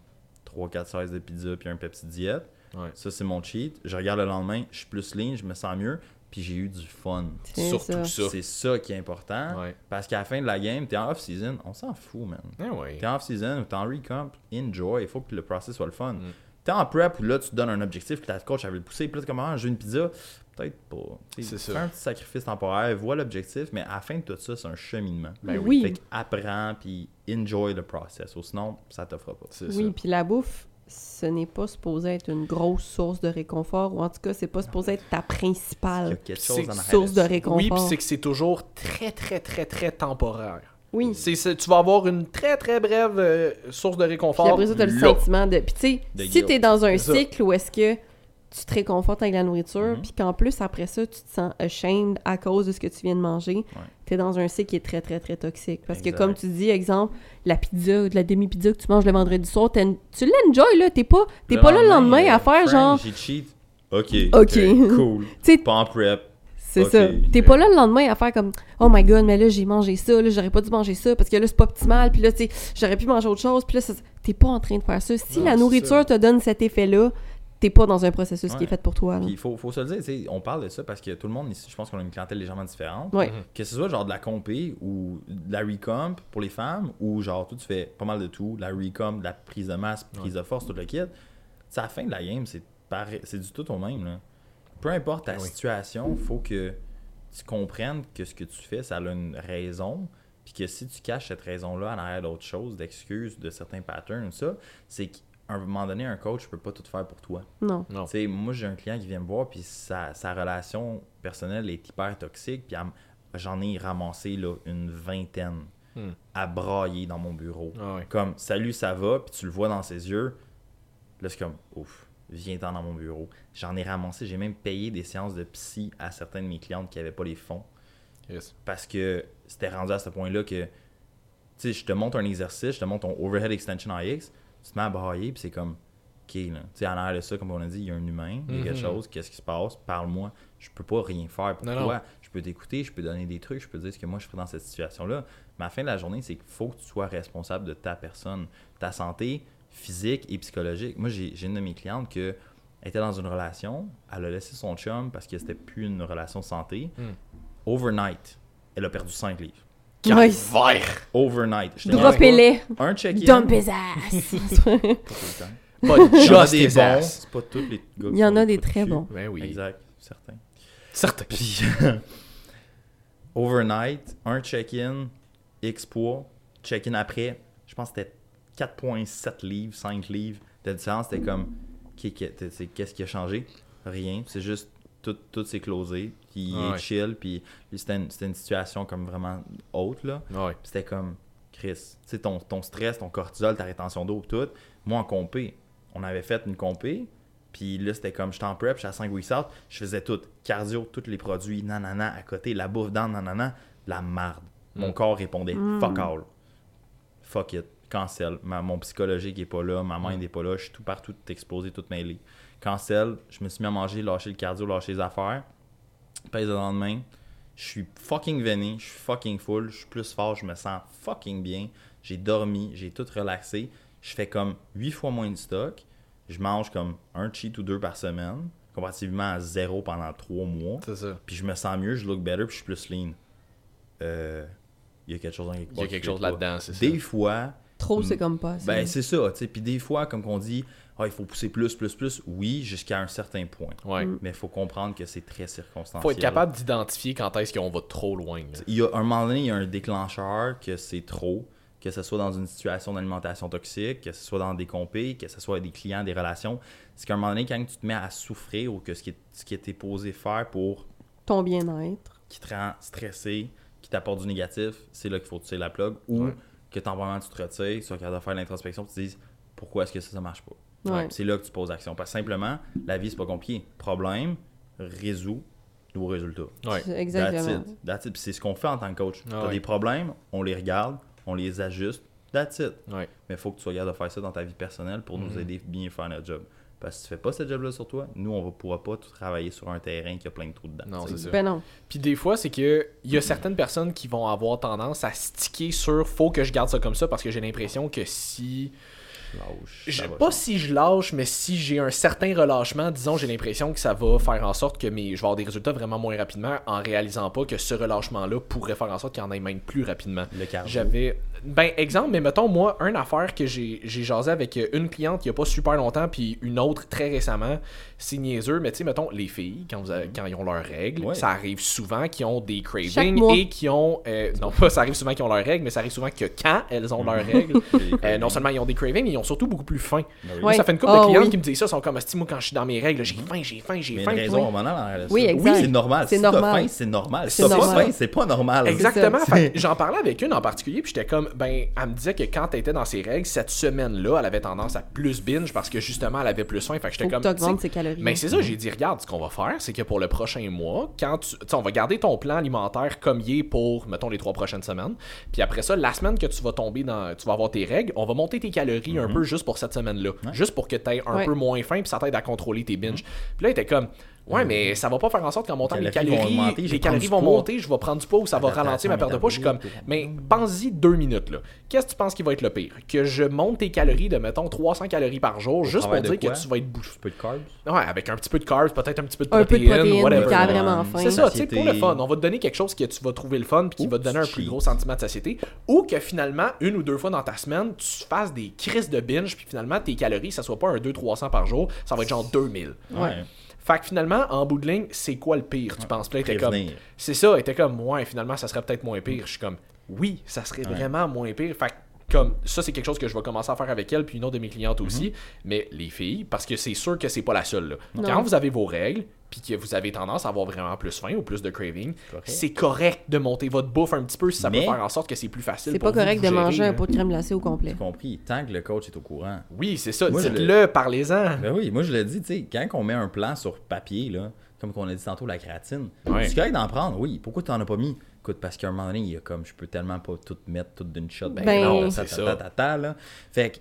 S3: 3-4 slices de pizza puis un Pepsi diète.
S2: Ouais.
S3: Ça, c'est mon cheat. Je regarde le lendemain, je suis plus lean, je me sens mieux, puis j'ai eu du fun.
S1: C'est
S2: Surtout
S1: ça.
S2: ça.
S3: C'est ça qui est important.
S2: Ouais.
S3: Parce qu'à la fin de la game, t'es en off-season, on s'en fout, man.
S2: Ah ouais.
S3: T'es en off-season ou t'es en recomp, enjoy. Il faut que le process soit le fun.
S2: Mm.
S3: T'es en prep où là, tu te donnes un objectif que ta coach avait le poussé. Puis là, tu commences, je veux une pizza. Peut-être pas.
S2: C'est ça.
S3: Fais un petit sacrifice temporaire, vois l'objectif, mais à la fin de tout ça, c'est un cheminement.
S2: Ben
S1: oui.
S3: Fait qu'apprends puis enjoy le process. Ou sinon, ça t'offre pas.
S2: C'est
S1: Oui, puis la bouffe, ce n'est pas supposé être une grosse source de réconfort, ou en tout cas, c'est pas supposé être ta principale source de réconfort.
S2: Oui, puis c'est que c'est toujours très, très, très, très temporaire.
S1: Oui.
S2: C'est, tu vas avoir une très, très brève euh, source de réconfort.
S1: Puis après ça, t'as le
S2: là.
S1: sentiment de. Puis tu sais, si
S3: guilt.
S1: t'es dans un cycle où est-ce que tu te réconfortes avec la nourriture,
S3: Mhm.
S1: puis qu'en plus, après ça, tu te sens ashamed à cause de ce que tu viens de manger, t'es dans un cycle qui est très, très, très toxique. Parce que comme tu dis, exemple, la pizza ou de la demi-pizza que tu manges le vendredi soir, tu l'enjoy, là. T'es pas, t'es pas là le lendemain à faire genre.
S3: J'ai cheat. Ok.
S1: Ok. *laughs*
S3: Cool.
S1: Tu
S3: Pas en prep.
S1: C'est
S3: Ok.
S1: ça. T'es pas là le lendemain à faire comme Oh my god, mais là j'ai mangé ça, là j'aurais pas dû manger ça parce que là c'est pas optimal, puis là tu j'aurais pu manger autre chose, puis là ça- t'es pas en train de faire ça. Si
S2: Non,
S1: la nourriture te donne cet effet-là, t'es pas dans un processus qui est fait pour toi.
S3: il faut, faut se le dire, tu sais, on parle de ça parce que tout le monde ici, je pense qu'on a une clientèle légèrement différente.
S1: Ouais.
S3: Que ce soit genre de la compé ou de la recomp pour les femmes ou genre tout tu fais pas mal de tout, la recomp, de la prise de masse, prise de force, tout le kit. C'est à la fin de la game, c'est pareil, c'est du tout au même. Là. Peu importe ta
S2: Ah oui.
S3: situation, faut que tu comprennes que ce que tu fais, ça a une raison. Puis que si tu caches cette raison-là en arrière d'autres choses, d'excuses, de certains patterns, ça, c'est qu'à un moment donné, un coach peut pas tout faire pour toi.
S1: Non.
S2: Non.
S3: Tu sais, moi, j'ai un client qui vient me voir, puis sa, sa relation personnelle est hyper toxique, puis j'en ai ramassé là, une vingtaine
S2: Hmm.
S3: à brailler dans mon bureau.
S2: Ah ouais.
S3: Comme, salut, ça va, puis tu le vois dans ses yeux. Là, c'est comme, ouf, viens-t'en dans mon bureau. J'en ai ramassé, j'ai même payé des séances de psy à certaines de mes clientes qui n'avaient pas les fonds
S2: Yes.
S3: parce que c'était rendu à ce point-là que, tu sais, je te montre un exercice, je te montre ton overhead extension AX, tu te mets à brailler, puis c'est comme, ok, là. Tu sais, en arrière de ça, comme on a dit, il y a un humain, il y a quelque
S2: Mhm.
S3: chose, qu'est-ce qui se passe, parle-moi. Je peux pas rien faire pour
S2: Non,
S3: toi.
S2: non.
S3: Je peux t'écouter, je peux donner des trucs, je peux dire ce que moi je ferais dans cette situation-là. Mais à la fin de la journée, c'est qu'il faut que tu sois responsable de ta personne, ta santé physique et psychologique. Moi, j'ai une de mes clientes que était dans une relation, elle a laissé son chum parce que c'était plus une relation santé.
S2: Hmm.
S3: Overnight, elle a perdu 5 livres.
S2: Calvaire!
S3: Overnight. Dis
S1: Droppez-les.
S3: pas, Un check-in.
S1: Dump his ass.
S3: Pas
S2: just
S3: des bons, c'est pas tous les gars
S1: Il y en a des très bons.
S2: Ben oui.
S3: Exact, certains.
S2: Certain.
S3: Puis, *laughs* overnight, un check-in, X poids, check-in après, je pense que c'était 4,7 livres, 5 livres de différence. C'était comme, qu'est-ce qui a changé? Rien. C'est juste, tout, tout s'est closé. Puis, il est chill. Puis, c'était une, c'était une situation comme vraiment haute, là. C'était comme, Chris, tu sais, ton, ton stress, ton cortisol, ta rétention d'eau, tout. Moi, en compé, on avait fait une compé, puis là, c'était comme, j'étais en prep, j'étais à 5 weeks out, je faisais tout, cardio, tous les produits, nanana, à côté, la bouffe dans, nanana, la marde. Mon
S2: Mm.
S3: corps répondait,
S1: Mm.
S3: fuck all. Fuck it, cancel. Ma- mon psychologique est pas là, ma mind est pas là, je suis tout partout, tout explosé, tout mêlé. Cancel, je me suis mis à manger, lâcher le cardio, lâcher les affaires. Pèse le lendemain, je suis fucking veiné, je suis fucking full, je suis plus fort, je me sens fucking bien. J'ai dormi, j'ai tout relaxé. Je fais comme 8 fois moins de stock. Je mange comme un cheat ou deux par semaine, comparativement à zéro pendant 3 mois.
S2: C'est ça.
S3: Puis je me sens mieux, je look better, puis je suis plus lean. Euh, Il y a quelque chose dans quelque
S2: Il y
S3: part
S2: a
S3: qui
S2: quelque
S3: fait
S2: chose là-dedans, c'est ça.
S3: Des fois,
S1: Trop, c'est comme pas.
S3: ben c'est ça, tu sais. Puis des fois, comme qu'on dit, ah, il faut pousser plus, plus, plus. Oui, jusqu'à un certain point.
S2: Ouais.
S1: Mm.
S3: Mais il faut comprendre que c'est très circonstanciel.
S2: Faut être capable d'identifier quand est-ce qu'on va trop loin. là.
S3: Il y a un moment donné, il y a un déclencheur que c'est trop, que ce soit dans une situation d'alimentation toxique, que ce soit dans des compés, que ce soit avec des clients, des relations. C'est qu'à un moment donné, quand tu te mets à souffrir ou que ce qui, est, ce qui était posé faire pour
S1: Ton bien-être.
S3: qui te rend stressé, qui t'apporte du négatif, c'est là qu'il faut tirer la plug. Ou
S2: Ouais.
S3: Que temporairement tu te retires, soit capable de faire l'introspection, tu te dises pourquoi est-ce que ça, ça marche pas?
S1: Ouais.
S3: C'est là que tu poses action. Parce que simplement, la vie, c'est pas compliqué. Problème, résous, nouveau résultat.
S2: Ouais.
S1: Exactement.
S3: That's it. That's it. Puis c'est ce qu'on fait en tant que coach.
S2: Ah
S3: T'as
S2: ouais.
S3: des problèmes, on les regarde, on les ajuste, that's it.
S2: Ouais.
S3: Mais il faut que tu sois capable de faire ça dans ta vie personnelle pour nous
S2: Mhm.
S3: aider bien faire notre job. Parce que si tu fais pas ce job-là sur toi, nous, on ne pourra pas tout travailler sur un terrain qui a plein de trous dedans.
S2: Non, c'est ça.
S1: Ben non.
S2: Puis des fois, c'est que il y a certaines personnes qui vont avoir tendance à sticker sur faut que je garde ça comme ça parce que j'ai l'impression que si
S3: Lâche,
S2: je
S3: va
S2: pas si je lâche, mais si j'ai un certain relâchement, disons, j'ai l'impression que ça va faire en sorte que mes, je vais avoir des résultats vraiment moins rapidement en réalisant pas que ce relâchement-là pourrait faire en sorte qu'il y en ait même plus rapidement.
S3: Le cardio.
S2: J'avais. Ben, exemple, mais mettons, moi, une affaire que j'ai j'ai jasé avec une cliente il y a pas super longtemps, puis une autre très récemment, c'est niaiseux, mais tu sais, mettons, les filles, quand, vous avez- quand ils ont leurs règles,
S3: Ouais.
S2: ça arrive souvent qu'ils ont des cravings et qui ont. euh, non, pas ça arrive souvent qu'ils ont leurs règles, mais ça arrive souvent que quand elles ont leurs règles, *laughs* euh, non seulement ils ont des cravings, mais ils ont surtout beaucoup plus faim.
S3: Ben oui.
S2: Moi,
S1: Ouais.
S2: ça fait une couple
S1: Ah
S2: de clients
S1: oui.
S2: qui me disent ça, sont comme, moi, quand je suis dans mes règles, j'ai faim, j'ai faim, j'ai faim.
S3: raison
S1: oui.
S3: en ça.
S1: Oui, exact.
S3: c'est normal.
S1: C'est
S3: si
S1: normal.
S3: faim, c'est normal. Si t'as pas
S1: normal.
S3: faim, c'est pas normal.
S2: Exactement. J'en parlais avec une en particulier, puis j'étais comme, ben, elle me disait que quand elle était dans ses règles, cette semaine-là, elle avait tendance à plus binge parce que justement, elle avait plus faim. Fait que j'étais comme. tu
S1: ses calories.
S2: Mais c'est ça, j'ai dit, regarde, ce qu'on va faire, c'est que pour le prochain mois, quand tu. Tu sais, on va garder ton plan alimentaire comme il est pour, mettons, les trois prochaines semaines. Puis après ça, la semaine que tu vas tomber dans. Tu vas avoir tes règles, on va monter tes calories un peu juste pour cette semaine-là. Juste pour que tu aies un
S1: Ouais.
S2: peu moins faim, puis ça t'aide à contrôler tes binges. Puis là, il était comme. Ouais, mais ça va pas faire en sorte qu'en montant les
S3: calories vont augmenter,
S2: les calories vont
S3: poids.
S2: monter, je vais prendre du poids ou ça va ralentir ma perte de poids. Je suis comme, mais pense-y deux minutes, là. Qu'est-ce que tu penses qui va être le pire? Que je monte tes calories de, mettons, 300 calories par jour, juste pour dire
S3: quoi?
S2: que tu vas être bouffé.
S3: Un peu de carbs?
S2: Ouais, avec un petit peu de carbs, peut-être un petit peu de
S1: un peu de
S2: protéines,
S1: protéines,
S2: whatever.
S1: vraiment faim.
S2: C'est ça, tu sais, pour le fun. On va te donner quelque chose que tu vas trouver le fun puis qui va te donner un plus gros sentiment de satiété. Ou que finalement, une ou deux fois dans ta semaine, tu fasses des crises de binge puis finalement, tes calories, ça soit pas un 200-300 par jour, ça va être genre 2000.
S3: Ouais.
S2: Fait que finalement, en bout de ligne, c'est quoi le pire, tu penses? Puis là, était comme. C'est ça, était comme, ouais, finalement, ça serait peut-être moins pire. Je suis comme, oui, ça serait
S3: Ouais.
S2: vraiment moins pire. Fait que, comme, ça, c'est quelque chose que je vais commencer à faire avec elle, puis une autre de mes clientes aussi. Mais les filles, parce que c'est sûr que c'est pas la seule, là. Quand vous avez vos règles, puis que vous avez tendance à avoir vraiment plus faim ou plus de craving, c'est correct de monter votre bouffe un petit peu si ça
S3: Mais-
S2: peut faire en sorte que c'est plus facile.
S1: C'est pas
S2: vous
S1: correct de
S2: gérer,
S1: manger un pot de crème glacée au complet.
S3: J'ai compris. Tant que le coach est au courant.
S2: Oui, c'est ça. Dites-le, parlez-en.
S3: Ben oui, moi je le dis, tu sais, quand on met un plan sur papier, là, comme qu'on a dit tantôt, la créatine,
S2: Ouais.
S3: c'est correct d'en prendre, oui. Pourquoi tu n'en as pas mis? Écoute, parce qu'à un moment donné, il y a comme, je peux tellement pas tout mettre tout d'une shot. Ben,
S1: Ben,
S3: non,
S2: ça.
S3: ta, ta, ta, là. Fait que,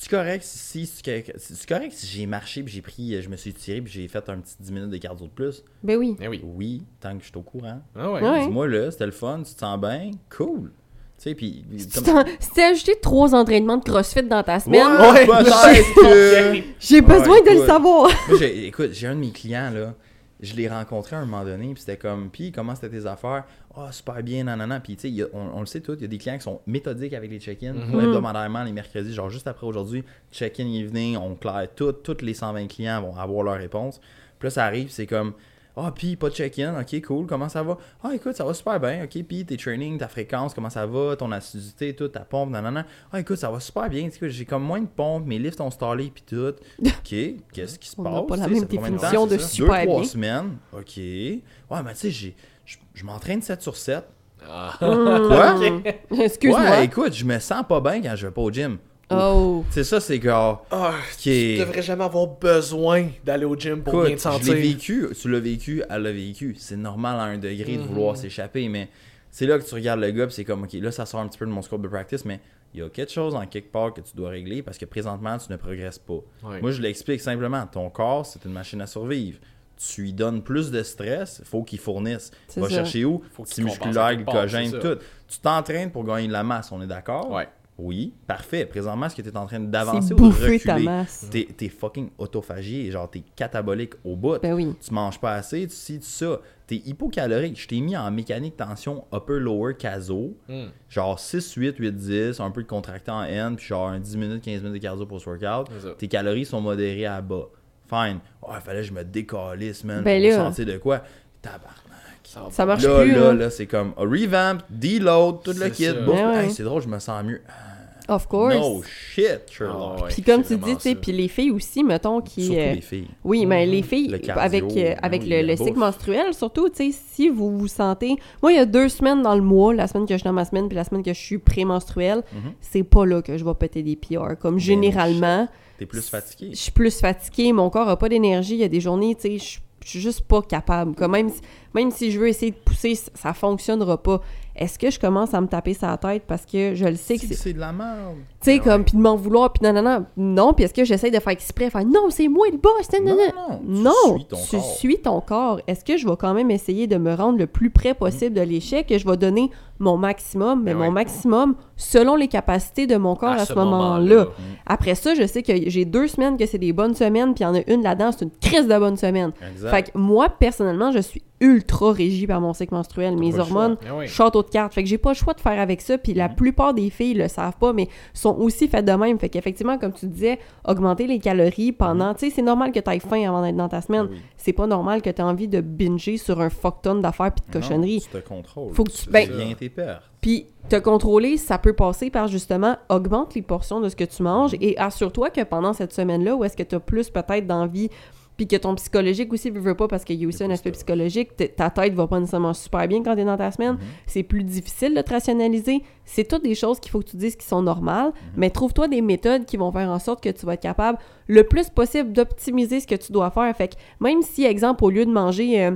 S3: c'est correct? Si c'est correct si j'ai marché puis j'ai pris, je me suis tiré puis j'ai fait un petit 10 minutes de cardio de plus?
S1: Ben oui.
S2: Eh oui.
S3: Oui, tant que je suis au courant.
S2: Ah ouais.
S1: Ouais.
S3: Dis-moi là, c'était le fun, tu te sens bien, cool. Tu sais, puis.
S1: Si t'en- si t'as ajouté trois entraînements de CrossFit dans ta semaine,
S3: Ouais, peut-être *laughs* que-
S1: j'ai besoin
S3: Ouais,
S1: de le savoir.
S3: Moi, j'ai- écoute, j'ai un de mes clients, là. Je l'ai rencontré à un moment donné, puis c'était comme, puis comment c'était tes affaires? Ah, super bien, nanana. Puis, tu sais, on, on le sait tous, il y a des clients qui sont méthodiques avec les check-ins.
S2: Mhm.
S3: Moi, hebdomadairement, les mercredis, genre juste après aujourd'hui, check-in evening, on claire tout, tous les 120 clients vont avoir leur réponse. Puis là, ça arrive, c'est comme, ah, puis pas de check-in, ok, cool, comment ça va? Ah, écoute, ça va super bien, ok, puis tes trainings, ta fréquence, comment ça va, ton assiduité, tout, ta pompe, nanana. Ah, écoute, ça va super bien, tu sais, j'ai comme moins de pompes, mes lifts ont stallé, puis tout. Ok, *laughs* qu'est-ce qui se
S1: On
S3: passe?
S1: n'a pas la même
S3: de temps,
S1: définition de super
S3: Deux, trois
S1: bien.
S3: semaines, ok. Ouais, mais tu sais, j'ai- je, je m'entraîne 7 sur 7.
S2: Ah.
S3: Quoi? *laughs*
S1: Excuse-moi.
S3: Ouais, écoute, je me sens pas bien quand je vais pas au gym.
S1: Oh.
S3: C'est ça, c'est genre. Qui est-
S2: Tu devrais jamais avoir besoin d'aller au gym pour bien
S3: Écoute,
S2: te
S3: je
S2: sentir.
S3: vécu, tu l'as vécu, elle l'a vécu. C'est normal à un degré de
S2: Mhm.
S3: vouloir s'échapper, mais c'est là que tu regardes le gars, c'est comme, ok, là, ça sort un petit peu de mon scope de practice, mais il y a quelque chose en quelque part que tu dois régler parce que présentement, tu ne progresses pas. Moi, je l'explique simplement. Ton corps, c'est une machine à survivre. Tu lui donnes plus de stress, il faut qu'il fournisse. Va
S1: ça.
S3: chercher où?
S2: Faut
S3: musculaire, glycogène, tout. Tu t'entraînes pour gagner de la masse, on est d'accord?
S2: Ouais.
S3: Oui, parfait. Présentement, est-ce que tu es en train d'avancer
S1: C'est
S3: ou de
S1: ta
S3: reculer?
S1: masse.
S3: T'es, t'es fucking autophagie, genre t'es catabolique au bout.
S1: Ben oui.
S3: Tu manges pas assez, tu ci, tu ça. T'es hypocalorique. Je t'ai mis en mécanique tension upper-lower caso.
S2: Hmm.
S3: Genre 6, 8, 8, 10, un peu de contracté en N, puis genre un 10 minutes, 15 minutes de cardio post-workout.
S2: C'est ça.
S3: Tes calories sont modérées à bas. Fine. Ouais, fallait que je me décalisse, man.
S1: Ben
S3: pour
S1: là.
S3: sentir de quoi? Tabarnak.
S1: Ça marche
S3: Là,
S1: plus.
S3: là,
S1: là.
S3: là, c'est comme revamp, deload, tout le kit. bouffe.
S1: Ben ouais.
S3: Hey, c'est drôle, je me sens mieux.
S1: Of course.
S3: No shit, Sherlock.
S2: Ouais,
S1: Puis comme tu dis, tu sais,
S2: ça.
S1: puis les filles aussi, mettons, qui...
S3: Surtout
S1: euh,
S3: les filles.
S1: Oui, mais les filles,
S3: Le cardio,
S1: avec, euh,
S3: ben
S1: avec
S3: oui,
S1: le, cycle menstruel, surtout, tu sais, si vous vous sentez... Moi, il y a deux semaines dans le mois, la semaine que je suis dans ma semaine, puis la semaine que je suis prémenstruelle,
S3: Mhm.
S1: c'est pas là que je vais péter des PR. Comme généralement,
S3: T'es plus fatigué.
S1: je suis plus fatiguée, mon corps a pas d'énergie, il y a des journées, tu sais, je suis juste pas capable. Comme même, si- même si je veux essayer de pousser, c- ça fonctionnera pas. Est-ce que je commence à me taper sa tête parce que je le sais que
S3: C'est
S1: c'est.
S3: que de la merde.
S1: Tu sais,
S3: Ah
S1: comme, puis de m'en vouloir, puis non, non, non. Non, puis est-ce que j'essaie de faire exprès, faire non, c'est moi le boss, non, non, non.
S3: Tu
S1: Non,
S3: suis ton
S1: tu
S3: corps.
S1: suis ton corps. Est-ce que je vais quand même essayer de me rendre le plus près possible de l'échec et je vais donner mon maximum, mais
S2: Ben
S1: mon
S2: ouais.
S1: maximum selon les capacités de mon corps à, ce moment-là. Après ça, je sais que j'ai deux semaines que c'est des bonnes semaines, puis il y en a une là-dedans, c'est une crise de bonnes semaines.
S3: Exact.
S1: Fait que moi, personnellement, je suis ultra régie par mon cycle menstruel. Mes hormones,
S2: Ah oui.
S1: château de cartes. Fait que j'ai pas le choix de faire avec ça. Puis la
S3: Mhm.
S1: plupart des filles le savent pas, mais sont aussi faites de même. Fait qu'effectivement, comme tu disais, augmenter les calories pendant. Tu sais, c'est normal que tu aies faim avant d'être dans ta semaine.
S3: Oui.
S1: C'est pas normal que tu aies envie de binger sur un fuck ton d'affaires puis de
S3: Non,
S1: cochonneries.
S3: tu te contrôles.
S1: Faut que tu-
S3: tu
S1: ben-
S3: bien tes pertes.
S1: Puis te contrôler, ça peut passer par justement augmente les portions de ce que tu manges et assure-toi que pendant cette semaine-là, où est-ce que tu as plus peut-être d'envie, puis que ton psychologique aussi ne veut pas parce qu'il y a aussi un aspect psychologique, ta tête va pas nécessairement super bien quand tu es dans ta semaine,
S3: Mhm.
S1: c'est plus difficile de te rationaliser. C'est toutes des choses qu'il faut que tu dises qui sont normales,
S3: Mhm.
S1: mais trouve-toi des méthodes qui vont faire en sorte que tu vas être capable le plus possible d'optimiser ce que tu dois faire. Fait que même si, exemple, au lieu de manger... euh,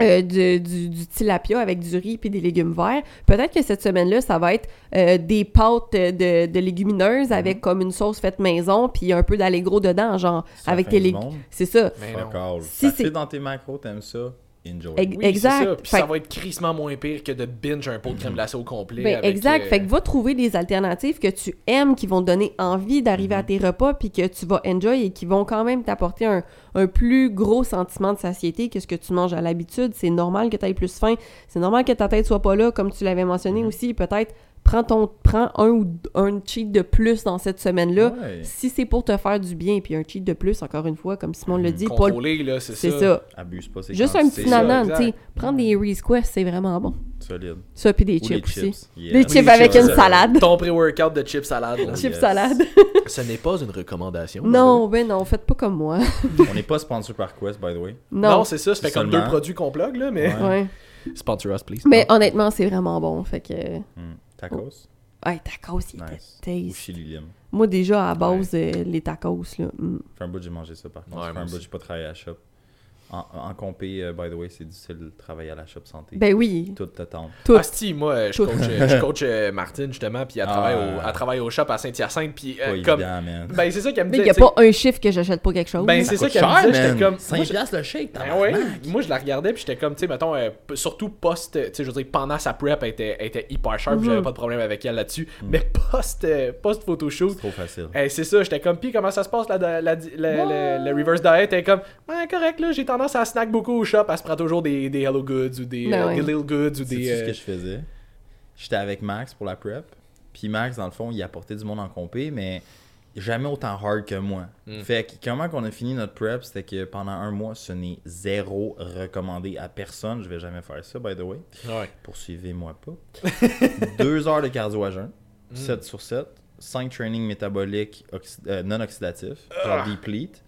S1: euh, du, du, du tilapia avec du riz puis des légumes verts. Peut-être que cette semaine-là, ça va être euh, des pâtes de, de légumineuses avec comme une sauce faite maison puis un peu d'allegro dedans, genre avec tes légumes. C'est ça.
S2: Mais non.
S1: Si
S3: ça dans tes macros, t'aimes ça, enjoy.
S2: Oui,
S1: exact.
S2: ça. Puis
S1: Fait
S2: ça va être crissement moins pire que de binge un pot de crème glacée au complet.
S1: Ben,
S2: avec,
S1: exact.
S2: euh,
S1: Fait que va trouver des alternatives que tu aimes, qui vont te donner envie d'arriver
S3: Mhm.
S1: à tes repas, puis que tu vas enjoy et qui vont quand même t'apporter un, un plus gros sentiment de satiété que ce que tu manges à l'habitude. C'est normal que tu aies plus faim. C'est normal que ta tête soit pas là, comme tu l'avais mentionné
S3: Mhm.
S1: aussi. Peut-être prends, ton, prends un ou un cheat de plus dans cette semaine-là.
S3: Ouais.
S1: Si c'est pour te faire du bien, puis un cheat de plus, encore une fois, comme Simon le
S3: Mhm.
S1: dit, pas le-
S2: Contrôler, là, c'est ça.
S1: ça.
S3: Abuse pas, c'est
S1: Juste un petit nanan, tu sais. Prendre des Reese Quest, c'est vraiment bon.
S3: Solide.
S1: Ça, puis des chips aussi.
S3: chips. Yeah.
S1: Des
S2: Oui,
S1: chips avec
S2: chips,
S1: une salade.
S2: Ton pré-workout de chips salade. là.
S1: Chips
S3: yes.
S1: salade. *laughs*
S2: Ce n'est pas une recommandation.
S1: Non, ben non, faites pas comme moi. *laughs*
S3: On n'est pas sponsor par Quest, by the way.
S2: Non,
S1: Non.
S2: c'est ça. Ça fait comme deux produits qu'on plug, là, mais...
S3: Ouais.
S1: ouais.
S2: Sponsor us, please.
S1: Mais honnêtement, c'est vraiment bon. Fait que.
S3: Hmm. Tacos?
S1: Ouais, tacos, il était
S3: Nice. Ou
S1: taste.
S3: chili lime.
S1: Moi, déjà, à base, euh, les tacos, là. mm.
S3: Fait un bout, j'ai mangé ça par contre.
S2: Ouais,
S3: fait un bout, j'ai pas travaillé à la shop. En, en compé, euh, by the way, c'est difficile de travailler à la shop santé.
S1: Ben oui,
S3: Tout te tente.
S1: tout.
S2: Ah, si, moi, euh, je
S1: Tout.
S2: coach, euh, je *laughs* coach euh, Martine, justement, puis elle,
S3: Ah.
S2: travaille au, elle travaille au shop à Saint-Hyacinthe, puis euh, comme...
S3: évident, man.
S2: Ben, c'est ça qu'elle me
S1: Mais
S2: disait,
S1: il n'y a pas un chiffre que j'achète pas quelque chose.
S2: Ben, c'est ça
S3: coûte
S2: qu'elle me
S3: cher,
S2: disait, j'étais comme...
S3: 5
S2: moi,
S3: le shake,
S2: Ben ouais, moi je la regardais puis j'étais comme, tu sais, mettons, euh, surtout post, tu sais, je veux dire, pendant sa prep, elle était, elle était hyper sharp,
S1: Mhm.
S2: j'avais pas de problème avec elle là-dessus, mais post, euh, post photoshoot,
S3: C'est trop facile.
S2: c'est ça, j'étais comme, puis comment ça se passe, la, le, reverse diet, elle comme, ouais, correct, là, j'ai tendance à snack beaucoup au shop, elle se prend toujours des, des Hello Goods ou des,
S1: Ben
S2: euh,
S1: ouais.
S2: des Little Goods ou des...
S3: ce
S2: euh,
S3: que je faisais? J'étais avec Max pour la prep. Puis Max, dans le fond, il apportait du monde en compé, mais jamais autant hard que moi.
S2: Mm.
S3: Fait que comment qu'on a fini notre prep, c'était que pendant un mois, ce n'est zéro recommandé à personne. Je vais jamais faire ça, by the way.
S2: Ouais.
S3: Poursuivez-moi pas. *laughs* Deux heures de cardio à jeun,
S2: Mm.
S3: 7 sur 7. 5 trainings métaboliques oxy- euh, non oxydatifs, genre
S2: Ah.
S3: deplete.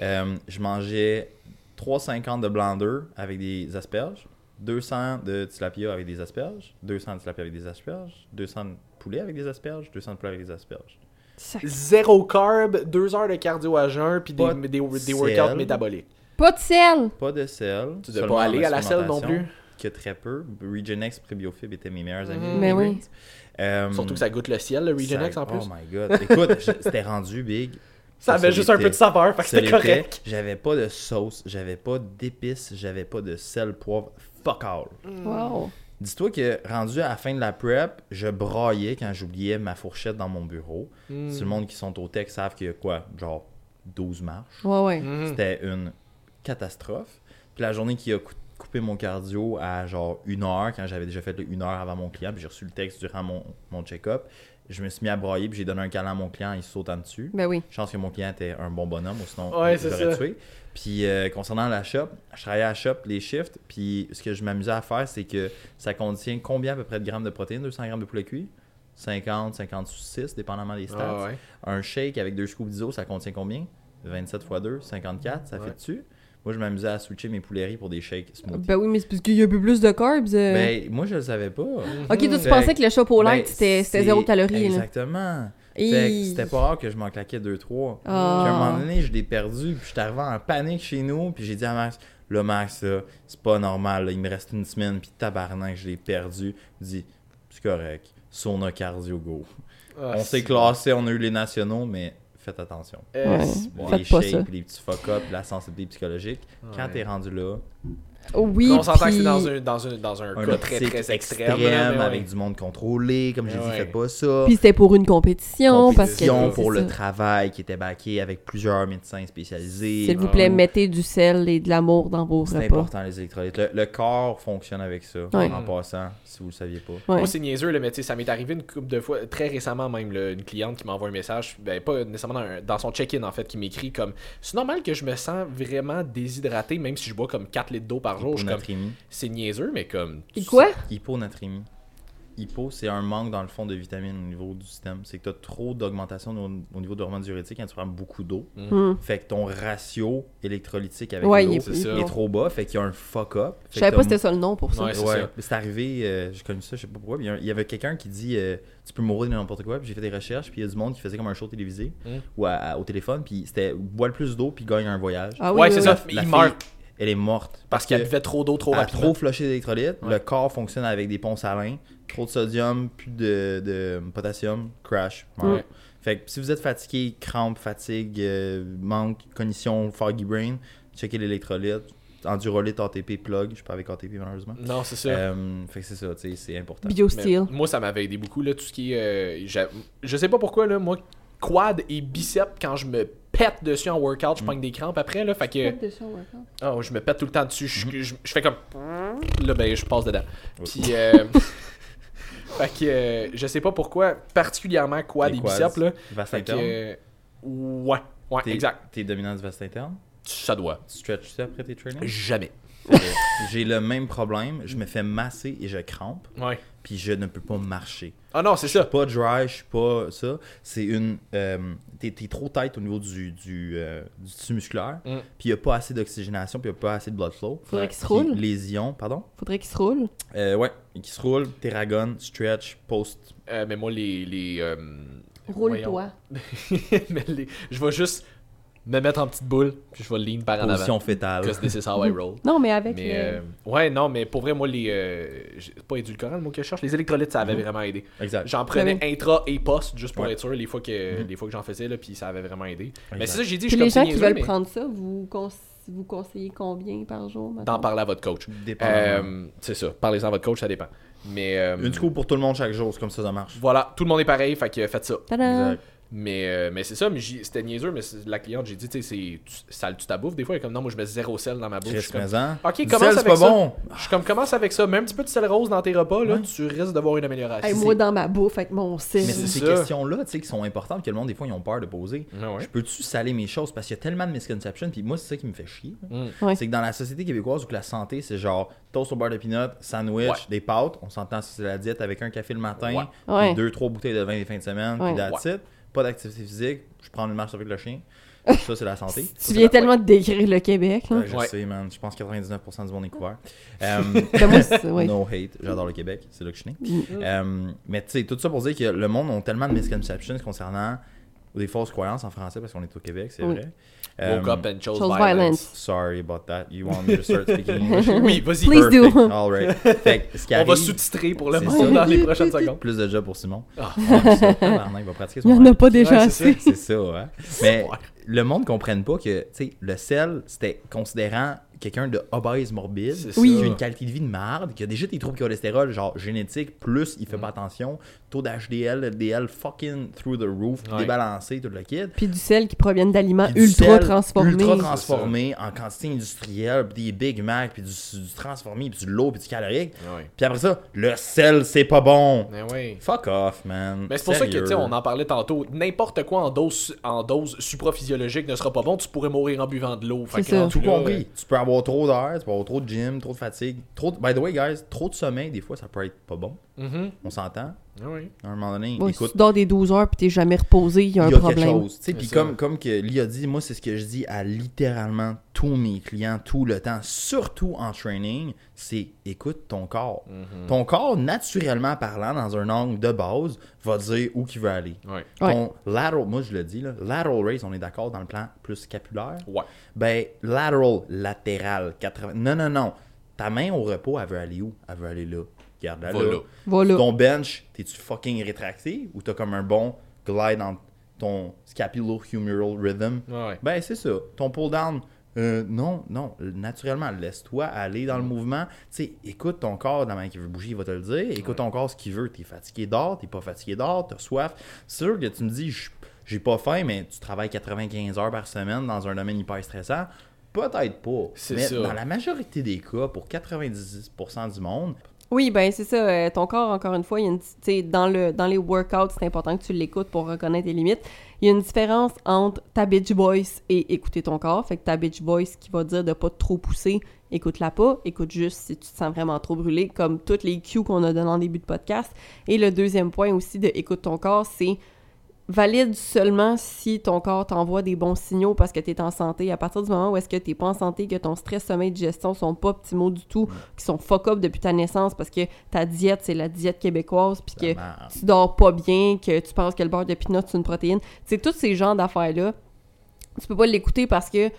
S3: Euh, je mangeais 3,50 de blender avec des asperges, 200 de tilapia avec des asperges, 200 de tilapia avec des asperges, 200 de poulet avec des asperges, 200 de poulet avec des asperges.
S1: Sac-
S2: Zéro carb, deux heures de cardio à jeun, puis des, des, workouts métaboliques.
S1: Pas de sel!
S3: Pas de sel.
S2: Tu dois
S3: seulement
S2: pas aller à la selle non plus.
S3: Que très peu. Regenex Prébiofib étaient mes meilleurs amis.
S2: Mhm.
S1: Mais oui.
S3: Euh,
S2: Surtout que ça goûte le ciel, le Regenex
S3: ça-
S2: en plus.
S3: Oh my god. Écoute, c'était rendu big.
S2: Ça avait juste un peu de saveur, fait que c'était correct.
S3: J'avais pas de sauce, j'avais pas d'épices, j'avais pas de sel, poivre. Fuck all.
S1: Wow.
S3: Dis-toi que rendu à la fin de la prep, je braillais quand j'oubliais ma fourchette dans mon bureau.
S2: Mm.
S3: Si le monde qui sont au tech savent qu'il y a quoi, genre 12 marches.
S1: Ouais, ouais.
S2: Mhm.
S3: C'était une catastrophe. Puis la journée qui a cou- coupé mon cardio à genre une heure, quand j'avais déjà fait une heure avant mon client, puis j'ai reçu le texte durant mon, mon check-up, je me suis mis à brailler, puis j'ai donné un câlin à mon client, il sautant dessus.
S1: Ben oui.
S3: Chance que mon client était un bon bonhomme, ou sinon
S2: Ouais,
S3: il l'aurait tué. Puis euh, concernant la shop, je travaillais à la shop, les shifts, puis ce que je m'amusais à faire, c'est que ça contient combien à peu près de grammes de protéines? 200 grammes de poulet cuit? 50, 56, dépendamment des stats.
S2: Ah ouais.
S3: Un shake avec deux scoops d'ISO, ça contient combien? 27 x 2, 54, ça
S2: Ouais.
S3: fait dessus. Moi, je m'amusais à switcher mes pouleries pour des shakes smoothie.
S1: Ben oui, mais c'est parce qu'il y a un peu plus de carbs. euh.
S3: Ben, moi, je le savais pas.
S1: ok, toi, tu
S3: Fait-
S1: pensais que le shop au light,
S3: Ben,
S1: c'était zéro calorie.
S3: Exactement.
S1: Et-
S3: Fait que c'était pas rare que je m'en claquais 2-3.
S1: Ah.
S3: Puis à un moment donné, je l'ai perdu, puis j'étais arrivé en panique chez nous, puis j'ai dit à Max, Là, Max, là, c'est pas normal. là, il me reste une semaine, puis tabarnak, je l'ai perdu. Il dit, c'est correct. Sauna cardio, go.
S2: Ah,
S3: on s'est classé, on a eu les nationaux, mais faites attention.
S2: Euh,
S1: Ouais.
S3: Bon,
S1: Faites
S3: les
S1: pas
S3: shakes,
S1: ça.
S3: les petits fuck-up, la sensibilité psychologique. Quand
S2: Ouais.
S3: t'es rendu là,
S1: Oui,
S2: on s'entend que c'est dans un, dans un, dans un,
S3: un
S2: cas très très extrême.
S3: extrême,
S2: là, mais ouais.
S3: avec du monde contrôlé, comme j'ai
S2: Ouais.
S3: dit, faites pas ça.
S1: Puis c'était pour une compétition, parce que
S3: Compétition
S1: c'est
S3: pour le
S1: ça.
S3: travail qui était backé avec plusieurs médecins spécialisés.
S1: S'il vous
S2: Ah
S1: plaît,
S2: oui.
S1: mettez du sel et de l'amour dans vos
S3: C'est
S1: repas.
S3: important les électrolytes. Le, le corps fonctionne avec ça.
S1: Ouais.
S3: En passant, si vous le saviez pas.
S1: Ouais.
S2: Moi, c'est niaiseux, là, mais tu sais, ça m'est arrivé une couple de fois, très récemment même, là, une cliente qui m'envoie un message, ben, pas nécessairement dans, un- dans son check-in, en fait, qui m'écrit comme C'est normal que je me sens vraiment déshydraté, même si je bois comme 4 litres d'eau par jour.
S3: Hyponatrémie.
S2: C'est niaiseux, mais comme.
S1: Et quoi?
S3: Hyponatrémie. Hypo, c'est un manque dans le fond de vitamines au niveau du système. C'est que tu as trop d'augmentation au, au niveau de l'hormone diurétique quand tu prends beaucoup d'eau.
S1: Hmm.
S3: Fait que ton ratio électrolytique avec
S1: Ouais,
S3: l'eau
S1: est,
S3: trop bas. Fait qu'il y a un fuck-up.
S1: Je savais pas
S3: t'as-
S1: c'était ça le nom pour ça.
S2: Ouais, c'est
S3: Ouais, arrivé, euh, j'ai connu ça, je sais pas pourquoi. Il y avait quelqu'un qui dit euh, Tu peux mourir de n'importe quoi. Puis j'ai fait des recherches, puis il y a du monde qui faisait comme un show télévisé
S2: Mm.
S3: ou à- à- au téléphone, puis c'était bois le plus d'eau, puis gagne un voyage.
S1: Ah oui,
S2: ouais,
S1: oui,
S2: c'est
S1: oui.
S2: ça.
S3: La
S2: il
S3: fille,
S2: meurt
S3: Elle est morte.
S2: parce qu'elle
S3: que
S2: buvait trop d'eau trop
S3: elle a
S2: rapidement.
S3: trop flushé d'électrolytes.
S2: Ouais.
S3: Le corps fonctionne avec des ponts salins. Trop de sodium, plus de, de potassium, crash.
S2: Ouais.
S3: Fait que si vous êtes fatigué, crampes, fatigue, euh, manque, cognition, foggy brain, checkez l'électrolyte. Endurolyte, ATP, plug. Je suis pas avec ATP malheureusement.
S2: Non, c'est ça.
S3: Euh, fait que c'est ça, tu sais, c'est important.
S1: BioSteel.
S2: moi, ça m'avait aidé beaucoup, là, tout ce qui est. euh, je sais pas pourquoi, là, moi, quad et biceps, quand je me pète dessus en workout, je
S3: Mm.
S2: pogne des crampes après, là. Fait que. Oh, je me pète tout le temps dessus. Je,
S3: Mm-hmm.
S2: je- je fais comme. Là, ben, je passe dedans. Puis. euh, *laughs* fait que. euh, je sais pas pourquoi, particulièrement quad et biceps, là.
S3: Vaste
S2: Fait que.
S3: interne?
S2: euh, ouais. Ouais,
S3: T'es-
S2: exact.
S3: T'es dominant du vaste interne?
S2: Ça doit.
S3: Tu stretches ça après tes trainings?
S2: Jamais.
S3: J'ai le même problème. Je me fais masser et je crampe.
S2: Ouais.
S3: Puis je ne peux pas marcher.
S2: Ah non, c'est ça.
S3: Pas dry, je suis pas ça. C'est une. euh, T'es t'es trop tight au niveau du, du, euh, du tissu musculaire.
S2: Mm.
S3: Puis il n'y a pas assez d'oxygénation. Puis il n'y a pas assez de blood flow.
S1: Faudrait qu'il se roule.
S3: Les ions, pardon?
S1: Faudrait qu'il se roule.
S3: Euh, ouais, qui se roule, terragon, stretch, post.
S2: Euh, mais moi, les. les euh,
S1: Roule-toi. *laughs*
S2: mais les- je vais juste me mettre en petite boule, puis je vais lean par en avant.
S3: Position fétale.
S2: Because this is how I roll.
S1: Non, mais avec
S2: Mais euh, ouais, non, mais pour vrai, moi, les. euh, pas édulcorant le mot que je cherche. Les électrolytes, ça avait
S3: Mhm.
S2: vraiment aidé.
S3: Exact.
S2: J'en prenais
S1: Oui.
S2: intra et post, juste pour
S3: Ouais.
S2: être sûr, les fois que,
S3: Mhm.
S2: les fois que j'en faisais, là, puis ça avait vraiment aidé. Mais c'est ça, j'ai dit,
S1: Puis
S2: je suis
S1: les gens qui veulent
S2: mais
S1: prendre ça, vous, cons- vous conseillez combien par jour?
S2: D'en parler à votre coach. Euh, c'est ça. Parlez-en à votre coach, ça dépend. Mais. euh,
S3: Une scoop pour tout le monde chaque jour, c'est comme ça ça marche.
S2: Voilà, tout le monde est pareil, fait que faites ça. Mais, euh, mais c'est ça, mais c'était niaiseux, mais la cliente, j'ai dit, tu sais, ça tu ta bouffe des fois, elle est comme non, moi je mets zéro sel dans ma bouffe. Je suis comme,
S3: Maison.
S2: Ok, commence
S3: sel,
S2: avec
S3: pas
S2: ça.
S3: bon.
S2: Je suis comme, commence avec ça, mets un petit peu de sel rose dans tes repas, là,
S3: Ouais.
S2: tu risques d'avoir une amélioration.
S1: Hey, moi, dans ma bouffe, avec mon sel.
S3: Mais c'est ces questions-là, tu sais, qui sont importantes que le monde, des fois, ils ont peur de poser.
S2: Ah ouais.
S3: Je peux-tu saler mes choses? Parce qu'il y a tellement de misconceptions, puis moi, c'est ça qui me fait chier.
S2: Mm.
S1: Ouais.
S3: C'est que dans la société québécoise où que la santé, c'est genre toast au beurre de peanut, sandwich,
S2: Ouais.
S3: des pâtes, on s'entend si c'est la diète avec un café le matin,
S2: Ouais.
S3: puis
S1: Ouais.
S3: deux, trois bouteilles de vin les fins de semaine, puis that's it. Pas d'activité physique, je prends une marche avec le chien. Ça, c'est la *laughs* santé. Ça,
S1: Tu viens
S3: la-
S1: tellement de décrire le Québec.
S3: je
S2: Ouais.
S3: sais, man. Je pense que 99% du monde est couvert. *laughs*
S1: Moi, c'est- *laughs* ouais.
S3: No hate. J'adore le Québec. C'est là que je suis né.
S1: Mm.
S3: Euh, mais tu sais, tout ça pour dire que le monde a tellement de misconceptions concernant ou des fausses croyances en français parce qu'on est au Québec, c'est
S1: Oui.
S3: vrai.
S2: Woke
S3: Euh,
S2: up and chose,
S1: chose
S2: violence.
S1: violence.
S3: Sorry about that. You want me to start speaking *laughs* English?
S2: Oui, vas-y.
S1: Please do.
S3: All right. Fait ce qui
S2: On va sous-titrer pour le monde
S3: ça.
S2: dans les prochaines secondes.
S3: plus de job pour Simon.
S2: Ah.
S3: Tabarnak, il va pratiquer son
S1: Il n'y en a pas déjà
S2: Ouais,
S1: assez.
S3: C'est ça, hein. Mais le monde ne comprenne pas que, tu sais, le sel, c'était considérant quelqu'un de obèse morbide, qui a une qualité de vie de marde, qui a déjà des troubles de cholestérol, genre génétique, plus il fait
S2: Mm.
S3: pas attention, taux d'HDL, LDL fucking through the roof,
S2: Ouais.
S3: débalancé, tout le kit.
S1: Puis du sel qui provient d'aliments ultra transformés.
S3: Ultra transformé, en quantité industrielle, puis des Big Mac, puis du, du transformé, puis du low, puis du calorique.
S2: Ah ouais.
S3: Puis après ça, le sel, c'est pas bon.
S2: Mais ouais.
S3: Fuck off, man.
S2: Mais c'est pour ça que,
S3: Sérieux.
S2: tu sais, on en parlait tantôt. N'importe quoi en dose, en dose supraphysiologique ne sera pas bon. Tu pourrais mourir en buvant de l'eau. Fait
S1: C'est
S2: que
S1: ça.
S2: rendu
S3: Tout compris. Tu peux avoir trop d'air, tu peux avoir trop de gym, trop de fatigue. Trop de- By the way, guys, trop de sommeil, des fois, ça peut être pas bon.
S2: mhm.
S3: On s'entend.
S2: Ah ouais.
S3: À un moment donné, écoute,
S1: si tu dors des 12 heures puis t'es jamais reposé, il y a un
S3: il y a
S1: problème.
S3: Puis comme, comme que Lee a dit, moi, c'est ce que je dis à littéralement tous mes clients tout le temps, surtout en training, c'est écoute ton corps. Ton corps, naturellement parlant, dans un angle de base, va dire où il veut aller.
S2: Ouais.
S1: Ouais.
S3: Ton lateral, moi je le dis, là, lateral raise, on est d'accord dans le plan plus scapulaire.
S2: Ouais.
S3: Ben, lateral, latéral, 80. Non, non, non. Ta main au repos, elle veut aller où? Elle veut aller là. Là.
S1: Voilà.
S3: Ton bench, t'es-tu fucking rétracté ou t'as comme un bon glide dans ton scapulohumeral rhythm?
S2: Ouais.
S3: Ben, c'est ça. Ton pull down, euh, non, non. Naturellement, laisse-toi aller dans le mouvement. Tu sais, écoute ton corps, dans la main qui veut bouger, il va te le dire. Écoute ton corps, ce qu'il veut. T'es fatigué d'or, t'es pas fatigué d'or, t'as soif. C'est sûr que tu me dis, j'ai pas faim, mais tu travailles 95 heures par semaine dans un domaine hyper stressant. Peut-être pas.
S2: C'est
S3: mais
S2: ça.
S3: dans la majorité des cas, pour 90% du monde,
S1: Oui, ben c'est ça. euh, ton corps, encore une fois, il y a une, dans, le, dans les workouts, c'est important que tu l'écoutes pour reconnaître tes limites. Il y a une différence entre ta bitch voice et écouter ton corps. Fait que ta bitch voice qui va dire de pas trop pousser, écoute-la pas. Écoute juste si tu te sens vraiment trop brûlé, comme toutes les cues qu'on a donné en début de podcast. Et le deuxième point aussi de écoute ton corps, c'est valide seulement si ton corps t'envoie des bons signaux parce que tu es en santé. À partir du moment où est-ce que tu pas en santé, que ton stress, sommeil, digestion sont pas optimaux du tout, qui sont fuck up depuis ta naissance parce que ta diète, c'est la diète québécoise, puis que tu dors pas bien, que tu penses que le beurre de pinot, c'est une protéine. C'est tous ces genres d'affaires-là. Tu peux pas l'écouter parce que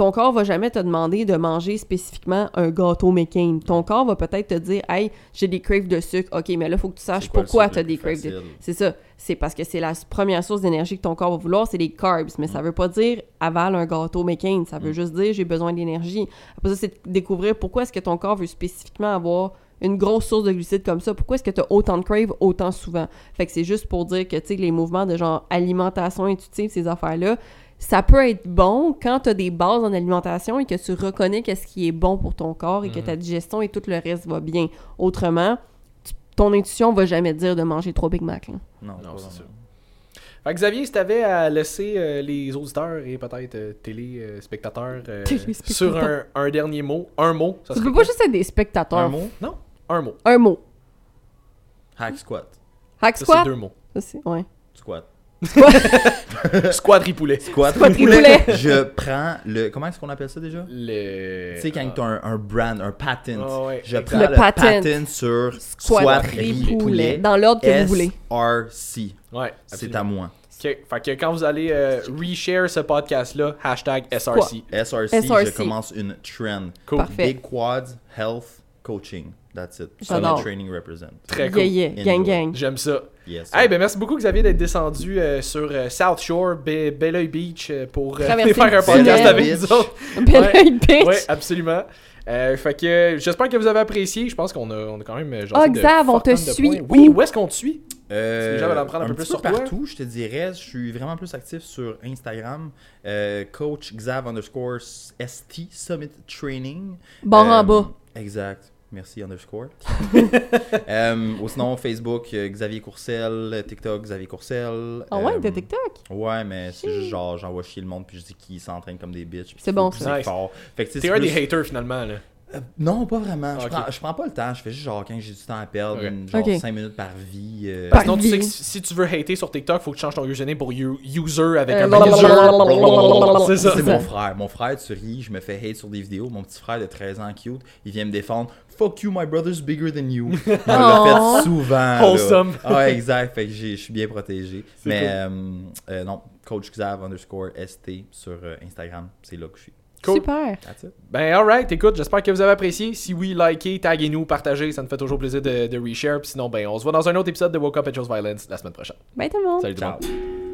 S1: ton corps va jamais te demander de manger spécifiquement un gâteau McCain. Ton corps va peut-être te dire Hey, j'ai des craves de sucre. OK, mais là, faut que tu saches pourquoi
S3: sucre
S1: tu as des craves de
S3: facile?
S1: C'est ça. C'est parce que c'est la première source d'énergie que ton corps va vouloir, c'est les carbs. Mais ça veut pas dire avale un gâteau McCain. Ça veut juste dire j'ai besoin d'énergie. Après ça, c'est de découvrir pourquoi est-ce que ton corps veut spécifiquement avoir une grosse source de glucides comme ça. Pourquoi est-ce que tu as autant de crave autant souvent? Fait que c'est juste pour dire que, tu sais, les mouvements de genre alimentation intuitive, ces affaires-là, ça peut être bon quand tu as des bases en alimentation et que tu reconnais qu'est-ce qui est bon pour ton corps et que ta digestion et tout le reste va bien. Autrement, tu- ton intuition va jamais te dire de manger trois Big Mac. là.
S3: Non,
S2: Non, c'est sûr. Fait que Xavier, si t'avais à laisser euh, les auditeurs et peut-être euh, téléspectateurs euh, sur un, un dernier mot, un mot, ça
S1: Tu peux pas juste être des spectateurs.
S3: Un mot?
S2: Non, un mot.
S1: Un mot.
S3: Hack squat.
S1: Hack
S2: Ça,
S1: squat?
S2: c'est deux mots.
S1: Ça, c'est- ouais.
S3: Squat. *laughs*
S2: Squad ripoulet.
S3: Squat.
S1: Squat
S3: ripoulet.
S1: ripoulet.
S3: Je prends le. Comment est-ce qu'on appelle ça déjà?
S2: Le...
S3: Tu sais, quand tu as un, un brand, un patent,
S2: ouais,
S3: je prends
S1: Le
S3: le,
S1: patent.
S3: patent, sur
S1: Squat
S3: squat
S1: ripoulet.
S3: ripoulet.
S1: Dans l'ordre que vous voulez.
S3: SRC.
S2: Ouais,
S3: C'est à moi.
S2: Ok, Fait que quand vous allez euh, reshare ce podcast-là, hashtag SRC.
S3: SRC,
S1: SRC.
S3: je commence une trend.
S2: Cool.
S1: Parfait.
S3: Big quads, health, coaching. That's it. Le training represent.
S2: Très
S1: Yeah,
S2: cool.
S1: yeah. Gang,
S3: Enjoy.
S1: gang.
S2: J'aime ça.
S3: Yes.
S2: Hey, ben merci beaucoup Xavier d'être descendu euh, sur euh, South Shore, Be- Belleuil Beach euh, pour euh, *laughs* faire un podcast
S3: tunnel.
S2: avec
S3: Beach.
S2: nous autres. *laughs*
S1: Belle
S2: Ouais.
S1: oeil, bitch.
S2: Oui, absolument. Euh, fait que j'espère que vous avez apprécié. Je pense qu'on a, on a quand même.
S1: Ah,
S2: de
S1: Xav, on te suit
S2: points. Oui,
S1: où?
S2: où est-ce qu'on te suit?
S3: Euh,
S2: Si les gens veulent en prendre un peu plus
S3: petit
S2: sur toi.
S3: partout, je te dirais, je suis vraiment plus actif sur Instagram. Euh, coach Xav underscore ST Summit Training. Euh,
S1: en bas.
S3: Exact. Merci underscore. *laughs* euh, ou sinon, Facebook, euh, Xavier Courcel. TikTok, Xavier Courcel.
S1: Ah ouais,
S3: Euh,
S1: t'as TikTok?
S3: Ouais, mais c'est juste genre, j'envoie chier le monde puis je dis qu'ils s'entraînent comme des bitches.
S1: C'est bon, ça.
S3: pousser
S2: Nice.
S3: fort.
S2: T'es
S3: c'est
S2: un
S3: plus-
S2: des haters finalement. Là.
S3: Euh, non, pas vraiment.
S2: Ah,
S3: je,
S2: ok.
S3: prends, je prends pas le temps. Je fais juste genre quand j'ai du temps à perdre,
S2: Ok.
S3: une- genre
S1: Ok.
S3: 5 minutes par vie. euh,
S1: Par
S2: Sinon, tu sais que
S1: vie.
S2: si si tu veux hater sur TikTok, faut que tu changes ton username pour you- user avec
S1: Euh,
S2: un
S1: blablabla.
S2: C'est ça.
S3: C'est mon frère. Mon frère, tu ris, je me fais hate sur des vidéos. Mon petit frère de 13 ans, cute, il vient me défendre. Fuck you, my brother's bigger than you. *laughs* Il me l'a fait souvent.
S2: Wholesome.
S3: Ah, exact. Fait que j'ai- je suis bien protégé. Mais
S2: cool.
S3: euh, euh, non, coach Xav underscore ST sur euh, Instagram. C'est là que je suis.
S2: Cool.
S1: Super.
S3: That's it.
S2: Ben, alright, écoute, j'espère que vous avez apprécié. Si oui, likez, taguez-nous, partagez, ça nous fait toujours plaisir de, de reshare. Puis sinon, ben, on se voit dans un autre épisode de Woke Up and Chose Violence la semaine prochaine.
S1: Bye tout le monde.
S2: Salut tout le
S3: Ciao.
S2: monde.